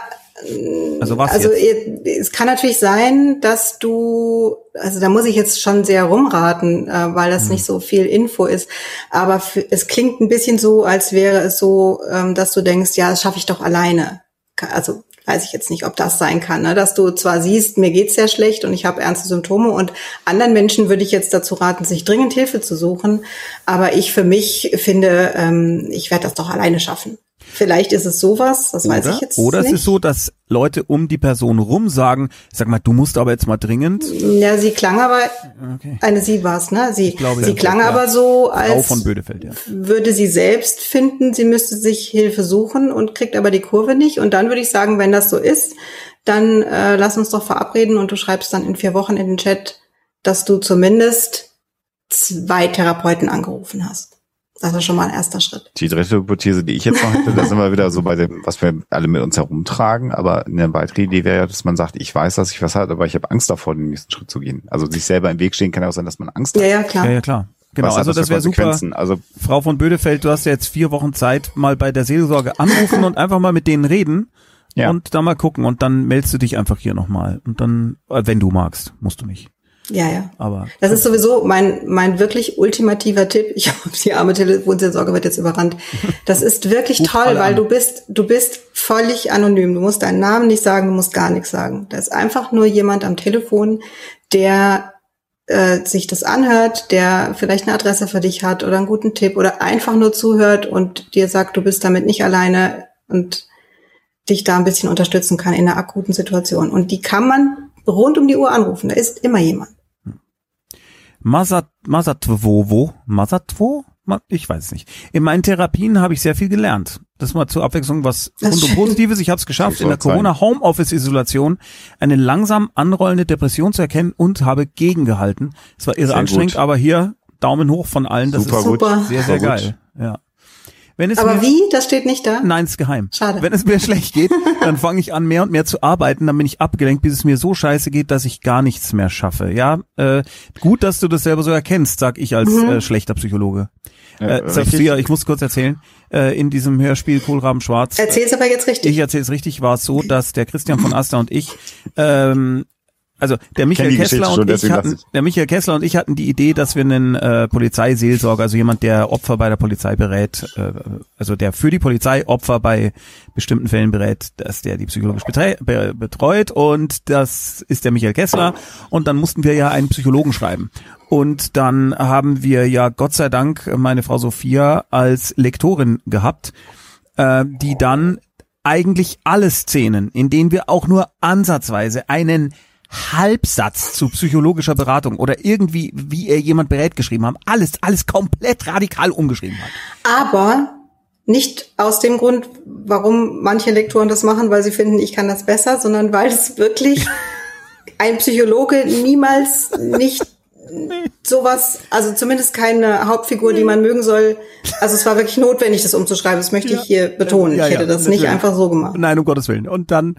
Speaker 1: also was
Speaker 2: Also
Speaker 1: jetzt?
Speaker 2: es kann natürlich sein, dass du, also da muss ich jetzt schon sehr rumraten, äh, weil das hm. nicht so viel Info ist. Aber für, es klingt ein bisschen so, als wäre es so, ähm, dass du denkst, ja, das schaffe ich doch alleine. Also weiß ich jetzt nicht, ob das sein kann, ne? dass du zwar siehst, mir geht's sehr schlecht und ich habe ernste Symptome und anderen Menschen würde ich jetzt dazu raten, sich dringend Hilfe zu suchen, aber ich für mich finde, ähm, ich werde das doch alleine schaffen. Vielleicht ist es sowas, das
Speaker 1: oder,
Speaker 2: weiß ich jetzt
Speaker 1: Oder
Speaker 2: nicht.
Speaker 1: es ist so, dass Leute um die Person rum sagen, sag mal, du musst aber jetzt mal dringend.
Speaker 2: Ja, sie klang aber, okay. eine sie war's, ne? Sie, glaube, sie klang aber so, als
Speaker 1: ja.
Speaker 2: würde sie selbst finden, sie müsste sich Hilfe suchen und kriegt aber die Kurve nicht. Und dann würde ich sagen, wenn das so ist, dann äh, lass uns doch verabreden und du schreibst dann in vier Wochen in den Chat, dass du zumindest zwei Therapeuten angerufen hast. Das ist schon mal ein erster Schritt.
Speaker 3: Die dritte Hypothese, die ich jetzt noch hätte, da sind wir wieder so bei dem, was wir alle mit uns herumtragen. Aber eine weitere Idee wäre ja, dass man sagt, ich weiß, dass ich was habe, aber ich habe Angst davor, den nächsten Schritt zu gehen. Also sich selber im Weg stehen kann ja auch sein, dass man Angst
Speaker 2: hat.
Speaker 3: Ja,
Speaker 2: ja, klar.
Speaker 1: Ja, ja, klar. Genau, also das wäre super. Also Frau von Bödefeld, du hast ja jetzt vier Wochen Zeit, mal bei der Seelsorge anrufen und einfach mal mit denen reden ja. und da mal gucken und dann meldest du dich einfach hier nochmal und dann, äh, wenn du magst, musst du nicht.
Speaker 2: Ja, ja. Aber das ist sowieso mein mein wirklich ultimativer Tipp. Ich *laughs* habe die arme Telefonseelsorge wird jetzt überrannt. Das ist wirklich toll, weil du bist du bist völlig anonym. Du musst deinen Namen nicht sagen, du musst gar nichts sagen. Da ist einfach nur jemand am Telefon, der äh, sich das anhört, der vielleicht eine Adresse für dich hat oder einen guten Tipp oder einfach nur zuhört und dir sagt, du bist damit nicht alleine und dich da ein bisschen unterstützen kann in einer akuten Situation. Und die kann man rund um die Uhr anrufen. Da ist immer jemand.
Speaker 1: Masat, Masatwo, Masatwo? Ich weiß es nicht. In meinen Therapien habe ich sehr viel gelernt. Das mal zur Abwechslung was *laughs* Positives. Ich habe es geschafft, in der Corona-Homeoffice-Isolation eine langsam anrollende Depression zu erkennen und habe gegengehalten. Es war irre sehr anstrengend, gut. aber hier Daumen hoch von allen. Das
Speaker 2: Super
Speaker 1: ist
Speaker 2: gut.
Speaker 1: sehr, sehr geil. Ja.
Speaker 2: Wenn es Aber mir, wie? Das steht nicht da?
Speaker 1: Nein, ist geheim.
Speaker 2: Schade.
Speaker 1: Wenn es mir schlecht geht, *laughs* dann fange ich an, mehr und mehr zu arbeiten, dann bin ich abgelenkt, bis es mir so scheiße geht, dass ich gar nichts mehr schaffe. Ja, äh, gut, dass du das selber so erkennst, sag ich als mhm. äh, schlechter Psychologe. Äh, Sophia, ich muss kurz erzählen, äh, in diesem Hörspiel Kohlraben Schwarz.
Speaker 2: Erzähl's aber jetzt richtig.
Speaker 1: Ich erzähl's richtig, war es so, dass der Christian von Asta und ich ähm, also der Michael Kessler und ich hatten, der Michael Kessler und ich hatten die Idee, dass wir einen äh, Polizeiseelsorger, also jemand, der Opfer bei der Polizei berät, äh, also der für die Polizei Opfer bei bestimmten Fällen berät, dass der die psychologisch betreut und das ist der Michael Kessler und dann mussten wir ja einen Psychologen schreiben. Und dann haben wir ja Gott sei Dank meine Frau Sophia als Lektorin gehabt, äh, die dann eigentlich alle Szenen, in denen wir auch nur ansatzweise einen Halbsatz zu psychologischer Beratung oder irgendwie, wie er jemand berät geschrieben haben, alles, alles komplett radikal umgeschrieben hat.
Speaker 2: Aber nicht aus dem Grund, warum manche Lektoren das machen, weil sie finden, ich kann das besser, sondern weil es wirklich *laughs* ein Psychologe niemals nicht sowas, also zumindest keine Hauptfigur, die man mögen soll. Also es war wirklich notwendig, das umzuschreiben. Das möchte ja. ich hier betonen. Ja, ja, ich hätte das nicht einfach so gemacht.
Speaker 1: Nein, um Gottes Willen. Und dann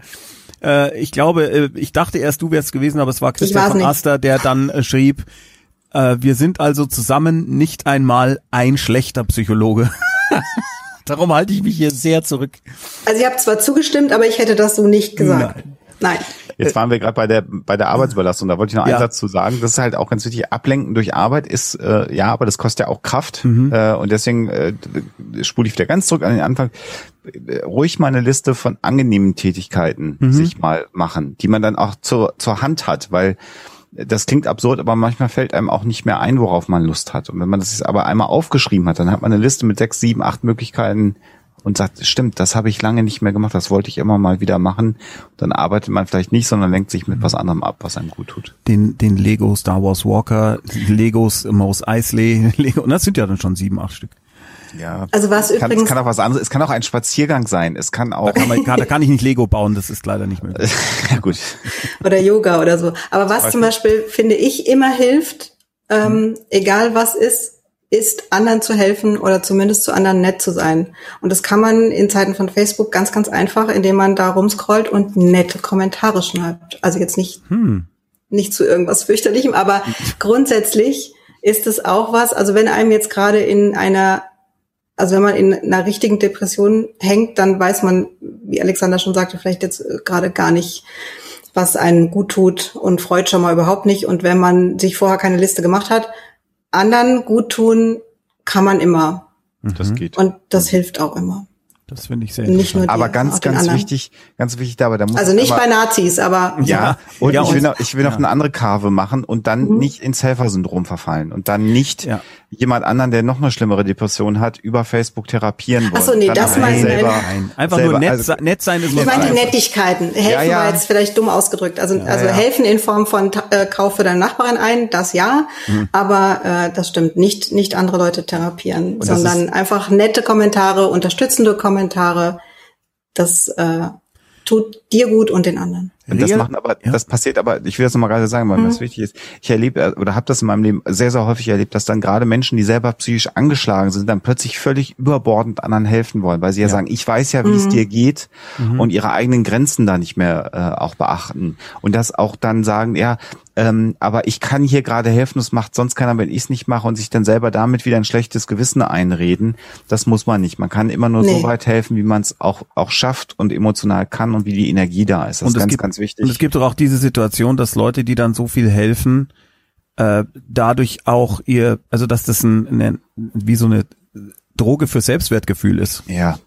Speaker 1: äh, ich glaube, äh, ich dachte erst, du wärst gewesen, aber es war Christian von Aster, der dann äh, schrieb, äh, wir sind also zusammen nicht einmal ein schlechter Psychologe. *laughs* Darum halte ich mich hier sehr zurück.
Speaker 2: Also ich habe zwar zugestimmt, aber ich hätte das so nicht gesagt. Nein. Nein.
Speaker 3: Jetzt waren wir gerade bei der bei der Arbeitsüberlastung. Da wollte ich noch einen ja. Satz zu sagen. Das ist halt auch ganz wichtig. Ablenken durch Arbeit ist äh, ja, aber das kostet ja auch Kraft. Mhm. Äh, und deswegen äh, spule ich wieder ganz zurück an den Anfang. Ruhig mal eine Liste von angenehmen Tätigkeiten mhm. sich mal machen, die man dann auch zur zur Hand hat, weil das klingt absurd, aber manchmal fällt einem auch nicht mehr ein, worauf man Lust hat. Und wenn man das jetzt aber einmal aufgeschrieben hat, dann hat man eine Liste mit sechs, sieben, acht Möglichkeiten, und sagt, stimmt, das habe ich lange nicht mehr gemacht, das wollte ich immer mal wieder machen. Dann arbeitet man vielleicht nicht, sondern lenkt sich mit was anderem ab, was einem gut tut.
Speaker 1: Den, den Lego Star Wars Walker, Legos Mos Eisley, *laughs* Lego, und das sind ja dann schon sieben, acht Stück.
Speaker 3: Ja. Also was kann, übrigens. Es kann auch was anderes. Es kann auch ein Spaziergang sein. Es kann auch.
Speaker 1: Da kann, man, da kann ich nicht Lego bauen. Das ist leider nicht möglich.
Speaker 3: ja *laughs* gut.
Speaker 2: Oder Yoga oder so. Aber was zum Beispiel finde ich immer hilft, ähm, hm. egal was ist, ist, anderen zu helfen oder zumindest zu anderen nett zu sein. Und das kann man in Zeiten von Facebook ganz, ganz einfach, indem man da rumscrollt und nette Kommentare schreibt. Also jetzt nicht, hm. nicht zu irgendwas fürchterlichem, aber *laughs* grundsätzlich ist es auch was, also wenn einem jetzt gerade in einer, also wenn man in einer richtigen Depression hängt, dann weiß man, wie Alexander schon sagte, vielleicht jetzt äh, gerade gar nicht, was einen gut tut und freut schon mal überhaupt nicht. Und wenn man sich vorher keine Liste gemacht hat, anderen gut tun kann man immer.
Speaker 3: Das geht.
Speaker 2: Und das hilft auch immer.
Speaker 1: Das finde ich sehr
Speaker 3: die, Aber ganz, ganz wichtig, ganz wichtig da, aber da muss
Speaker 2: Also nicht bei Nazis, aber.
Speaker 3: Ja, ja. und ja, ich will noch, ich will noch ja. eine andere Karve machen und dann mhm. nicht ins Helfersyndrom verfallen und dann nicht ja. jemand anderen, der noch eine schlimmere Depression hat, über Facebook therapieren wollen.
Speaker 2: Achso, nee, dann das meine ich
Speaker 1: Nein. Einfach selber, nur nett, also, nett sein ist
Speaker 2: Ich meinte Nettigkeiten. Helfen war jetzt vielleicht dumm ausgedrückt. Also, also helfen in Form von äh, Kauf für deine Nachbarin ein, das ja. Mhm. Aber äh, das stimmt. Nicht, nicht andere Leute therapieren, und sondern einfach nette Kommentare, unterstützende Kommentare Kommentare. Das äh, tut dir gut und den anderen.
Speaker 3: Und das machen aber, ja. das passiert aber, ich will das nochmal gerade sagen, weil mhm. das wichtig ist. Ich erlebe äh, oder habe das in meinem Leben sehr, sehr häufig erlebt, dass dann gerade Menschen, die selber psychisch angeschlagen sind, dann plötzlich völlig überbordend anderen helfen wollen, weil sie ja, ja sagen, ich weiß ja, wie mhm. es dir geht mhm. und ihre eigenen Grenzen da nicht mehr äh, auch beachten. Und das auch dann sagen, ja, ähm, aber ich kann hier gerade helfen, das macht sonst keiner, wenn ich es nicht mache und sich dann selber damit wieder ein schlechtes Gewissen einreden. Das muss man nicht. Man kann immer nur nee. so weit helfen, wie man es auch, auch schafft und emotional kann und wie die Energie da ist. Das und ist ganz,
Speaker 1: gibt,
Speaker 3: ganz wichtig.
Speaker 1: Und es gibt doch auch diese Situation, dass Leute, die dann so viel helfen, äh, dadurch auch ihr, also dass das ein, eine, wie so eine Droge für Selbstwertgefühl ist.
Speaker 3: Ja.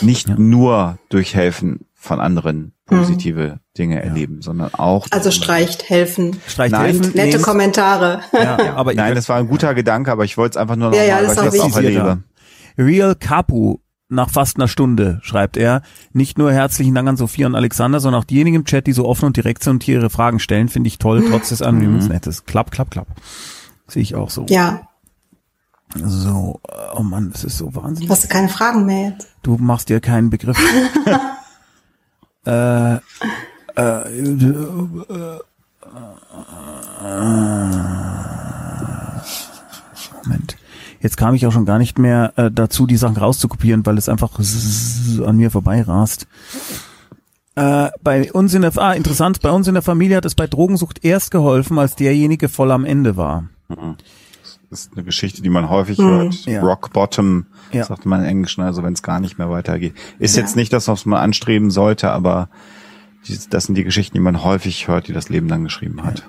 Speaker 3: Nicht ja. nur durch Helfen von anderen positive mhm. Dinge ja. erleben, sondern auch.
Speaker 2: Also streicht helfen.
Speaker 1: Streicht
Speaker 2: Nein,
Speaker 1: helfen.
Speaker 2: Nette nee. Kommentare.
Speaker 3: Ja, *laughs* aber Nein, das war ein guter Gedanke, aber ich wollte es einfach nur noch
Speaker 2: ja, mal, ja, weil ich das auch erlebe.
Speaker 1: Real Kapu nach fast einer Stunde, schreibt er. Nicht nur herzlichen Dank an Sophia und Alexander, sondern auch diejenigen im Chat, die so offen und direkt sind und hier ihre Fragen stellen, finde ich toll, trotz des anonymen mhm. Nettes. Klapp, klapp, klapp. Sehe ich auch so.
Speaker 2: Ja.
Speaker 1: So, oh Mann, das ist so wahnsinnig.
Speaker 2: Hast du keine Fragen mehr jetzt?
Speaker 1: Du machst dir keinen Begriff. *laughs* äh, äh, Moment. Jetzt kam ich auch schon gar nicht mehr äh, dazu, die Sachen rauszukopieren, weil es einfach an mir vorbei rast. Äh, bei uns in der, ah, interessant, bei uns in der Familie hat es bei Drogensucht erst geholfen, als derjenige voll am Ende war.
Speaker 3: Mhm. Das ist eine Geschichte, die man häufig mhm. hört. Ja. Rock Bottom, ja. sagt man in Englisch, ne? also wenn es gar nicht mehr weitergeht. Ist ja. jetzt nicht das, was man anstreben sollte, aber die, das sind die Geschichten, die man häufig hört, die das Leben dann geschrieben hat.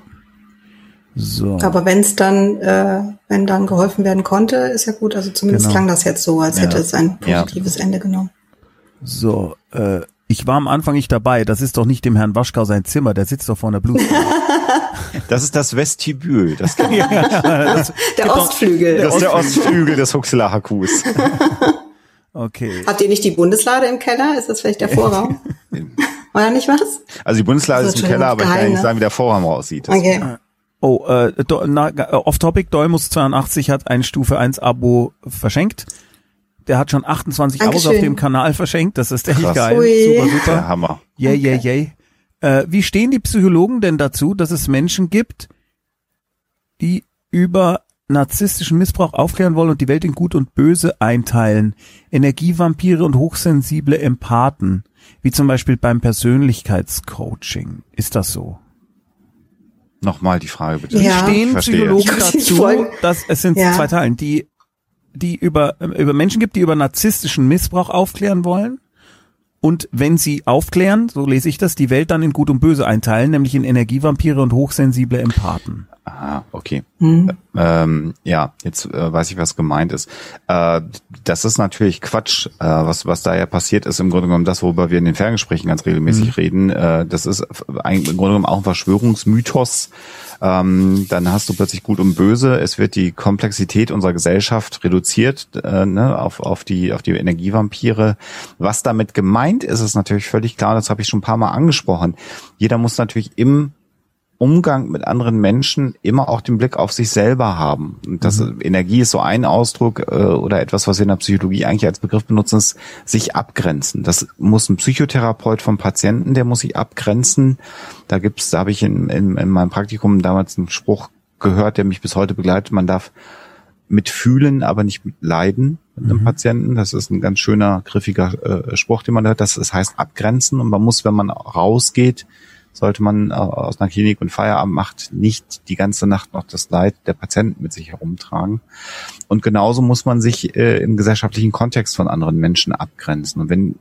Speaker 1: So.
Speaker 2: Aber wenn es dann, äh, wenn dann geholfen werden konnte, ist ja gut. Also zumindest
Speaker 1: Genau.
Speaker 2: klang das jetzt so, als
Speaker 3: Ja.
Speaker 2: hätte es ein
Speaker 3: Ja.
Speaker 2: positives Ende genommen.
Speaker 1: So, äh, ich war am Anfang nicht dabei. Das ist doch nicht dem Herrn Waschkau sein Zimmer. Der sitzt doch vor einer Blut. *laughs*
Speaker 3: Das ist das Vestibül. Das, *laughs*
Speaker 1: das, *laughs*
Speaker 2: Der
Speaker 1: Gibt doch-
Speaker 2: Ostflügel.
Speaker 3: das ist der Ostflügel des Huxler Hakus.
Speaker 1: okay.
Speaker 2: Habt ihr nicht die Bundeslade im Keller? Ist das vielleicht der Vorraum? War da nicht was?
Speaker 3: Also die Bundeslade
Speaker 2: Das
Speaker 3: ist
Speaker 2: ist
Speaker 3: im Keller, aber ich kann ja
Speaker 2: geheim,
Speaker 3: nicht sagen, wie der Vorraum aussieht. Das-
Speaker 2: Okay.
Speaker 1: Oh, äh, Do- na, off-topic, Dolmus 82 hat ein Stufe 1 Abo verschenkt. Der hat schon 28 Abos
Speaker 2: Dankeschön.
Speaker 1: auf dem Kanal verschenkt. Das ist echt
Speaker 3: Krass.
Speaker 1: geil.
Speaker 2: Ui.
Speaker 1: Super,
Speaker 3: Der
Speaker 1: super.
Speaker 3: Hammer.
Speaker 1: Yay, yay, yay. Äh, wie stehen die Psychologen denn dazu, dass es Menschen gibt, die über narzisstischen Missbrauch aufklären wollen und die Welt in Gut und Böse einteilen? Energievampire und hochsensible Empathen, wie zum Beispiel beim Persönlichkeitscoaching. Ist das so?
Speaker 3: Nochmal die Frage bitte.
Speaker 2: Ja.
Speaker 1: Wie stehen. Psychologen dazu, dass es sind
Speaker 2: Ja.
Speaker 1: zwei Teilen, die die über über Menschen gibt, die über narzisstischen Missbrauch aufklären wollen und wenn sie aufklären, so lese ich das, die Welt dann in Gut und Böse einteilen, nämlich in Energievampire und hochsensible Empathen.
Speaker 3: Ah, okay.
Speaker 2: Hm.
Speaker 3: Ähm, ja, jetzt äh, weiß ich, was gemeint ist. Äh, das ist natürlich Quatsch. Äh, was, was da ja passiert ist, im Grunde genommen das, worüber wir in den Ferngesprächen ganz regelmäßig reden. Äh, das ist eigentlich im Grunde genommen auch ein Verschwörungsmythos. Ähm, dann hast du plötzlich Gut und Böse. Es wird die Komplexität unserer Gesellschaft reduziert äh, ne, auf, auf, die, auf die Energievampire. Was damit gemeint ist, ist natürlich völlig klar. Das habe ich schon ein paar Mal angesprochen. Jeder muss natürlich im Umgang mit anderen Menschen immer auch den Blick auf sich selber haben. Und das Energie ist so ein Ausdruck äh, oder etwas, was wir in der Psychologie eigentlich als Begriff benutzen, ist sich abgrenzen. Das muss ein Psychotherapeut vom Patienten, der muss sich abgrenzen. Da gibt's, da habe ich in, in, in meinem Praktikum damals einen Spruch gehört, der mich bis heute begleitet. Man darf mitfühlen, aber nicht mit leiden mit einem Patienten. Das ist ein ganz schöner, griffiger äh, Spruch, den man hört. Das, das heißt abgrenzen und man muss, wenn man rausgeht, sollte man äh, aus einer Klinik und Feierabend macht, nicht die ganze Nacht noch das Leid der Patienten mit sich herumtragen. Und genauso muss man sich äh, im gesellschaftlichen Kontext von anderen Menschen abgrenzen. Und wenn,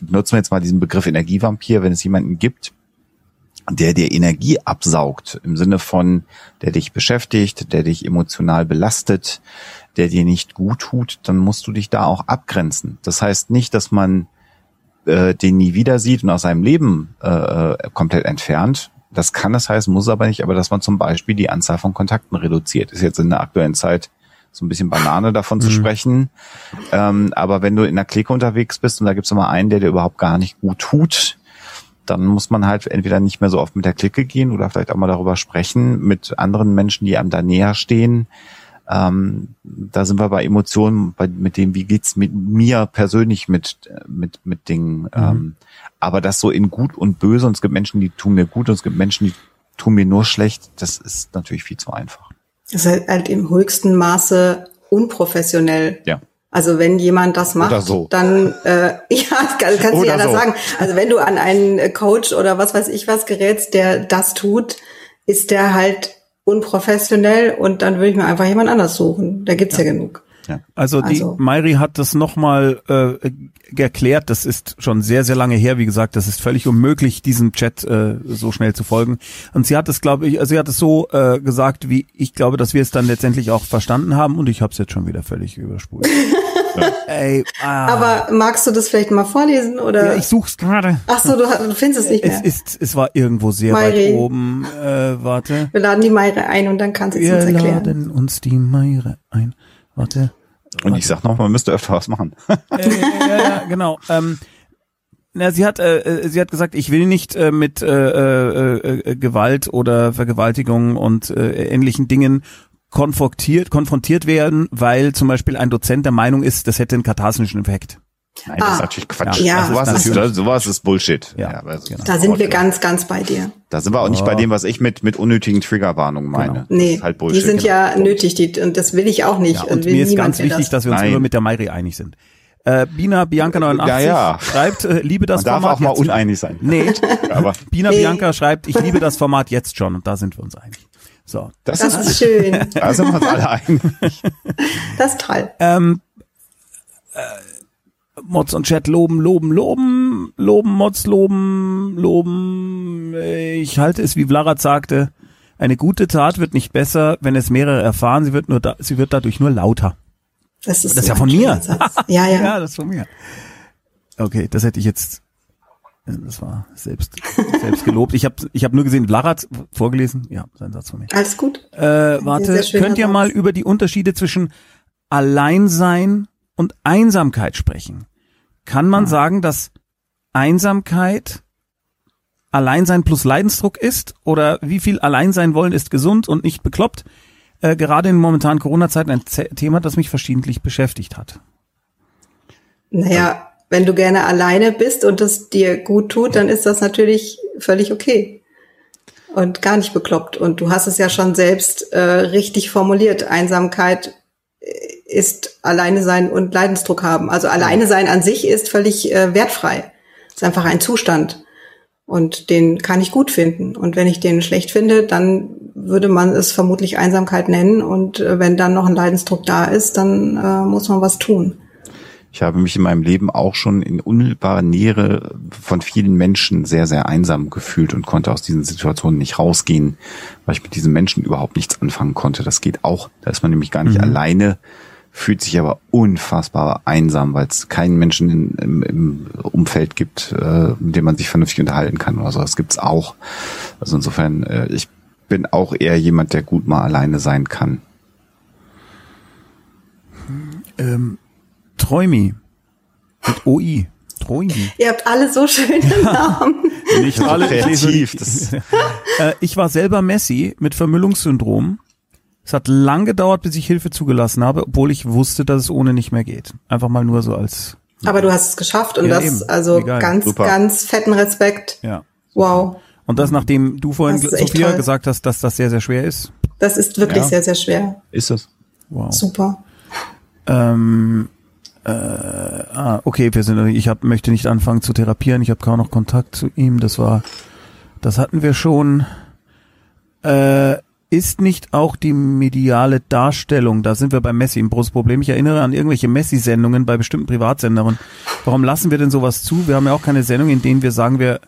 Speaker 3: benutzen wir jetzt mal diesen Begriff Energievampir, wenn es jemanden gibt, der dir Energie absaugt, im Sinne von, der dich beschäftigt, der dich emotional belastet, der dir nicht gut tut, dann musst du dich da auch abgrenzen. Das heißt nicht, dass man äh, den nie wieder sieht und aus seinem Leben äh, äh, komplett entfernt. Das kann es heißen, muss aber nicht, aber dass man zum Beispiel die Anzahl von Kontakten reduziert. Ist jetzt in der aktuellen Zeit so ein bisschen Banane davon zu sprechen. Ähm, aber wenn du in der Clique unterwegs bist und da gibt es immer einen, der dir überhaupt gar nicht gut tut, dann muss man halt entweder nicht mehr so oft mit der Clique gehen oder vielleicht auch mal darüber sprechen mit anderen Menschen, die einem da näher stehen. Ähm, da sind wir bei Emotionen, bei, mit dem, wie geht's mit mir persönlich mit, mit, mit Dingen. Ähm, aber das so in gut und böse und es gibt Menschen, die tun mir gut und es gibt Menschen, die tun mir nur schlecht, das ist natürlich viel zu einfach.
Speaker 2: Das ist halt, halt im höchsten Maße unprofessionell.
Speaker 3: Ja.
Speaker 2: Also wenn jemand das macht,
Speaker 3: so.
Speaker 2: dann äh, *laughs* ja, kann, kannst du ja das
Speaker 3: so.
Speaker 2: sagen. Also wenn du an einen Coach oder was weiß ich was gerätst, der das tut, ist der halt unprofessionell und dann würde ich mir einfach jemand anders suchen. Da gibt's ja, genug.
Speaker 1: Also die
Speaker 2: Also-
Speaker 1: Mairi hat das nochmal äh, erklärt, das ist schon sehr, sehr lange her, wie gesagt, das ist völlig unmöglich, diesem Chat äh, so schnell zu folgen. Und sie hat es, glaube ich, also sie hat es so äh, gesagt, wie ich glaube, dass wir es dann letztendlich auch verstanden haben und ich habe es jetzt schon wieder völlig überspult. *laughs* Ey, ah,
Speaker 2: Aber magst du das vielleicht mal vorlesen oder?
Speaker 1: ja, ich such's gerade.
Speaker 2: Ach so, du, du findest es nicht
Speaker 1: Es
Speaker 2: mehr.
Speaker 1: ist, es war irgendwo sehr
Speaker 2: Mairi.
Speaker 1: weit oben. Äh, warte.
Speaker 2: Wir laden die Meire ein und dann kann sie es
Speaker 1: Wir
Speaker 2: uns erklären.
Speaker 1: laden uns die Meire ein. Warte.
Speaker 3: Und ich sag noch, man müsste öfter was machen. *laughs*
Speaker 1: äh, ja, ja, genau. Ähm, na, sie hat, äh, äh, sie hat gesagt, ich will nicht äh, mit äh, äh, äh, Gewalt oder Vergewaltigung und äh, ähnlichen Dingen konfrontiert, konfrontiert werden, weil zum Beispiel ein Dozent der Meinung ist, das hätte einen katharsischen Effekt.
Speaker 3: Nein, das
Speaker 2: Ah.
Speaker 3: ist natürlich Quatsch.
Speaker 2: Ja,
Speaker 3: also, sowas,
Speaker 1: das
Speaker 3: ist, das, sowas ist Bullshit.
Speaker 1: Ja,
Speaker 3: aber das-
Speaker 1: genau.
Speaker 2: Da sind wir ganz, ganz bei dir.
Speaker 3: Da sind wir auch nicht bei dem, was ich mit, mit unnötigen Triggerwarnungen meine.
Speaker 1: Genau.
Speaker 3: Das
Speaker 2: Nee,
Speaker 3: ist halt
Speaker 2: die
Speaker 3: Bullshit.
Speaker 2: sind ja nötig, die, und das will ich auch nicht.
Speaker 1: Ja,
Speaker 2: und
Speaker 1: mir ist ganz wichtig, dass wir uns
Speaker 3: Nein.
Speaker 1: immer mit der Mairi einig sind. Äh, Bina Bianca 89
Speaker 3: Ja, ja.
Speaker 1: schreibt, äh, liebe das
Speaker 3: Man darf
Speaker 1: Format
Speaker 3: auch mal
Speaker 1: jetzt
Speaker 3: uneinig sein.
Speaker 1: Nee, *laughs*
Speaker 3: Aber
Speaker 1: Bina
Speaker 2: Nee.
Speaker 1: Bianca schreibt, ich liebe das Format jetzt schon und da sind wir uns einig. So.
Speaker 3: das,
Speaker 2: Das
Speaker 3: ist,
Speaker 2: ist schön. *laughs*
Speaker 3: da sind wir uns alle einig.
Speaker 2: Das ist toll.
Speaker 1: Ähm, äh, Mods und Chat loben, loben, loben, loben, Mods loben, loben. Ich halte es, wie Vlarat sagte, eine gute Tat wird nicht besser, wenn es mehrere erfahren. Sie wird nur, da, sie wird dadurch nur lauter.
Speaker 2: Das ist,
Speaker 1: Das ist ja von mir.
Speaker 2: Ja, ja. *laughs*
Speaker 1: ja, das ist von mir. Okay, das hätte ich jetzt. Das war selbst selbst gelobt. Ich habe ich hab nur gesehen, Vlarat vorgelesen. Ja, sein Satz von mir.
Speaker 2: Alles gut.
Speaker 1: Äh, warte, könnt ihr mal über die Unterschiede zwischen Alleinsein und Einsamkeit sprechen? Kann man sagen, dass Einsamkeit Alleinsein plus Leidensdruck ist? Oder wie viel Alleinsein wollen ist gesund und nicht bekloppt? Äh, gerade in momentanen Corona-Zeiten ein Z Thema, das mich verschiedentlich beschäftigt hat.
Speaker 2: Naja, wenn du gerne alleine bist und es dir gut tut, dann ist das natürlich völlig okay. Und gar nicht bekloppt. Und du hast es ja schon selbst äh, richtig formuliert. Einsamkeit äh, ist alleine sein und Leidensdruck haben. Also alleine sein an sich ist völlig äh, wertfrei. ist einfach ein Zustand. Und den kann ich gut finden. Und wenn ich den schlecht finde, dann würde man es vermutlich Einsamkeit nennen. Und äh, wenn dann noch ein Leidensdruck da ist, dann äh, muss man was tun.
Speaker 3: Ich habe mich in meinem Leben auch schon in unmittelbarer Nähe von vielen Menschen sehr, sehr einsam gefühlt und konnte aus diesen Situationen nicht rausgehen, weil ich mit diesen Menschen überhaupt nichts anfangen konnte. Das geht auch. Da ist man nämlich gar nicht
Speaker 1: Mhm.
Speaker 3: alleine, fühlt sich aber unfassbar einsam, weil es keinen Menschen in, im, im Umfeld gibt, äh, mit dem man sich vernünftig unterhalten kann oder so. Das gibt's auch. Also insofern, äh, ich bin auch eher jemand, der gut mal alleine sein kann.
Speaker 1: Ähm, Träumi. Mit OI. Träumi.
Speaker 2: Ihr habt alle so schöne *laughs* Namen.
Speaker 1: Nicht alle
Speaker 3: kreativ. Das,
Speaker 1: äh, ich war selber Messi mit Vermüllungssyndrom. Es hat lang gedauert, bis ich Hilfe zugelassen habe, obwohl ich wusste, dass es ohne nicht mehr geht. Einfach mal nur so als,
Speaker 2: Aber du hast es geschafft und
Speaker 1: Ja,
Speaker 2: das,
Speaker 1: eben.
Speaker 2: also
Speaker 1: Egal.
Speaker 2: ganz,
Speaker 3: Super.
Speaker 2: ganz fetten Respekt.
Speaker 1: ja.
Speaker 2: Wow.
Speaker 1: Und das, nachdem du vorhin,
Speaker 2: Das
Speaker 1: Sophia,
Speaker 2: toll.
Speaker 1: gesagt hast, dass das sehr, sehr schwer ist.
Speaker 2: Das ist wirklich
Speaker 1: Ja.
Speaker 2: sehr, sehr schwer.
Speaker 3: ist es.
Speaker 1: Wow.
Speaker 2: Super.
Speaker 1: Ähm, äh, ah, okay, wir sind, ich hab, möchte nicht anfangen zu therapieren. Ich habe kaum noch Kontakt zu ihm. Das war, das hatten wir schon. Äh, ist nicht auch die mediale Darstellung, da sind wir bei Messi ein großes Problem. Ich erinnere an irgendwelche Messi-Sendungen bei bestimmten Privatsendern. Warum lassen wir denn sowas zu? Wir haben ja auch keine Sendung, in denen wir sagen, wir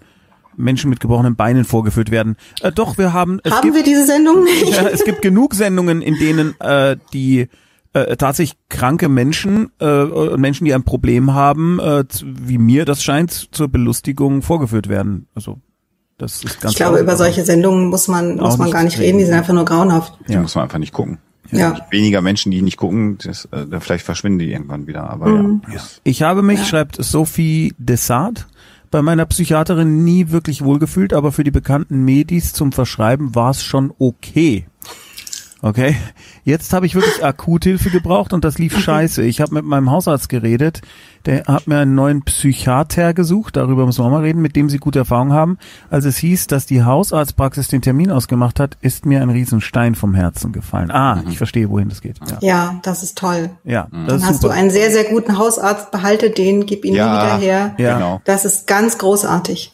Speaker 1: Menschen mit gebrochenen Beinen vorgeführt werden. Äh, doch, wir haben. Es
Speaker 2: Haben
Speaker 1: gibt,
Speaker 2: wir diese Sendung nicht?
Speaker 1: ja, es gibt genug Sendungen, in denen äh, die äh, tatsächlich kranke Menschen äh, und Menschen, die ein Problem haben, äh, wie mir das scheint, zur Belustigung vorgeführt werden. Also das ist ganz
Speaker 2: Ich glaube, über solche Sendungen muss man, muss man
Speaker 1: nicht
Speaker 2: gar nicht
Speaker 1: reden.
Speaker 2: reden. Die sind einfach nur grauenhaft.
Speaker 3: Die
Speaker 1: Ja.
Speaker 3: muss man einfach nicht gucken.
Speaker 2: Ja.
Speaker 3: Weniger Menschen, die nicht gucken, das, äh, vielleicht verschwinden die irgendwann wieder. Aber
Speaker 2: Mhm.
Speaker 3: ja,
Speaker 1: Ich habe mich,
Speaker 2: Ja.
Speaker 1: schreibt Sophie Dessart, bei meiner Psychiaterin nie wirklich wohlgefühlt, aber für die bekannten Medis zum Verschreiben war es schon okay. Okay, jetzt habe ich wirklich *laughs* Akuthilfe gebraucht und das lief scheiße. Ich habe mit meinem Hausarzt geredet, der hat mir einen neuen Psychiater gesucht, darüber müssen wir auch mal reden, mit dem sie gute Erfahrung haben. Als es hieß, dass die Hausarztpraxis den Termin ausgemacht hat, ist mir ein Riesenstein vom Herzen gefallen. Ah, ich verstehe, wohin das geht. Ja,
Speaker 2: Ja, das ist toll.
Speaker 1: ja das
Speaker 2: Dann
Speaker 1: ist
Speaker 2: hast
Speaker 1: super.
Speaker 2: du einen sehr, sehr guten Hausarzt, behalte den, gib ihn
Speaker 3: Ja.
Speaker 2: wieder her.
Speaker 1: Ja.
Speaker 3: genau.
Speaker 2: Das ist ganz großartig.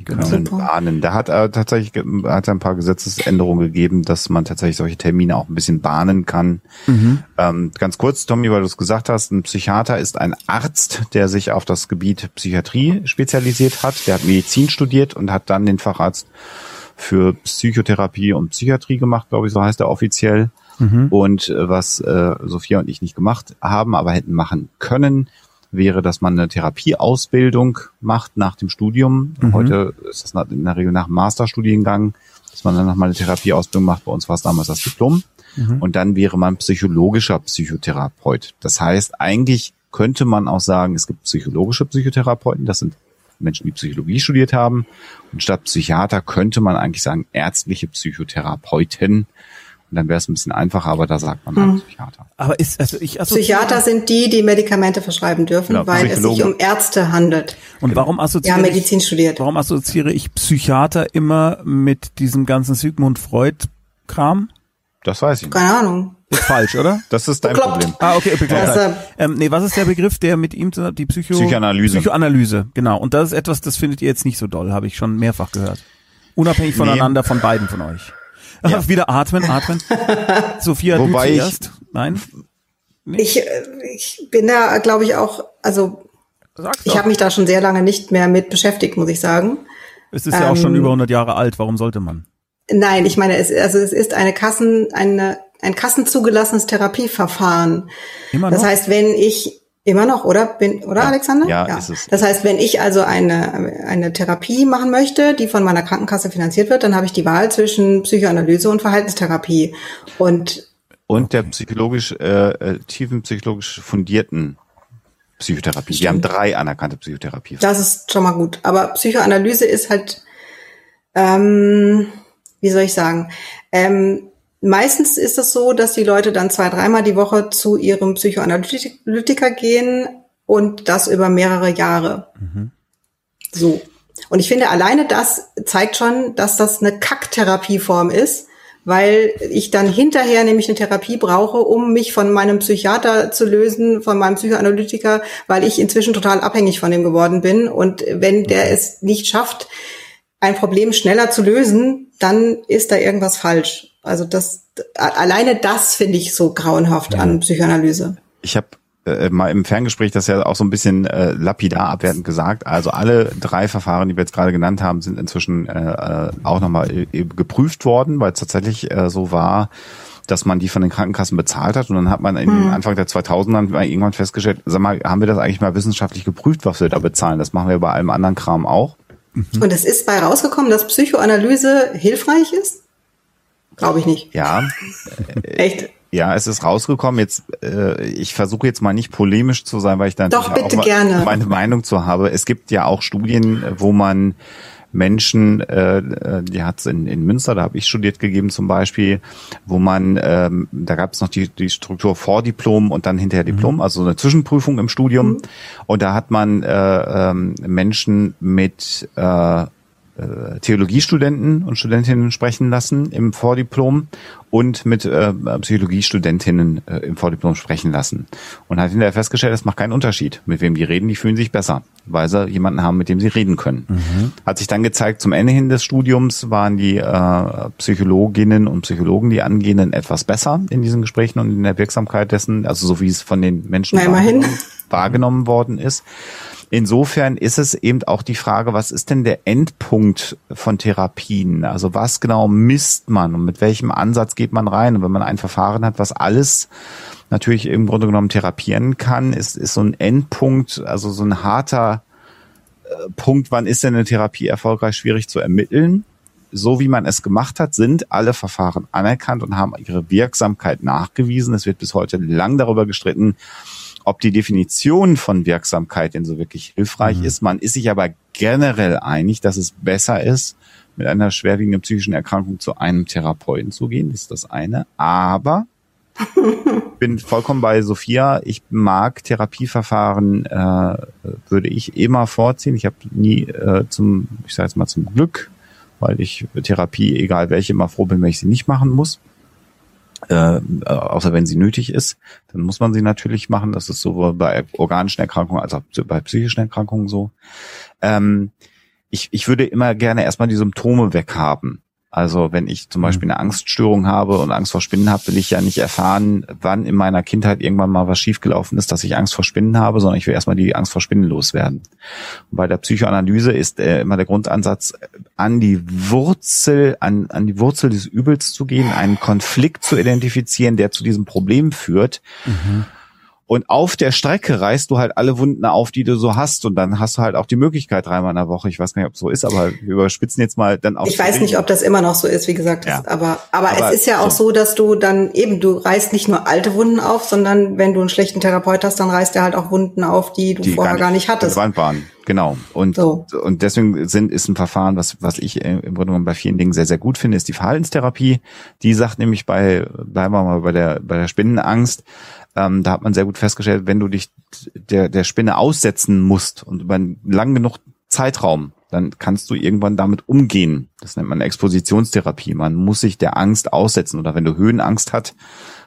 Speaker 3: Die können
Speaker 2: Super.
Speaker 3: bahnen. Da hat er tatsächlich ge- hat er ein paar Gesetzesänderungen gegeben, dass man tatsächlich solche Termine auch ein bisschen bahnen kann.
Speaker 1: Mhm.
Speaker 3: Ähm, ganz kurz, Tommy, weil du es gesagt hast, ein Psychiater ist ein Arzt, der sich auf das Gebiet Psychiatrie spezialisiert hat. Der hat Medizin studiert und hat dann den Facharzt für Psychotherapie und Psychiatrie gemacht, glaube ich, so heißt er offiziell.
Speaker 1: Mhm.
Speaker 3: Und äh, was äh, Sophia und ich nicht gemacht haben, aber hätten machen können, wäre, dass man eine Therapieausbildung macht nach dem Studium.
Speaker 1: Mhm.
Speaker 3: Heute ist das in der Regel nach dem Masterstudiengang, dass man dann nochmal eine Therapieausbildung macht. Bei uns war es damals das Diplom.
Speaker 1: Mhm.
Speaker 3: Und dann wäre man psychologischer Psychotherapeut. Das heißt, eigentlich könnte man auch sagen, es gibt psychologische Psychotherapeuten, das sind Menschen, die Psychologie studiert haben. Und statt Psychiater könnte man eigentlich sagen, ärztliche Psychotherapeuten. Und dann wäre es ein bisschen einfacher, aber da sagt man halt Psychiater.
Speaker 1: Aber ist, also ich assoziiere-
Speaker 2: Psychiater sind die, die Medikamente verschreiben dürfen,
Speaker 3: Genau,
Speaker 2: weil es sich um Ärzte handelt.
Speaker 1: Und warum
Speaker 2: Die
Speaker 1: assoziiere ich,
Speaker 2: Medizin studiert.
Speaker 1: warum assoziiere ich Psychiater immer mit diesem ganzen Sigmund Freud Kram?
Speaker 3: Das weiß ich nicht.
Speaker 2: Keine Ahnung.
Speaker 1: Ist falsch, oder?
Speaker 3: Das ist dein
Speaker 2: Bekloppt.
Speaker 3: Problem.
Speaker 1: Ah, okay, bekloppt.
Speaker 2: Also-
Speaker 1: ähm, nee, was ist der Begriff, der mit ihm zusammen, die Psycho
Speaker 3: Psychoanalyse.
Speaker 1: Psychoanalyse, genau. Und das ist etwas, das findet ihr jetzt nicht so doll, habe ich schon mehrfach gehört. Unabhängig voneinander von beiden von euch.
Speaker 3: Ja. *laughs*
Speaker 1: Wieder atmen, atmen. *laughs* Sophia,
Speaker 3: Wobei
Speaker 1: du zuerst. Nein?
Speaker 2: Ich, äh, ich bin da, glaube ich, auch, also Sag's ich habe mich da schon sehr lange nicht mehr mit beschäftigt, muss ich sagen.
Speaker 1: Es ist ähm, ja auch schon ähm, über 100 Jahre alt. Warum sollte man?
Speaker 2: Nein, ich meine, es, also es ist eine Kassen, eine, ein kassenzugelassenes Therapieverfahren. Immer noch? Das heißt, wenn ich immer noch, oder bin, oder ja, Alexander?
Speaker 3: Ja, ja, ist es.
Speaker 2: Das heißt, wenn ich also eine eine Therapie machen möchte, die von meiner Krankenkasse finanziert wird, dann habe ich die Wahl zwischen Psychoanalyse und Verhaltenstherapie und
Speaker 3: und der psychologisch äh, äh tiefenpsychologisch fundierten Psychotherapie. Stimmt. Wir haben drei anerkannte Psychotherapie.
Speaker 2: Das ist schon mal gut. Aber Psychoanalyse ist halt, ähm, wie soll ich sagen, ähm, meistens ist es so, dass die Leute dann zwei, dreimal die Woche zu ihrem Psychoanalytiker gehen und das über mehrere Jahre. Mhm. So. Und ich finde, alleine das zeigt schon, dass das eine Kacktherapieform ist, weil ich dann hinterher nämlich eine Therapie brauche, um mich von meinem Psychiater zu lösen, von meinem Psychoanalytiker, weil ich inzwischen total abhängig von dem geworden bin. Und wenn der es nicht schafft, ein Problem schneller zu lösen, dann ist da irgendwas falsch. Also das alleine das finde ich so grauenhaft ja. an Psychoanalyse.
Speaker 3: Ich habe äh, mal im Ferngespräch das ja auch so ein bisschen äh, lapidar abwertend gesagt. Also alle drei Verfahren, die wir jetzt gerade genannt haben, sind inzwischen äh, äh auch nochmal äh, geprüft worden, weil es tatsächlich äh, so war, dass man die von den Krankenkassen bezahlt hat und dann hat man in hm. Anfang der 2000er irgendwann festgestellt, sag mal, haben wir das eigentlich mal wissenschaftlich geprüft, was wir da bezahlen? Das machen wir bei allem anderen Kram auch.
Speaker 2: Mhm. Und es ist bei rausgekommen, dass Psychoanalyse hilfreich ist? Glaube ich nicht.
Speaker 3: Ja. *laughs*
Speaker 2: Echt?
Speaker 3: Ja, es ist rausgekommen. Jetzt, äh, ich versuche jetzt mal nicht polemisch zu sein, weil ich dann
Speaker 2: Doch, bitte
Speaker 3: auch
Speaker 2: gerne.
Speaker 3: meine Meinung zu habe. Es gibt ja auch Studien, wo man Menschen, äh, die hat es in, in Münster, da habe ich studiert gegeben zum Beispiel, wo man, ähm, da gab es noch die, die Struktur Vordiplom und dann hinterher Diplom, mhm. also eine Zwischenprüfung im Studium. Mhm. Und da hat man äh, ähm, Menschen mit äh, äh, Theologiestudenten und Studentinnen sprechen lassen im Vordiplom und mit äh, Psychologiestudentinnen äh, im Vordiplom sprechen lassen. Und hat hinterher festgestellt, es macht keinen Unterschied. Mit wem die reden, die fühlen sich besser, weil sie jemanden haben, mit dem sie reden können. Mhm. Hat sich dann gezeigt, zum Ende hin des Studiums waren die äh, Psychologinnen und Psychologen, die Angehenden, etwas besser in diesen Gesprächen und in der Wirksamkeit dessen, also so wie es von den Menschen wahrgenommen, wahrgenommen worden ist. Insofern ist es eben auch die Frage, was ist denn der Endpunkt von Therapien? Also was genau misst man und mit welchem Ansatz geht man rein? Und wenn man ein Verfahren hat, was alles natürlich im Grunde genommen therapieren kann, ist, ist so ein Endpunkt, also so ein harter äh, Punkt, wann ist denn eine Therapie erfolgreich, schwierig zu ermitteln. So wie man es gemacht hat, sind alle Verfahren anerkannt und haben ihre Wirksamkeit nachgewiesen. Es wird bis heute lang darüber gestritten, ob die Definition von Wirksamkeit denn so wirklich hilfreich mhm. ist. Man ist sich aber generell einig, dass es besser ist, mit einer schwerwiegenden psychischen Erkrankung zu einem Therapeuten zu gehen. Das ist das eine. Aber *laughs* bin vollkommen bei Sophia. Ich mag Therapieverfahren, äh, würde ich immer vorziehen. Ich habe nie äh, zum, ich sage jetzt mal zum Glück, weil ich Therapie, egal welche, immer froh bin, wenn ich sie nicht machen muss äh, außer wenn sie nötig ist, dann muss man sie natürlich machen. Das ist sowohl bei organischen Erkrankungen als auch bei psychischen Erkrankungen so. Ähm, ich, ich würde immer gerne erstmal die Symptome weghaben. Also wenn ich zum Beispiel mhm. eine Angststörung habe und Angst vor Spinnen habe, will ich ja nicht erfahren, wann in meiner Kindheit irgendwann mal was schiefgelaufen ist, dass ich Angst vor Spinnen habe, sondern ich will erstmal die Angst vor Spinnen loswerden. Und bei der Psychoanalyse ist äh, immer der Grundansatz, an die Wurzel, an, an die Wurzel des Übels zu gehen, einen Konflikt zu identifizieren, der zu diesem Problem führt. Mhm und auf der Strecke reißt du halt alle Wunden auf, die du so hast. Und dann hast du halt auch die Möglichkeit dreimal in der Woche. Ich weiß gar nicht, ob es so ist, aber wir überspitzen jetzt mal dann auch.
Speaker 2: Ich weiß nicht, ob das immer noch so ist, wie gesagt. Ja. aber, aber, aber, es ist ja auch so, dass du dann eben, du reißt nicht nur alte Wunden auf, sondern wenn du einen schlechten Therapeut hast, dann reißt er halt auch Wunden auf, die du die vorher gar nicht, gar nicht hattest.
Speaker 3: waren. Genau. Und, so. und deswegen sind, ist ein Verfahren, was, was ich im Grunde genommen bei vielen Dingen sehr, sehr gut finde, ist die Verhaltenstherapie. Die sagt nämlich bei, bleiben wir mal bei der, bei der Spinnenangst, ähm, da hat man sehr gut festgestellt, wenn du dich der, der Spinne aussetzen musst und über einen lang genug Zeitraum, dann kannst du irgendwann damit umgehen. Das nennt man Expositionstherapie. Man muss sich der Angst aussetzen. Oder wenn du Höhenangst hat,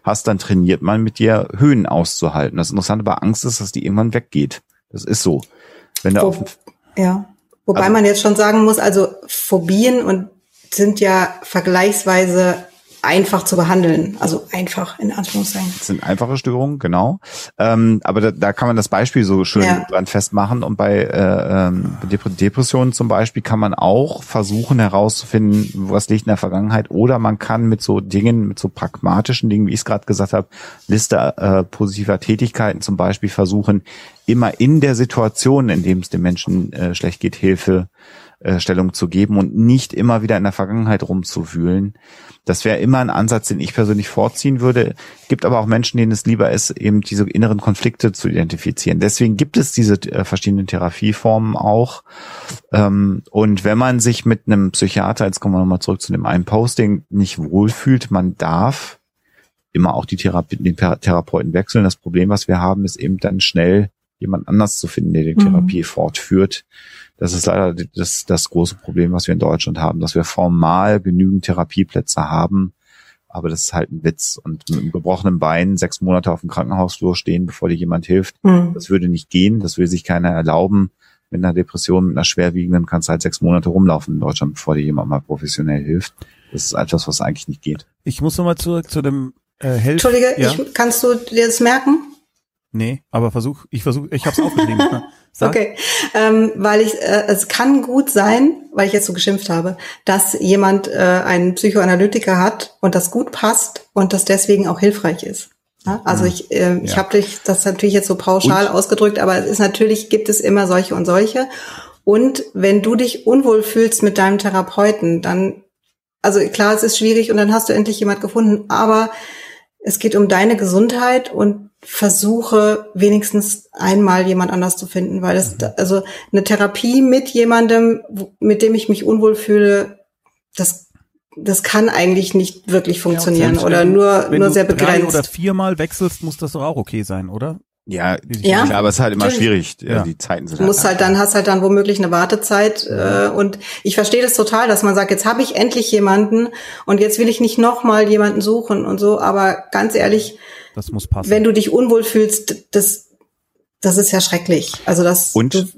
Speaker 3: hast, dann trainiert man mit dir Höhen auszuhalten. Das Interessante bei Angst ist, dass die irgendwann weggeht. Das ist so. Wenn
Speaker 2: Wo, ja. Wobei also, man jetzt schon sagen muss, also Phobien und sind ja vergleichsweise einfach zu behandeln. Also einfach in Anführungszeichen.
Speaker 3: Das sind einfache Störungen, genau. Ähm, aber da, da kann man das Beispiel so schön
Speaker 2: Ja.
Speaker 3: dran festmachen. Und bei äh, ähm, Dep Depressionen zum Beispiel kann man auch versuchen herauszufinden, was liegt in der Vergangenheit. Oder man kann mit so Dingen, mit so pragmatischen Dingen, wie ich es gerade gesagt habe, Liste äh, positiver Tätigkeiten zum Beispiel versuchen, immer in der Situation, in dem es dem Menschen äh, schlecht geht, Hilfe äh, Stellung zu geben und nicht immer wieder in der Vergangenheit rumzuwühlen. Das wäre immer ein Ansatz, den ich persönlich vorziehen würde. Gibt aber auch Menschen, denen es lieber ist, eben diese inneren Konflikte zu identifizieren. Deswegen gibt es diese äh, verschiedenen Therapieformen auch. Ähm, und wenn man sich mit einem Psychiater, jetzt kommen wir nochmal zurück zu dem einen Posting, nicht wohlfühlt, man darf immer auch die Therapie, den Thera- Therapeuten wechseln. Das Problem, was wir haben, ist eben dann schnell jemand anders zu finden, der die
Speaker 2: Mhm.
Speaker 3: Therapie fortführt. Das ist leider das, das große Problem, was wir in Deutschland haben, dass wir formal genügend Therapieplätze haben, aber das ist halt ein Witz. Und mit einem gebrochenen Bein sechs Monate auf dem Krankenhausflur stehen, bevor dir jemand hilft,
Speaker 2: Mhm.
Speaker 3: das würde nicht gehen, das will sich keiner erlauben. Mit einer Depression, mit einer schwerwiegenden kannst du halt sechs Monate rumlaufen in Deutschland, bevor dir jemand mal professionell hilft. Das ist etwas, was eigentlich nicht geht.
Speaker 1: Ich muss nochmal zurück zu dem äh, Helf.
Speaker 2: Entschuldige,
Speaker 1: ja?
Speaker 2: ich, kannst du dir das merken?
Speaker 1: Nee, aber versuch, ich versuch, ich hab's aufgeschrieben. ne? *laughs* Sag.
Speaker 2: Okay, ähm, weil ich, äh, es kann gut sein, weil ich jetzt so geschimpft habe, dass jemand äh, einen Psychoanalytiker hat und das gut passt und das deswegen auch hilfreich ist. Ja, also ich, äh, ich
Speaker 1: Ja.
Speaker 2: habe dich das natürlich jetzt so pauschal
Speaker 3: Und-
Speaker 2: ausgedrückt, aber es ist natürlich gibt es immer solche und solche. Und wenn du dich unwohl fühlst mit deinem Therapeuten, dann, also klar, es ist schwierig und dann hast du endlich jemand gefunden, aber es geht um deine Gesundheit und versuche wenigstens einmal jemand anders zu finden, weil es, also eine Therapie mit jemandem, mit dem ich mich unwohl fühle, das, das kann eigentlich nicht wirklich funktionieren
Speaker 1: Selbst
Speaker 2: oder
Speaker 1: wenn-
Speaker 2: nur,
Speaker 1: wenn
Speaker 2: nur
Speaker 1: du
Speaker 2: sehr
Speaker 1: Drei
Speaker 2: begrenzt.
Speaker 1: oder viermal wechselst, muss das doch auch okay sein, oder?
Speaker 3: Ja,
Speaker 2: Ja.
Speaker 3: klar, aber es ist halt immer
Speaker 2: Natürlich.
Speaker 3: schwierig.
Speaker 1: Ja.
Speaker 3: Die Zeiten sind
Speaker 2: Du musst halt dann, hast halt dann womöglich eine Wartezeit. Äh, und ich verstehe das total, dass man sagt, jetzt habe ich endlich jemanden und jetzt will ich nicht nochmal jemanden suchen und so. Aber ganz ehrlich,
Speaker 1: Das muss passen.
Speaker 2: wenn du dich unwohl fühlst, das, das ist ja schrecklich. Also das,
Speaker 3: Und-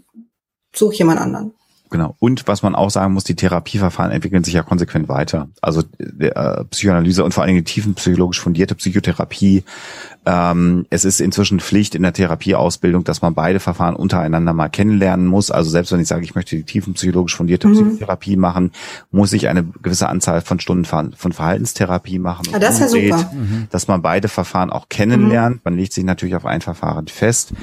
Speaker 2: such jemand anderen.
Speaker 3: Genau. Und was man auch sagen muss, die Therapieverfahren entwickeln sich ja konsequent weiter. Also äh, Psychoanalyse und vor allen Dingen tiefenpsychologisch fundierte Psychotherapie. Ähm, es ist inzwischen Pflicht in der Therapieausbildung, dass man beide Verfahren untereinander mal kennenlernen muss. Also selbst wenn ich sage, ich möchte die tiefenpsychologisch fundierte
Speaker 2: Mhm.
Speaker 3: Psychotherapie machen, muss ich eine gewisse Anzahl von Stunden von Verhaltenstherapie machen.
Speaker 2: Ah, das ist ja super.
Speaker 3: Dass man beide Verfahren auch kennenlernt. Man legt sich natürlich auf ein Verfahren fest.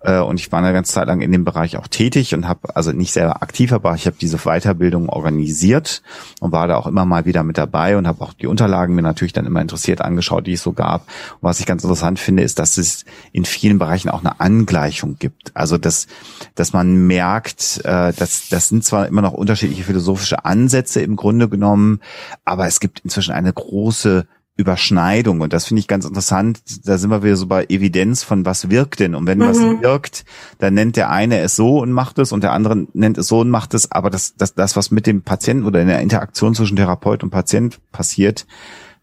Speaker 3: Äh, und ich war eine ganze Zeit lang in dem Bereich auch tätig und habe also nicht selber aktiv, aber ich habe diese Weiterbildung organisiert und war da auch immer mal wieder mit dabei und habe auch die Unterlagen mir natürlich dann immer interessiert angeschaut, die es so gab. Und was ich ganz interessant finde, ist, dass es in vielen Bereichen auch eine Angleichung gibt. Also dass, dass man merkt, äh, dass das sind zwar immer noch unterschiedliche philosophische Ansätze im Grunde genommen, aber es gibt inzwischen eine große Überschneidung und das finde ich ganz interessant. Da sind wir wieder so bei Evidenz von was wirkt denn und wenn was wirkt, dann nennt der eine es so und macht es und der andere nennt es so und macht es, aber das das das was mit dem Patienten oder in der Interaktion zwischen Therapeut und Patient passiert,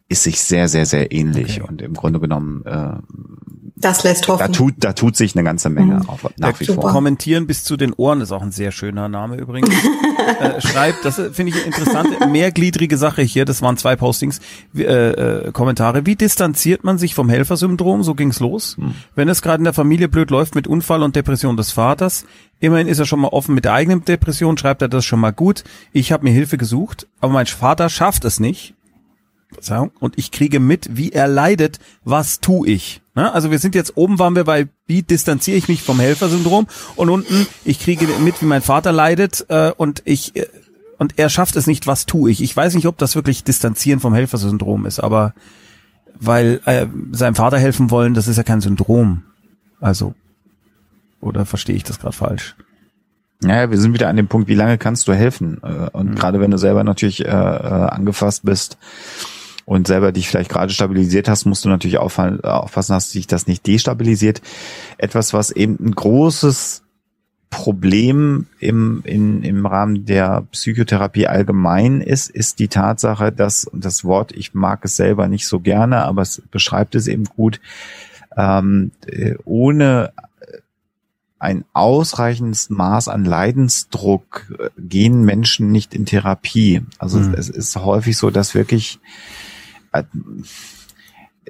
Speaker 3: ist sich sehr sehr sehr ähnlich
Speaker 1: Okay.
Speaker 3: und im Grunde genommen äh,
Speaker 2: Das lässt
Speaker 3: da
Speaker 2: hoffen.
Speaker 3: tut da tut sich eine ganze Menge
Speaker 2: Mhm.
Speaker 3: auf, nach wie
Speaker 2: Super.
Speaker 3: vor.
Speaker 1: Kommentieren bis zu den Ohren ist auch ein sehr schöner Name übrigens. *laughs* äh, schreibt, das finde ich eine interessante, mehrgliedrige Sache hier, das waren zwei Postings, äh, äh, Kommentare. Wie distanziert man sich vom Helfersyndrom? So ging's los. Wenn es gerade in der Familie blöd läuft mit Unfall und Depression des Vaters, immerhin ist er schon mal offen mit der eigenen Depression, schreibt er das schon mal gut. Ich habe mir Hilfe gesucht, aber mein Vater schafft es nicht. Verzeihung, und ich kriege mit, wie er leidet, was tu ich. Ne? Also wir sind jetzt oben waren wir bei, wie distanziere ich mich vom Helfersyndrom und unten, ich kriege mit, wie mein Vater leidet äh, und ich äh, und er schafft es nicht, was tu ich. Ich weiß nicht, ob das wirklich Distanzieren vom Helfersyndrom ist, aber weil äh, seinem Vater helfen wollen, das ist ja kein Syndrom. Also oder verstehe ich das gerade falsch?
Speaker 3: Naja, wir sind wieder an dem Punkt, wie lange kannst du helfen? Äh, Und gerade wenn du selber natürlich äh, äh, angefasst bist und selber dich vielleicht gerade stabilisiert hast, musst du natürlich auffallen, aufpassen, dass sich das nicht destabilisiert. Etwas, was eben ein großes Problem im, in, im Rahmen der Psychotherapie allgemein ist, ist die Tatsache, dass, und das Wort, ich mag es selber nicht so gerne, aber es beschreibt es eben gut, ähm, äh, ohne ein ausreichendes Maß an Leidensdruck äh, gehen Menschen nicht in Therapie. Also
Speaker 1: Mhm.
Speaker 3: es ist häufig so, dass wirklich Äh,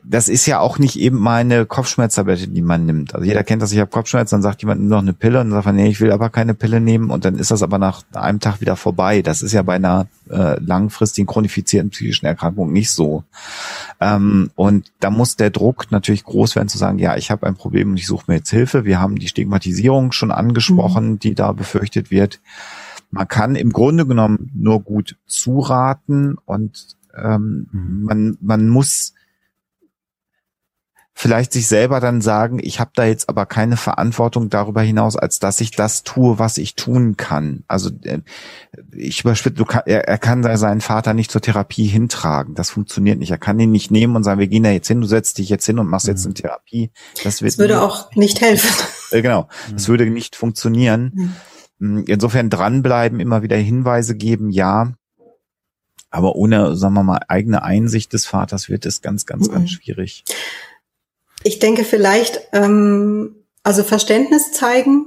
Speaker 3: das ist ja auch nicht eben mal eine Kopfschmerztablette, die man nimmt. Also jeder kennt das, ich habe Kopfschmerzen, dann sagt jemand, nimm noch eine Pille und dann sagt man, nee, ich will aber keine Pille nehmen und dann ist das aber nach einem Tag wieder vorbei. Das ist ja bei einer äh, langfristigen chronifizierten psychischen Erkrankung nicht so. Ähm, und da muss der Druck natürlich groß werden zu sagen, ja, ich habe ein Problem und ich suche mir jetzt Hilfe. Wir haben die Stigmatisierung schon angesprochen, mhm. die da befürchtet wird. Man kann im Grunde genommen nur gut zuraten und ähm, mhm. man, man muss vielleicht sich selber dann sagen, ich habe da jetzt aber keine Verantwortung darüber hinaus, als dass ich das tue, was ich tun kann. Also äh, ich überspitze, er, er kann seinen Vater nicht zur Therapie hintragen. Das funktioniert nicht. Er kann ihn nicht nehmen und sagen, wir gehen da jetzt hin, du setzt dich jetzt hin und machst jetzt mhm. eine Therapie.
Speaker 2: Das, wird das würde auch nicht helfen. *laughs*
Speaker 3: Äh, genau, das mhm. würde nicht funktionieren. Mhm. Insofern dranbleiben, immer wieder Hinweise geben, ja. Aber ohne, sagen wir mal, eigene Einsicht des Vaters wird es ganz, ganz, ganz schwierig.
Speaker 2: Ich denke vielleicht, ähm, also Verständnis zeigen.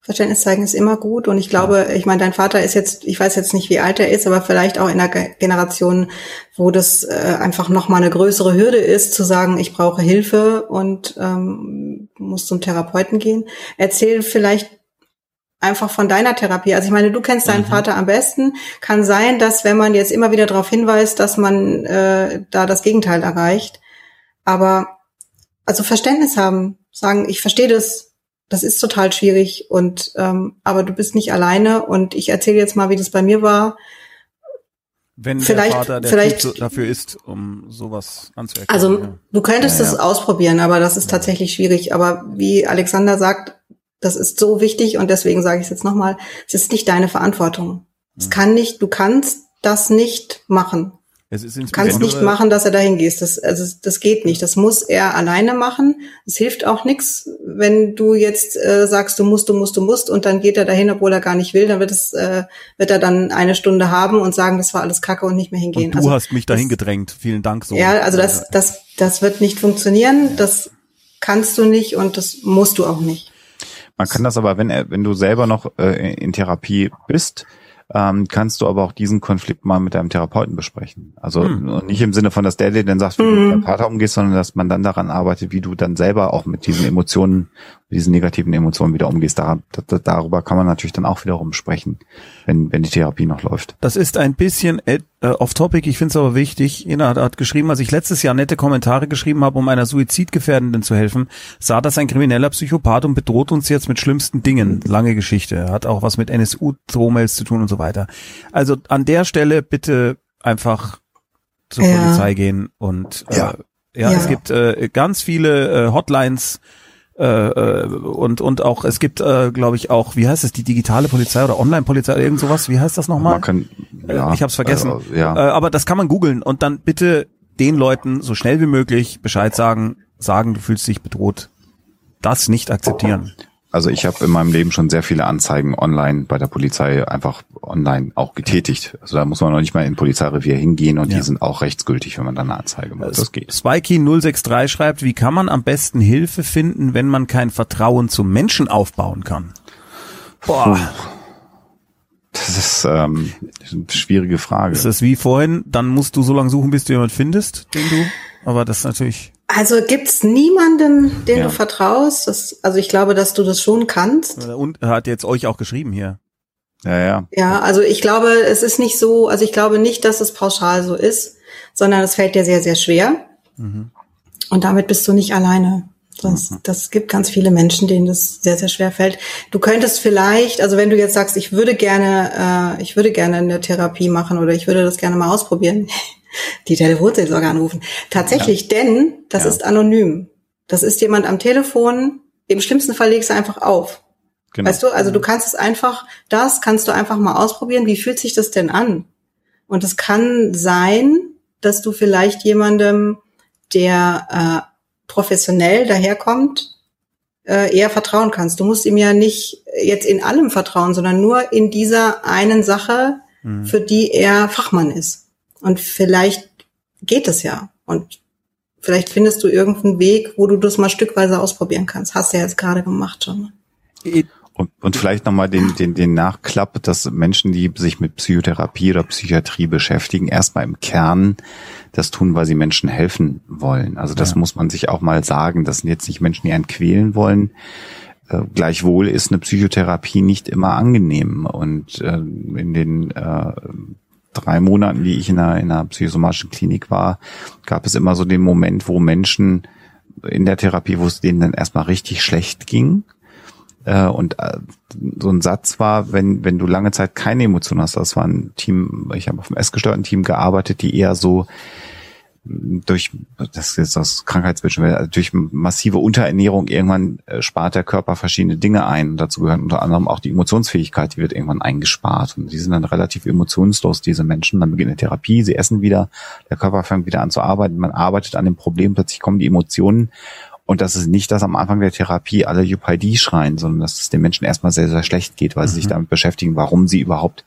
Speaker 2: Verständnis zeigen ist immer gut und ich glaube, ich meine, dein Vater ist jetzt, ich weiß jetzt nicht, wie alt er ist, aber vielleicht auch in einer Generation, wo das äh, einfach noch mal eine größere Hürde ist, zu sagen, ich brauche Hilfe und ähm, muss zum Therapeuten gehen. Erzähl vielleicht einfach von deiner Therapie. Also ich meine, du kennst deinen mhm. Vater am besten. Kann sein, dass wenn man jetzt immer wieder darauf hinweist, dass man äh, da das Gegenteil erreicht. Aber also Verständnis haben, sagen, ich verstehe das, das ist total schwierig und ähm, aber du bist nicht alleine und ich erzähle jetzt mal, wie das bei mir war.
Speaker 1: Wenn vielleicht, der Vater der vielleicht, typ dafür ist, um sowas anzuerkennen.
Speaker 2: Also ja. du könntest ja, ja. das ausprobieren, aber das ist tatsächlich schwierig. Aber wie Alexander sagt, das ist so wichtig und deswegen sage ich es jetzt nochmal, es ist nicht deine Verantwortung. Es mhm. kann nicht, du kannst das nicht machen. Es ist du kannst nicht machen, dass er dahin geht. Das, also, das geht nicht. Das muss er alleine machen. Es hilft auch nichts, wenn du jetzt äh, sagst, du musst, du musst, du musst, und dann geht er dahin, obwohl er gar nicht will. Dann wird es, äh, wird er dann eine Stunde haben und sagen, das war alles Kacke und nicht mehr hingehen. Und
Speaker 1: du also, hast mich dahin das, gedrängt. Vielen Dank. So.
Speaker 2: Ja, also das, das, das wird nicht funktionieren. Ja. Das kannst du nicht und das musst du auch nicht.
Speaker 3: Man kann das aber, wenn wenn du selber noch äh, in Therapie bist, ähm, kannst du aber auch diesen Konflikt mal mit deinem Therapeuten besprechen. Also hm. nicht im Sinne von, dass der dir dann sagt, wie hm. du mit deinem Partner umgehst, sondern dass man dann daran arbeitet, wie du dann selber auch mit diesen Emotionen, mit diesen negativen Emotionen wieder umgehst. Da, da, darüber kann man natürlich dann auch wiederum sprechen, wenn, wenn die Therapie noch läuft.
Speaker 1: Das ist ein bisschen äh, off-topic, ich finde es aber wichtig. Ina hat, hat geschrieben, als ich letztes Jahr nette Kommentare geschrieben habe, um einer Suizidgefährdenden zu helfen, sah das ein krimineller Psychopath und bedroht uns jetzt mit schlimmsten Dingen. Lange Geschichte. Hat auch was mit NSU-Drohmails zu tun und so weiter. Also an der Stelle bitte einfach zur ja. Polizei gehen und äh, ja. ja, ja, es gibt äh, ganz viele äh, Hotlines äh, äh, und und auch es gibt äh, glaube ich auch wie heißt es die digitale Polizei oder Online Polizei irgend sowas? Wie heißt das nochmal kann, ja, äh, ich habe es vergessen. Äh, ja. äh, aber das kann man googeln und dann bitte den Leuten so schnell wie möglich Bescheid sagen sagen du fühlst dich bedroht. Das nicht akzeptieren
Speaker 3: also ich habe in meinem Leben schon sehr viele Anzeigen online bei der Polizei einfach online auch getätigt. Also da muss man noch nicht mal in Polizeirevier hingehen und ja. die sind auch rechtsgültig, wenn man dann eine Anzeige macht. Das geht.
Speaker 1: Spikey 063 schreibt, wie kann man am besten Hilfe finden, wenn man kein Vertrauen zu Menschen aufbauen kann?
Speaker 3: Boah. Das ist ähm, eine schwierige Frage.
Speaker 1: Das ist wie vorhin, dann musst du so lange suchen, bis du jemand findest, den du. Aber das ist natürlich.
Speaker 2: Also gibt's niemanden, den ja. du vertraust? Das, also ich glaube, dass du das schon kannst.
Speaker 1: Und er hat jetzt euch auch geschrieben hier.
Speaker 3: Ja, ja.
Speaker 2: Ja, also ich glaube, es ist nicht so, also ich glaube nicht, dass es pauschal so ist, sondern es fällt dir sehr, sehr schwer. Mhm. Und damit bist du nicht alleine. Das, mhm. das gibt ganz viele Menschen, denen das sehr, sehr schwer fällt. Du könntest vielleicht, also wenn du jetzt sagst, ich würde gerne, äh, ich würde gerne eine Therapie machen oder ich würde das gerne mal ausprobieren, *laughs* *laughs* die Telefonseelsorge anrufen. Tatsächlich, ja. denn das ja. ist anonym. Das ist jemand am Telefon. Im schlimmsten Fall legst du einfach auf. Genau. Weißt du, also du kannst es einfach, das kannst du einfach mal ausprobieren. Wie fühlt sich das denn an? Und es kann sein, dass du vielleicht jemandem, der äh, professionell daherkommt, äh, eher vertrauen kannst. Du musst ihm ja nicht jetzt in allem vertrauen, sondern nur in dieser einen Sache, mhm. für die er Fachmann ist. Und vielleicht geht es ja. Und vielleicht findest du irgendeinen Weg, wo du das mal stückweise ausprobieren kannst. Hast du ja jetzt gerade gemacht schon.
Speaker 3: Und, und vielleicht nochmal den, den, den Nachklapp, dass Menschen, die sich mit Psychotherapie oder Psychiatrie beschäftigen, erstmal im Kern das tun, weil sie Menschen helfen wollen. Also das ja. muss man sich auch mal sagen. Das sind jetzt nicht Menschen, die einen quälen wollen. Äh, gleichwohl ist eine Psychotherapie nicht immer angenehm. Und äh, in den äh, drei Monaten, die ich in einer, in einer psychosomatischen Klinik war, gab es immer so den Moment, wo Menschen in der Therapie, wo es denen dann erstmal richtig schlecht ging. Äh, und äh, so ein Satz war, wenn, wenn du lange Zeit keine Emotion hast, das war ein Team, ich habe auf dem essgestörten Team gearbeitet, die eher so durch, das ist das Krankheitsbildschirm, also durch massive Unterernährung irgendwann äh, spart der Körper verschiedene Dinge ein. Dazu gehören unter anderem auch die Emotionsfähigkeit, die wird irgendwann eingespart. Und die sind dann relativ emotionslos, diese Menschen. Dann beginnt eine Therapie, sie essen wieder, der Körper fängt wieder an zu arbeiten, man arbeitet an dem Problem, plötzlich kommen die Emotionen und das ist nicht, dass am Anfang der Therapie alle UPID schreien, sondern dass es den Menschen erstmal sehr, sehr schlecht geht, weil mhm. sie sich damit beschäftigen, warum sie überhaupt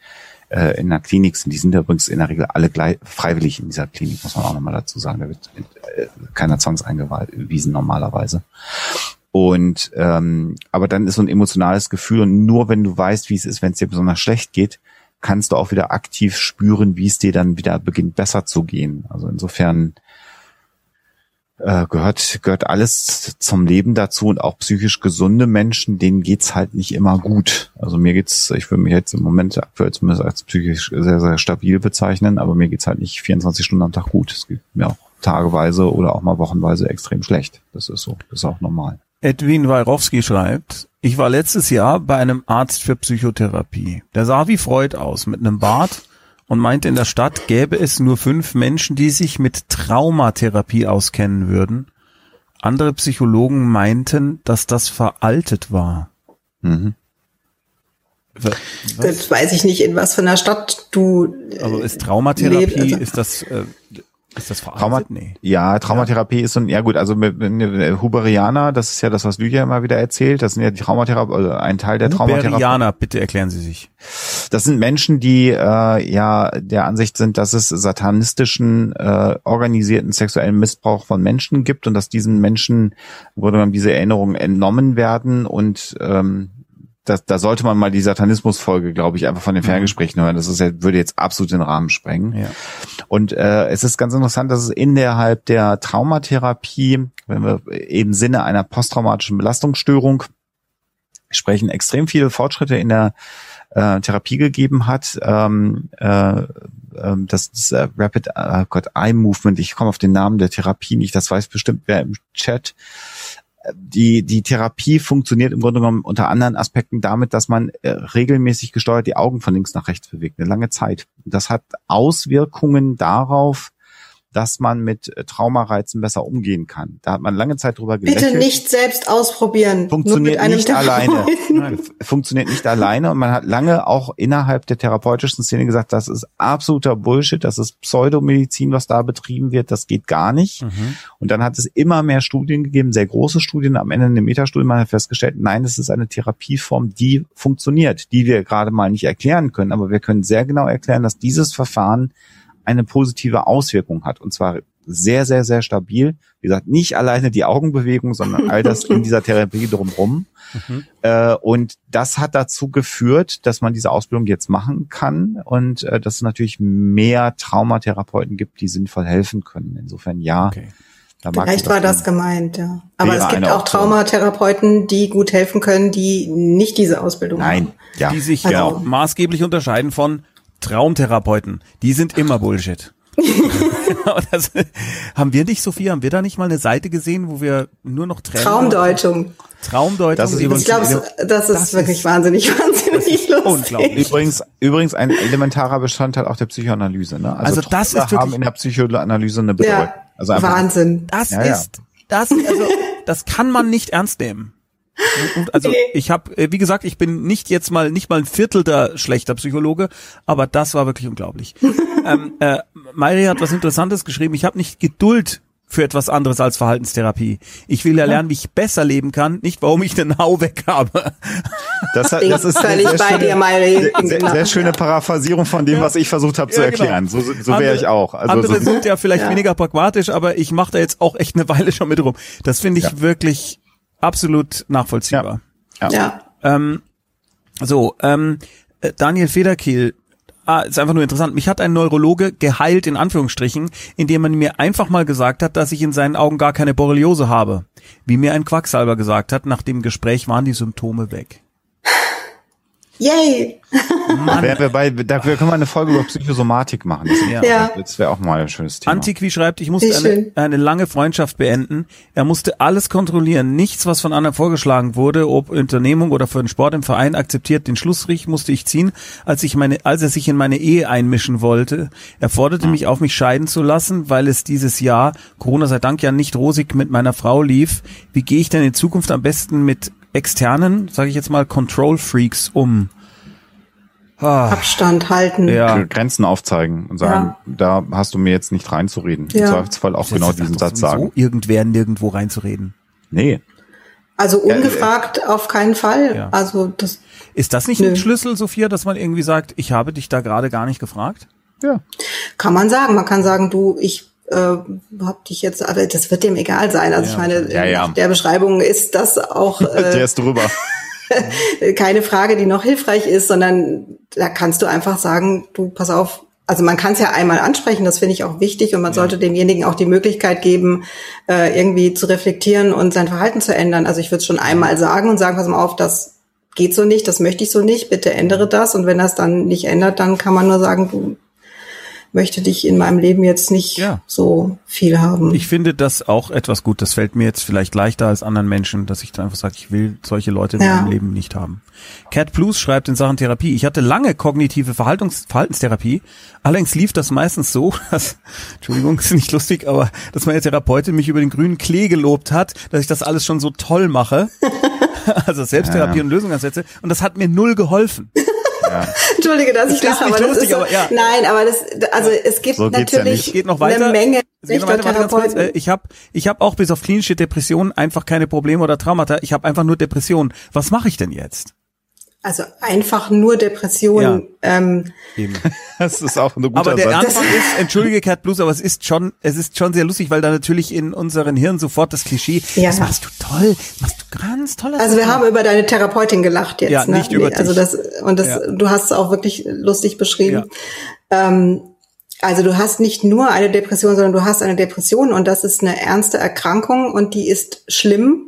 Speaker 3: äh, in der Klinik sind. Die sind übrigens in der Regel alle gleich, freiwillig in dieser Klinik, muss man auch nochmal dazu sagen. Da wird äh, keiner zwangseingewiesen normalerweise. Und ähm, aber dann ist so ein emotionales Gefühl und nur wenn du weißt, wie es ist, wenn es dir besonders schlecht geht, kannst du auch wieder aktiv spüren, wie es dir dann wieder beginnt besser zu gehen. Also insofern äh, gehört, gehört alles zum Leben dazu und auch psychisch gesunde Menschen, denen geht's halt nicht immer gut. Also mir geht's, ich würde mich jetzt im Moment aktuell zumindest als psychisch sehr, sehr stabil bezeichnen, aber mir geht's halt nicht 24 Stunden am Tag gut. Es geht mir auch tageweise oder auch mal wochenweise extrem schlecht. Das ist so, das ist auch normal.
Speaker 1: Edwin Weirowski schreibt, ich war letztes Jahr bei einem Arzt für Psychotherapie. Der sah wie Freud aus, mit einem Bart und meinte, in der Stadt gäbe es nur fünf Menschen, die sich mit Traumatherapie auskennen würden. Andere Psychologen meinten, dass das veraltet war. Mhm.
Speaker 2: Was? Das weiß ich nicht, in was für einer Stadt du.
Speaker 1: Also ist Traumatherapie, lebst, also ist das äh, ist das?
Speaker 3: Trauma nee. Ja, Traumatherapie ja. ist so ein, ja gut, also mit, mit Huberianer, das ist ja das, was Lydia immer wieder erzählt, das sind ja die Traumatherapie, also ein Teil der Traumatherapie.
Speaker 1: Huberianer, bitte erklären Sie sich.
Speaker 3: Das sind Menschen, die äh, ja der Ansicht sind, dass es satanistischen, äh, organisierten sexuellen Missbrauch von Menschen gibt und dass diesen Menschen, wurde dann diese Erinnerungen entnommen werden und ähm, da, da sollte man mal die Satanismus-Folge, glaube ich, einfach von den mhm. Ferngesprächen hören. Das ist ja, würde jetzt absolut den Rahmen sprengen. Ja. Und äh, es ist ganz interessant, dass es innerhalb der Traumatherapie, wenn wir im Sinne einer posttraumatischen Belastungsstörung sprechen, extrem viele Fortschritte in der äh, Therapie gegeben hat. Ähm, äh, äh, das, äh, Rapid äh, Gott, Eye Movement, ich komme auf den Namen der Therapie nicht, das weiß bestimmt wer im Chat die, die Therapie funktioniert im Grunde genommen unter anderen Aspekten damit, dass man äh, regelmäßig gesteuert die Augen von links nach rechts bewegt, eine lange Zeit. Das hat Auswirkungen darauf, dass man mit äh, Traumareizen besser umgehen kann. Da hat man lange Zeit drüber
Speaker 2: gelächelt. Bitte nicht selbst ausprobieren.
Speaker 3: Funktioniert nicht alleine. Nein, funktioniert nicht alleine und man hat lange auch innerhalb der therapeutischen Szene gesagt, das ist absoluter Bullshit, das ist Pseudomedizin, was da betrieben wird, das geht gar nicht. Mhm. Und dann hat es immer mehr Studien gegeben, sehr große Studien, am Ende eine Metastudie, man hat festgestellt, nein, es ist eine Therapieform, die funktioniert, die wir gerade mal nicht erklären können, aber wir können sehr genau erklären, dass dieses Verfahren eine positive Auswirkung hat. Und zwar sehr, sehr, sehr stabil. Wie gesagt, nicht alleine die Augenbewegung, sondern all das in dieser Therapie drumherum. Mhm. Äh, und das hat dazu geführt, dass man diese Ausbildung jetzt machen kann und äh, dass es natürlich mehr Traumatherapeuten gibt, die sinnvoll helfen können. Insofern ja. Okay.
Speaker 2: Da Vielleicht war das gemeint, ja. Aber es gibt auch Traumatherapeuten, die gut helfen können, die nicht diese Ausbildung
Speaker 1: Nein, haben. Nein, ja. Die sich also, genau maßgeblich unterscheiden von Traumtherapeuten, die sind immer Bullshit. das, *laughs* haben wir nicht, Sophia, haben wir da nicht mal eine Seite gesehen, wo wir nur noch
Speaker 2: Tränen Traumdeutung.
Speaker 1: Traumdeutung.
Speaker 2: Das ist ich glaube, das, ist das wirklich ist, wahnsinnig, wahnsinnig lustig.
Speaker 3: Unglaublich. Übrigens, übrigens ein elementarer Bestandteil auch der Psychoanalyse. Ne?
Speaker 1: Also, also das ist wirklich,
Speaker 3: haben in der Psychoanalyse eine Bedeutung. Ja,
Speaker 2: also Wahnsinn.
Speaker 1: Das ja, ist, das, also, das kann man nicht ernst nehmen. Also ich habe, äh, wie gesagt, ich bin nicht jetzt mal nicht mal ein Viertel der schlechter Psychologe, aber das war wirklich unglaublich. *laughs* ähm, äh, Mayri hat was Interessantes geschrieben. Ich habe nicht Geduld für etwas anderes als Verhaltenstherapie. Ich will ja lernen, wie ich besser leben kann, nicht warum ich den Hau weg habe.
Speaker 3: Das, das ist völlig sehr, bei dir, Mayri. Sehr, sehr, schöne Paraphrasierung von dem, was ich versucht habe zu ja, genau. erklären. So, so wäre ich auch.
Speaker 1: Also andere so, sind ja vielleicht ja. weniger pragmatisch, aber ich mache da jetzt auch echt eine Weile schon mit rum. Das finde ich ja. wirklich absolut nachvollziehbar.
Speaker 2: Ja. ja.
Speaker 1: Ähm, So, ähm, äh, Daniel Federkiel, ah, ist einfach nur interessant. Mich hat ein Neurologe geheilt, in Anführungsstrichen, indem man mir einfach mal gesagt hat, dass ich in seinen Augen gar keine Borreliose habe. Wie mir ein Quacksalber gesagt hat, nach dem Gespräch waren die Symptome weg.
Speaker 2: Yay!
Speaker 3: Wer, wer bei, dafür können wir eine Folge über Psychosomatik machen. Das,
Speaker 1: Ja.
Speaker 3: Das wäre auch mal ein schönes Thema.
Speaker 1: Antiqui schreibt, ich musste eine, eine lange Freundschaft beenden. Er musste alles kontrollieren. Nichts, was von anderen vorgeschlagen wurde, ob Unternehmung oder für den Sport im Verein akzeptiert. Den Schlussstrich musste ich ziehen, als ich meine, als er sich in meine Ehe einmischen wollte. Er forderte mich auf, mich scheiden zu lassen, weil es dieses Jahr, Corona sei Dank ja nicht rosig mit meiner Frau lief. Wie gehe ich denn in Zukunft am besten mit externen, sage ich jetzt mal, Control Freaks um? Ah,
Speaker 2: Abstand halten.
Speaker 1: ja.
Speaker 3: Grenzen aufzeigen und sagen, da hast du mir jetzt nicht reinzureden. Im
Speaker 2: Ja.
Speaker 3: Zweifelsfall auch genau
Speaker 1: Das sagt
Speaker 3: diesen
Speaker 1: doch
Speaker 3: Satz sagen.
Speaker 1: Irgendwer nirgendwo reinzureden.
Speaker 3: Nee.
Speaker 2: Also
Speaker 3: Ja,
Speaker 2: ungefragt auf keinen Fall.
Speaker 1: Ja.
Speaker 2: Also das
Speaker 1: Ist das nicht
Speaker 2: Nö.
Speaker 1: ein Schlüssel, Sophia, dass man irgendwie sagt, ich habe dich da gerade gar nicht gefragt?
Speaker 3: Ja.
Speaker 2: kann man sagen. Man kann sagen, du, ich äh, hab dich jetzt, aber das wird dem egal sein. Also
Speaker 1: Ja,
Speaker 2: ich meine,
Speaker 3: ja, ja.
Speaker 2: der Beschreibung ist das auch *laughs*
Speaker 3: Der
Speaker 2: äh,
Speaker 3: ist drüber. *laughs*
Speaker 2: keine Frage, die noch hilfreich ist, sondern da kannst du einfach sagen, du, pass auf. Also man kann es ja einmal ansprechen, das finde ich auch wichtig und man sollte demjenigen auch die Möglichkeit geben, äh, irgendwie zu reflektieren und sein Verhalten zu ändern. Also ich würde es schon einmal sagen und sagen, pass mal auf, das geht so nicht, das möchte ich so nicht, bitte ändere das. Und wenn das dann nicht ändert, dann kann man nur sagen, du möchte dich in meinem Leben jetzt nicht
Speaker 1: Ja.
Speaker 2: so viel haben.
Speaker 1: Ich finde das auch etwas gut. Das fällt mir jetzt vielleicht leichter als anderen Menschen, dass ich dann einfach sage, ich will solche Leute in
Speaker 2: Ja.
Speaker 1: meinem Leben nicht haben. Cat Plus schreibt in Sachen Therapie, ich hatte lange kognitive Verhaltungs Verhaltenstherapie. Allerdings lief das meistens so, *laughs* dass, Entschuldigung, ist nicht lustig, aber dass meine Therapeutin mich über den grünen Klee gelobt hat, dass ich das alles schon so toll mache. *laughs* also Selbsttherapie
Speaker 3: Ja.
Speaker 1: und Lösungsansätze. Und das hat mir null geholfen. *laughs*
Speaker 2: Entschuldige, dass ich
Speaker 1: Das
Speaker 2: lache, aber das
Speaker 1: lustig,
Speaker 2: ist so,
Speaker 1: aber ja.
Speaker 2: nein, aber das, also es gibt
Speaker 3: So ja
Speaker 2: natürlich
Speaker 3: nicht.
Speaker 1: Geht noch weiter.
Speaker 2: eine Menge
Speaker 1: weiter, ganz kurz. Äh, Ich habe ich hab auch bis auf klinische Depressionen einfach keine Probleme oder Traumata. Ich habe einfach nur Depressionen. Was mache ich denn jetzt?
Speaker 2: Also einfach nur Depressionen. Ähm,
Speaker 1: Eben. *laughs*
Speaker 3: Das ist auch ein guter
Speaker 1: Aber der
Speaker 3: Satz.
Speaker 1: Anfang ist, entschuldige Cat Blues, aber es ist schon, es ist schon sehr lustig, weil da natürlich in unseren Hirn sofort das Klischee,
Speaker 2: Ja.
Speaker 1: das machst du toll, machst du ganz toll.
Speaker 2: also wir haben über deine Therapeutin gelacht jetzt.
Speaker 1: Ja,
Speaker 2: ne?
Speaker 1: nicht über
Speaker 2: Also
Speaker 1: dich.
Speaker 2: das und das,
Speaker 1: Ja.
Speaker 2: du hast es auch wirklich lustig beschrieben. Ähm, also du hast nicht nur eine Depression, sondern du hast eine Depression und das ist eine ernste Erkrankung und die ist schlimm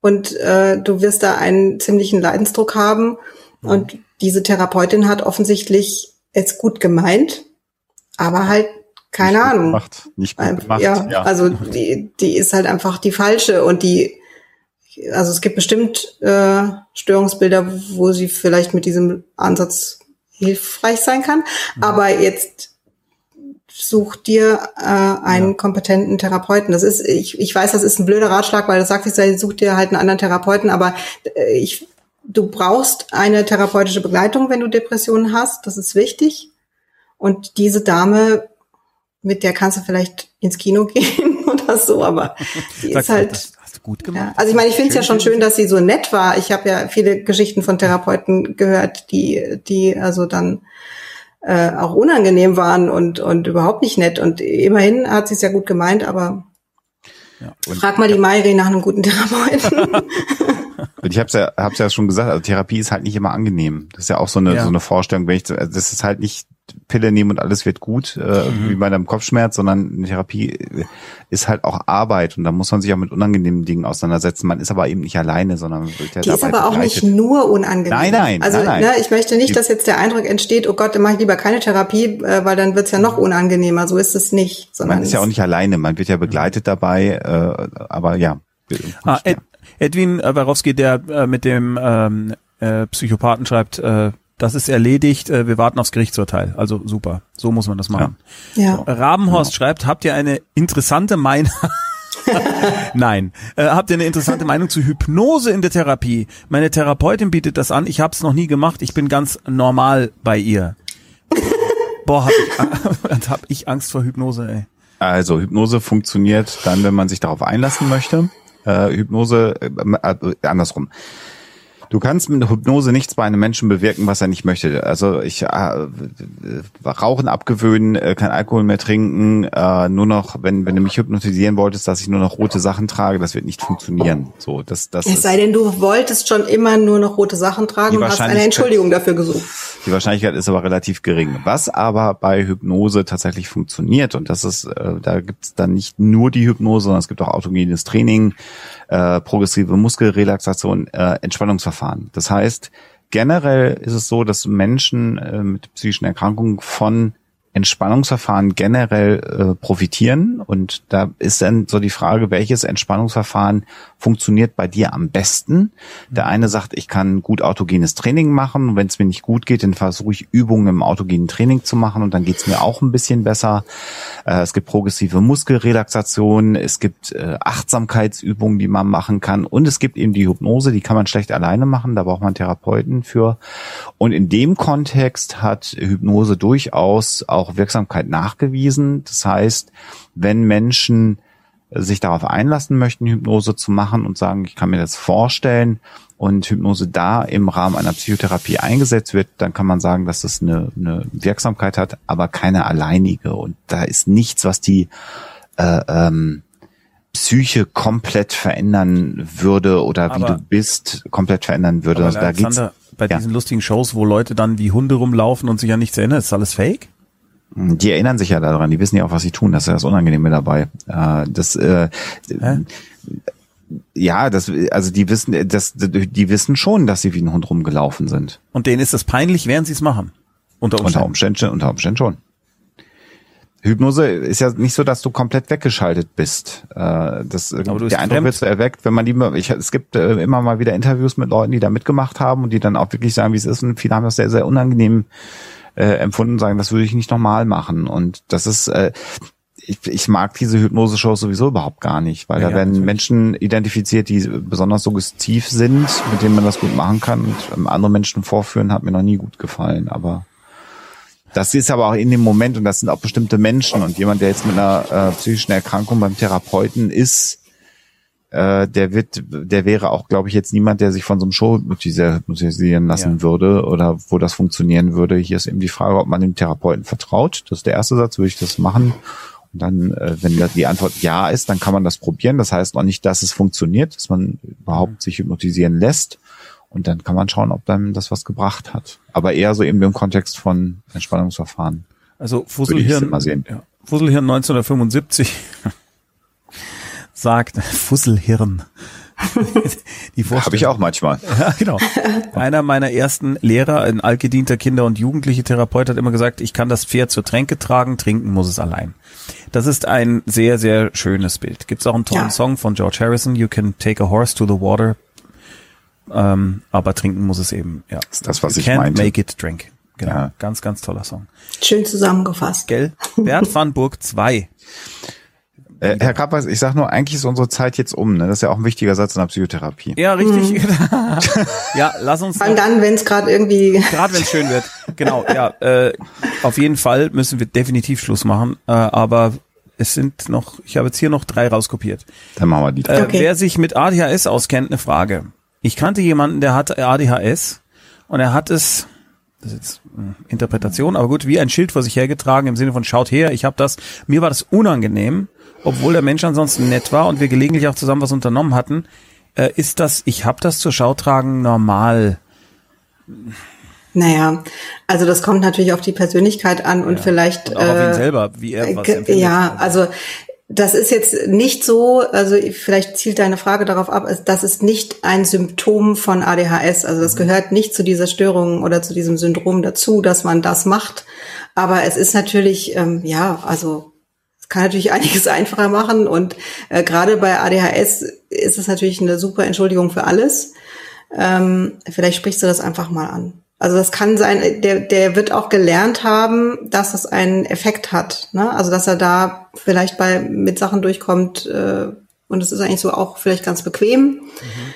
Speaker 2: und äh, du wirst da einen ziemlichen Leidensdruck haben und diese Therapeutin hat offensichtlich es gut gemeint, aber halt keine
Speaker 3: Nicht
Speaker 2: Ahnung.
Speaker 3: Gemacht. Nicht gut gemacht.
Speaker 2: ja, also die, die ist halt einfach die falsche und die, also es gibt bestimmt äh, Störungsbilder, wo sie vielleicht mit diesem Ansatz hilfreich sein kann,
Speaker 3: Mhm.
Speaker 2: aber jetzt such dir äh, einen kompetenten Therapeuten. Das ist, ich, ich weiß, das ist ein blöder Ratschlag, weil das sagt sich, ja, such dir halt einen anderen Therapeuten, aber äh, ich, du brauchst eine therapeutische Begleitung, wenn du Depressionen hast. Das ist wichtig. Und diese Dame, mit der kannst du vielleicht ins Kino *laughs* gehen oder so, aber *laughs* die ist halt. Ja, also ich meine, ich finde es ja schon schön, dass sie so nett war. Ich habe ja viele Geschichten von Therapeuten gehört, die, die also dann äh, auch unangenehm waren und, und überhaupt nicht nett. Und immerhin hat sie es ja gut gemeint, aber
Speaker 1: Ja.
Speaker 2: Frag mal die Mayri nach einem guten *laughs* Therapeuten. *laughs*
Speaker 3: Und ich habe ja, hab's ja schon gesagt, also Therapie ist halt nicht immer angenehm. Das ist ja auch so eine,
Speaker 1: Ja.
Speaker 3: so eine Vorstellung, wenn ich, also das ist halt nicht Pille nehmen und alles wird gut, äh,
Speaker 1: Mhm.
Speaker 3: wie bei einem Kopfschmerz, sondern eine Therapie ist halt auch Arbeit und da muss man sich auch mit unangenehmen Dingen auseinandersetzen. Man ist aber eben nicht alleine, sondern man wird ja
Speaker 2: Die ist aber auch nicht
Speaker 3: begleitet.
Speaker 2: nur unangenehm.
Speaker 3: Nein, nein,
Speaker 2: Also
Speaker 3: nein, nein.
Speaker 2: Ne, ich möchte nicht, dass jetzt der Eindruck entsteht, oh Gott, dann mache ich lieber keine Therapie, äh, weil dann wird's ja noch unangenehmer. So ist es nicht. Sondern
Speaker 3: Man ist ja auch nicht alleine, man wird ja begleitet dabei, äh, aber ja.
Speaker 1: Ah. Ed, Edwin äh, Warowski, der äh, mit dem ähm, äh, Psychopathen schreibt, äh, das ist erledigt, äh, wir warten aufs Gerichtsurteil. Also super, so muss man das machen.
Speaker 2: Ja.
Speaker 1: Rabenhorst schreibt, habt ihr eine interessante Meinung? *laughs* Nein. Äh, habt ihr eine interessante Meinung zu Hypnose in der Therapie? Meine Therapeutin bietet das an. Ich habe es noch nie gemacht. Ich bin ganz normal bei ihr. Boah, hab ich, *laughs* hab ich Angst vor Hypnose, ey.
Speaker 3: Also Hypnose funktioniert dann, wenn man sich darauf einlassen möchte. Äh, Hypnose, äh, äh, andersrum. Du kannst mit Hypnose nichts bei einem Menschen bewirken, was er nicht möchte. Also ich äh, Rauchen abgewöhnen, äh, kein Alkohol mehr trinken, äh, nur noch, wenn, wenn du mich hypnotisieren wolltest, dass ich nur noch rote Sachen trage, das wird nicht funktionieren. So, das, das
Speaker 2: es sei denn, du wolltest schon immer nur noch rote Sachen tragen und hast eine Entschuldigung dafür gesucht.
Speaker 3: Die Wahrscheinlichkeit ist aber relativ gering. Was aber bei Hypnose tatsächlich funktioniert, und das ist, äh, da gibt es dann nicht nur die Hypnose, sondern es gibt auch autogenes Training, äh, progressive Muskelrelaxation, äh, Entspannungsverfahren. Das heißt, generell ist es so, dass Menschen äh, mit psychischen Erkrankungen von Entspannungsverfahren generell äh, profitieren. Und da ist dann so die Frage, welches Entspannungsverfahren funktioniert bei dir am besten? Der eine sagt, ich kann gut autogenes Training machen. Wenn es mir nicht gut geht, dann versuche ich Übungen im autogenen Training zu machen und dann geht es mir auch ein bisschen besser. Äh, es gibt progressive Muskelrelaxation, es gibt äh, Achtsamkeitsübungen, die man machen kann und es gibt eben die Hypnose, die kann man schlecht alleine machen, da braucht man Therapeuten für. Und in dem Kontext hat Hypnose durchaus auch Wirksamkeit nachgewiesen. Das heißt, wenn Menschen sich darauf einlassen möchten, Hypnose zu machen und sagen, ich kann mir das vorstellen und Hypnose da im Rahmen einer Psychotherapie eingesetzt wird, dann kann man sagen, dass das eine, eine Wirksamkeit hat, aber keine alleinige. Und da ist nichts, was die äh, ähm, Psyche komplett verändern würde oder aber, wie du bist komplett verändern würde.
Speaker 1: Also da geht's, bei ja. diesen lustigen Shows, wo Leute dann wie Hunde rumlaufen und sich an nichts erinnern, ist alles Fake?
Speaker 3: Die erinnern sich ja daran, die wissen ja auch, was sie tun. Das ist ja das Unangenehme dabei. Äh, das, äh, ja, das, also die wissen, das, die wissen schon, dass sie wie ein Hund rumgelaufen sind.
Speaker 1: Und denen ist es peinlich, während sie es machen.
Speaker 3: Unter Umständen. Unter Umständen, unter Umständen schon. Hypnose ist ja nicht so, dass du komplett weggeschaltet bist. Äh, das, der Eindruck wird so erweckt, wenn man die, ich, es gibt äh, immer mal wieder Interviews mit Leuten, die da mitgemacht haben und die dann auch wirklich sagen, wie es ist. Und viele haben das sehr, sehr unangenehm äh, empfunden, sagen, das würde ich nicht nochmal machen. Und das ist, äh, ich, ich mag diese Hypnose-Shows sowieso überhaupt gar nicht, weil ja, da werden ja, Menschen identifiziert, die besonders suggestiv sind, mit denen man das gut machen kann. Und ähm, andere Menschen vorführen hat mir noch nie gut gefallen, aber das ist aber auch in dem Moment und das sind auch bestimmte Menschen und jemand, der jetzt mit einer äh, psychischen Erkrankung beim Therapeuten ist, äh, der wird, der wäre auch, glaube ich, jetzt niemand, der sich von so einem Show hypnotisieren lassen ja. würde oder wo das funktionieren würde. Hier ist eben die Frage, ob man dem Therapeuten vertraut. Das ist der erste Satz, würde ich das machen. Und dann, äh, wenn die Antwort ja ist, dann kann man das probieren. Das heißt noch nicht, dass es funktioniert, dass man überhaupt sich hypnotisieren lässt. Und dann kann man schauen, ob dann das was gebracht hat. Aber eher so eben im Kontext von Entspannungsverfahren.
Speaker 1: Also Fusselhirn, Fusselhirn 1975 sagt, *laughs* Fusselhirn. *laughs*
Speaker 3: Die Habe ich auch manchmal. *laughs*
Speaker 1: Ja, genau. Einer meiner ersten Lehrer, ein altgedienter Kinder- und Jugendliche Therapeut, hat immer gesagt, ich kann das Pferd zur Tränke tragen, trinken muss es allein. Das ist ein sehr, sehr schönes Bild. Gibt es auch einen tollen ja. Song von George Harrison, You Can Take a Horse to the Water, ähm, aber trinken muss es eben. Ja.
Speaker 3: Das ist das, was
Speaker 1: you
Speaker 3: ich meinte.
Speaker 1: Make it drink. Genau. Ja. Ganz, ganz toller Song.
Speaker 2: Schön zusammengefasst.
Speaker 1: Gell? Bert van Burg 2.
Speaker 3: Äh, Herr Kappers, ich sag nur, eigentlich ist unsere Zeit jetzt um. Ne? Das ist ja auch ein wichtiger Satz in der Psychotherapie.
Speaker 1: Ja, richtig. Mhm. *laughs* ja, lass uns.
Speaker 2: Und dann, wenn es gerade irgendwie.
Speaker 1: Gerade wenn es schön wird. Genau, ja. Äh, auf jeden Fall müssen wir definitiv Schluss machen. Äh, aber es sind noch, ich habe jetzt hier noch drei rauskopiert.
Speaker 3: Dann machen wir die.
Speaker 1: Äh, okay. Wer sich mit ADHS auskennt, eine Frage. Ich kannte jemanden, der hatte ADHS und er hat es das ist jetzt äh, Interpretation, aber gut, wie ein Schild vor sich hergetragen im Sinne von schaut her, ich habe das. Mir war das unangenehm obwohl der Mensch ansonsten nett war und wir gelegentlich auch zusammen was unternommen hatten, äh, ist das, ich habe das zur Schau tragen, normal.
Speaker 2: Naja, also das kommt natürlich auf die Persönlichkeit an und ja. vielleicht.
Speaker 1: Und auch auf ihn äh, selber, wie er was empfindet.
Speaker 2: Ja, also das ist jetzt nicht so, also vielleicht zielt deine Frage darauf ab, das ist nicht ein Symptom von ADHS. Also das mhm. gehört nicht zu dieser Störung oder zu diesem Syndrom dazu, dass man das macht. Aber es ist natürlich, ähm, ja, also kann natürlich einiges *laughs* einfacher machen und äh, gerade bei ADHS ist es natürlich eine super Entschuldigung für alles. Ähm, vielleicht sprichst du das einfach mal an. Also das kann sein, der, der wird auch gelernt haben, dass das einen Effekt hat. Ne? Also dass er da vielleicht bei mit Sachen durchkommt äh, und es ist eigentlich so auch vielleicht ganz bequem. Mhm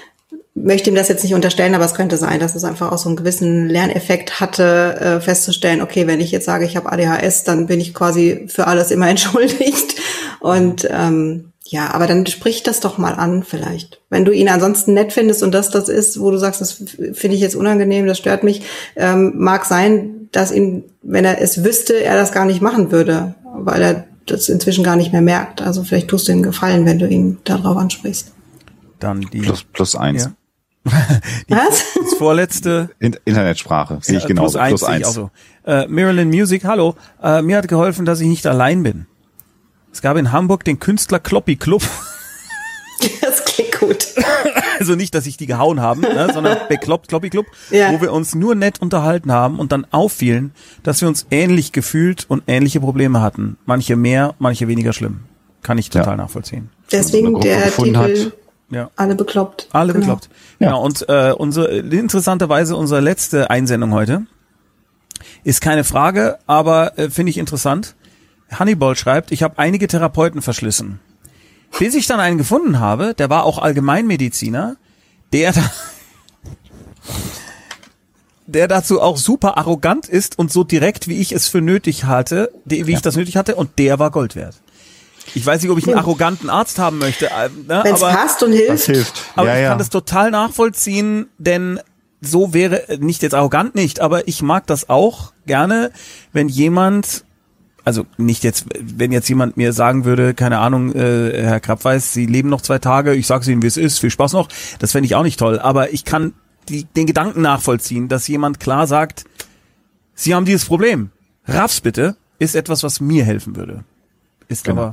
Speaker 2: möchte ihm das jetzt nicht unterstellen, aber es könnte sein, dass es einfach auch so einen gewissen Lerneffekt hatte, äh, festzustellen, okay, wenn ich jetzt sage, ich habe ADHS, dann bin ich quasi für alles immer *laughs* entschuldigt. Und ähm, Ja, aber dann sprich das doch mal an vielleicht. Wenn du ihn ansonsten nett findest und das das ist, wo du sagst, das finde ich jetzt unangenehm, das stört mich, ähm, mag sein, dass ihn, wenn er es wüsste, er das gar nicht machen würde, weil er das inzwischen gar nicht mehr merkt. Also vielleicht tust du ihm Gefallen, wenn du ihn darauf ansprichst.
Speaker 1: Dann die
Speaker 3: Plus, plus eins.
Speaker 1: Ja. *laughs*
Speaker 2: Was?
Speaker 1: das vorletzte
Speaker 3: In, Internetsprache, sehe ich
Speaker 1: Ja,
Speaker 3: genauso.
Speaker 1: Plus eins.
Speaker 3: Plus
Speaker 1: sehe ich
Speaker 3: eins.
Speaker 1: so. Äh, Marilyn Music, hallo. Äh, mir hat geholfen, dass ich nicht allein bin. Es gab in Hamburg den Künstler Kloppi Club. *laughs*
Speaker 2: Das klingt gut.
Speaker 1: Also nicht, dass ich die gehauen haben, ne, sondern *laughs* bekloppt Kloppi Club,
Speaker 2: Ja.
Speaker 1: wo wir uns nur nett unterhalten haben und dann auffielen, dass wir uns ähnlich gefühlt und ähnliche Probleme hatten. Manche mehr, manche weniger schlimm. Kann ich total
Speaker 3: Ja.
Speaker 1: nachvollziehen.
Speaker 2: Deswegen der Titel.
Speaker 1: Ja.
Speaker 2: Alle bekloppt.
Speaker 1: Alle
Speaker 2: Genau.
Speaker 1: bekloppt. Genau. Und äh, unsere interessanterweise unsere letzte Einsendung heute ist keine Frage, aber äh, finde ich interessant. Hannibal schreibt, ich habe einige Therapeuten verschlissen. Bis ich dann einen gefunden habe, der war auch Allgemeinmediziner, der da, der dazu auch super arrogant ist und so direkt, wie ich es für nötig hatte, wie ich das nötig hatte, und der war Gold wert. Ich weiß nicht, ob ich einen arroganten Arzt haben möchte, äh, ne,
Speaker 2: Wenn es
Speaker 1: aber
Speaker 2: passt und
Speaker 3: Das
Speaker 2: hilft.
Speaker 3: hilft.
Speaker 1: aber
Speaker 3: ja,
Speaker 1: ich
Speaker 3: ja.
Speaker 1: kann das total nachvollziehen, denn so wäre, nicht jetzt arrogant nicht, aber ich mag das auch gerne, wenn jemand, also nicht jetzt, wenn jetzt jemand mir sagen würde, keine Ahnung, äh, Herr Krappweiß, Sie leben noch zwei Tage, ich sag's Ihnen, wie es ist, viel Spaß noch, das fände ich auch nicht toll, aber ich kann die, den Gedanken nachvollziehen, dass jemand klar sagt, Sie haben dieses Problem, raff's bitte, ist etwas, was mir helfen würde. Ist
Speaker 3: Genau.
Speaker 1: aber,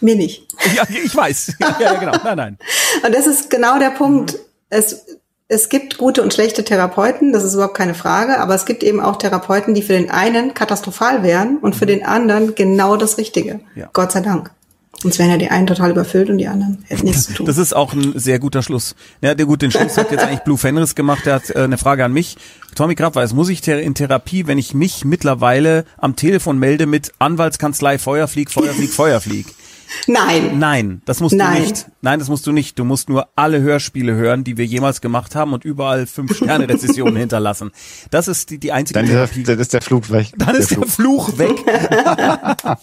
Speaker 2: Mir nicht. *laughs*
Speaker 1: ja, ich weiß, *laughs* ja, ja, genau, nein, nein.
Speaker 2: Und das ist genau der Punkt. Es, es gibt gute und schlechte Therapeuten, das ist überhaupt keine Frage, aber es gibt eben auch Therapeuten, die für den einen katastrophal wären und für den anderen genau das Richtige.
Speaker 1: Ja.
Speaker 2: Gott sei Dank. Sonst wären ja die einen total überfüllt und die anderen hätten nichts zu tun.
Speaker 1: Das ist auch ein sehr guter Schluss. Ja, der gut, den Schluss hat jetzt eigentlich Blue Fenris gemacht. Der hat äh, eine Frage an mich. Tommy Krabweis, muss ich in Therapie, wenn ich mich mittlerweile am Telefon melde mit Anwaltskanzlei Feuerflieg, Feuerflieg, Feuerflieg?
Speaker 2: Nein.
Speaker 1: Nein, das musst
Speaker 2: Nein.
Speaker 1: du nicht. Nein, das musst du nicht. Du musst nur alle Hörspiele hören, die wir jemals gemacht haben und überall fünf Sterne Rezessionen *laughs* hinterlassen. Das ist die, die einzige
Speaker 3: Dann
Speaker 1: Therapie.
Speaker 3: ist, dann ist der Flug weg.
Speaker 1: Dann ist der Fluch weg. *laughs*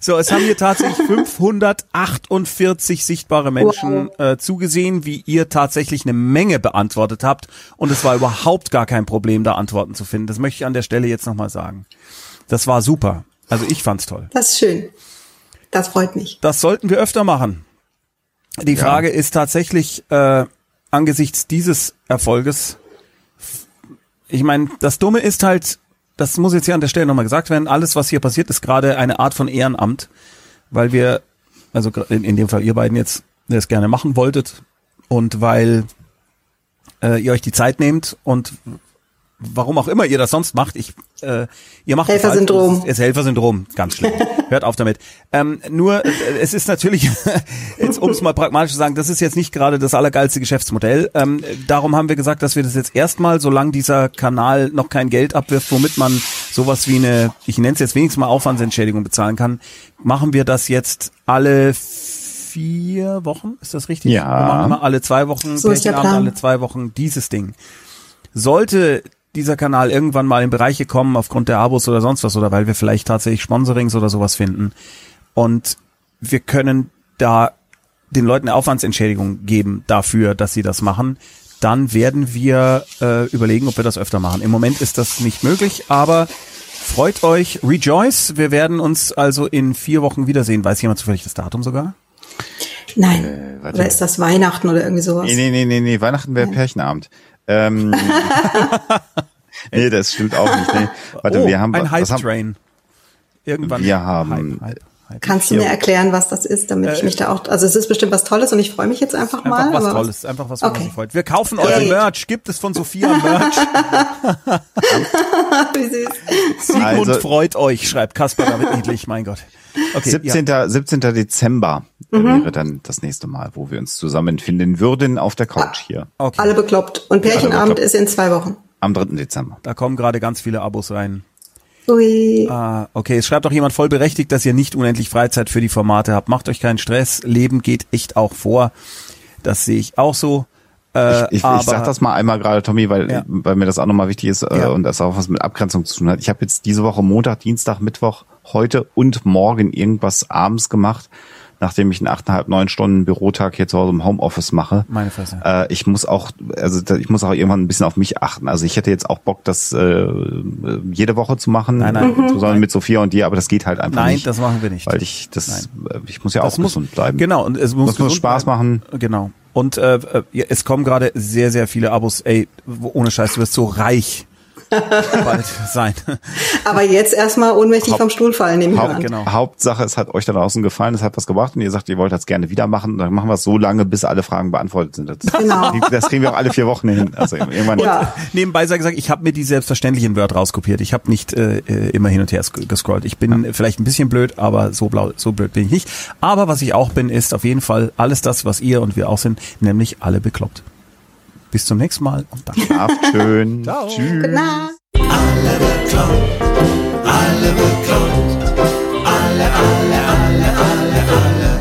Speaker 1: so, es haben hier tatsächlich 548 sichtbare Menschen äh, zugesehen, wie ihr tatsächlich eine Menge beantwortet habt. Und es war überhaupt gar kein Problem, da Antworten zu finden. Das möchte ich an der Stelle jetzt nochmal sagen. Das war super. Also ich fand's toll.
Speaker 2: Das ist schön. Das freut mich.
Speaker 1: Das sollten wir öfter machen. Die
Speaker 3: Ja.
Speaker 1: Frage ist tatsächlich äh, angesichts dieses Erfolges. Ich meine, das Dumme ist halt, das muss jetzt hier an der Stelle nochmal gesagt werden, alles, was hier passiert, ist gerade eine Art von Ehrenamt, weil wir, also in, in dem Fall ihr beiden jetzt das gerne machen wolltet und weil äh, ihr euch die Zeit nehmt und warum auch immer ihr das sonst macht, ich, äh, ihr macht
Speaker 2: Helfersyndrom.
Speaker 1: halt, es ist Helfersyndrom, ganz schlimm. *laughs* Hört auf damit. Ähm, nur, äh, es ist natürlich, *laughs* jetzt um es mal pragmatisch zu sagen, das ist jetzt nicht gerade das allergeilste Geschäftsmodell. Ähm, darum haben wir gesagt, dass wir das jetzt erstmal, solange dieser Kanal noch kein Geld abwirft, womit man sowas wie eine, ich nenne es jetzt wenigstens mal Aufwandsentschädigung bezahlen kann, machen wir das jetzt alle vier Wochen, ist das richtig?
Speaker 3: Ja.
Speaker 1: Wir machen immer alle zwei Wochen,
Speaker 2: So ist der
Speaker 1: Pärchenabend,
Speaker 2: Plan.
Speaker 1: alle zwei Wochen dieses Ding. Sollte dieser Kanal irgendwann mal in Bereiche kommen aufgrund der Abos oder sonst was oder weil wir vielleicht tatsächlich Sponsorings oder sowas finden und wir können da den Leuten eine Aufwandsentschädigung geben dafür, dass sie das machen, dann werden wir äh, überlegen, ob wir das öfter machen. Im Moment ist das nicht möglich, aber freut euch, rejoice. Wir werden uns also in vier Wochen wiedersehen. Weiß jemand zufällig das Datum sogar?
Speaker 2: Nein.
Speaker 3: warte.
Speaker 2: oder ist das Weihnachten oder irgendwie sowas?
Speaker 3: Nee, nee, nee, nee, nee. Weihnachten wäre Pärchenabend. Ähm, *laughs* nee, das stimmt auch nicht. Nee. Warte,
Speaker 1: oh,
Speaker 3: wir haben
Speaker 1: ein
Speaker 3: was haben,
Speaker 1: Hype-Train. Irgendwann.
Speaker 3: Wir haben-
Speaker 1: Hype, Hype, Hype.
Speaker 2: Kannst du mir erklären, was das ist, damit ich mich da auch, also es ist bestimmt was Tolles und ich freue mich jetzt einfach, mal.
Speaker 1: Einfach was
Speaker 2: aber
Speaker 1: Tolles, einfach was,
Speaker 2: Okay.
Speaker 1: sich freut. Wir kaufen euren
Speaker 2: Yay.
Speaker 1: Merch. Gibt es von Sophia Merch? *laughs*
Speaker 2: Wie süß.
Speaker 1: Sigmund
Speaker 3: Also-
Speaker 1: freut euch, schreibt Kasper damit niedlich, mein Gott. Okay,
Speaker 3: 17. 17. Dezember wäre dann das nächste Mal, wo wir uns zusammenfinden würden auf der Couch hier.
Speaker 1: okay.
Speaker 2: Alle bekloppt. Und Pärchenabend
Speaker 3: bekloppt.
Speaker 2: ist in zwei Wochen.
Speaker 3: Am 3. Dezember.
Speaker 1: Da kommen gerade ganz viele Abos rein.
Speaker 2: Ui.
Speaker 1: Ah, okay, es schreibt auch jemand voll berechtigt, dass ihr nicht unendlich Freizeit für die Formate habt. Macht euch keinen Stress. Leben geht echt auch vor. Das sehe ich auch so. Äh,
Speaker 3: Ich, ich,
Speaker 1: aber
Speaker 3: ich sag das mal einmal gerade, Tommy, weil,
Speaker 1: Ja.
Speaker 3: weil mir das auch nochmal wichtig ist äh,
Speaker 1: Ja.
Speaker 3: und das auch was mit Abgrenzung zu tun hat. Ich habe jetzt diese Woche Montag, Dienstag, Mittwoch, heute und morgen irgendwas abends gemacht, nachdem ich einen achteinhalb, neun Stunden Bürotag hier zu Hause im Homeoffice mache.
Speaker 1: Meine Fresse.
Speaker 3: Äh, ich muss auch, also ich muss auch irgendwann ein bisschen auf mich achten. Also ich hätte jetzt auch Bock, das äh, jede Woche zu machen,
Speaker 1: Nein, nein.
Speaker 3: insbesondere mit Sophia und dir, aber das geht halt einfach
Speaker 1: Nein,
Speaker 3: nicht.
Speaker 1: das machen wir nicht.
Speaker 3: weil ich das, äh, ich muss ja
Speaker 1: Das
Speaker 3: auch
Speaker 1: muss-
Speaker 3: gesund bleiben.
Speaker 1: Genau, und es muss,
Speaker 3: muss Spaß
Speaker 1: bleiben.
Speaker 3: machen.
Speaker 1: Genau. Und äh, äh, es kommen gerade sehr, sehr viele Abos. Ey, ohne Scheiß, du wirst so reich bald sein.
Speaker 2: Aber jetzt erstmal ohnmächtig vom Stuhl fallen, nehme ich
Speaker 3: Haupt,
Speaker 2: an.
Speaker 1: genau.
Speaker 3: Hauptsache, es hat euch da draußen gefallen, es hat was gebracht und ihr sagt, ihr wollt das gerne wieder machen. Dann machen wir es so lange, bis alle Fragen beantwortet sind. Das,
Speaker 2: Genau.
Speaker 3: das kriegen wir auch alle vier Wochen hin. Also irgendwann.
Speaker 2: Ja.
Speaker 1: Nebenbei sei gesagt, ich habe mir die selbstverständlichen Word rauskopiert. Ich habe nicht äh, äh, immer hin und her gescrollt. Ich bin vielleicht ein bisschen blöd, aber so blau, so blöd bin ich nicht. Aber was ich auch bin, ist auf jeden Fall alles das, was ihr und wir auch sind, nämlich alle bekloppt. Bis zum nächsten Mal und dann
Speaker 3: Schlaft schön. *laughs*
Speaker 1: Ciao.
Speaker 3: Tschüss.
Speaker 2: Alle bekloppt,
Speaker 4: alle bekloppt, alle, alle, alle, alle, alle.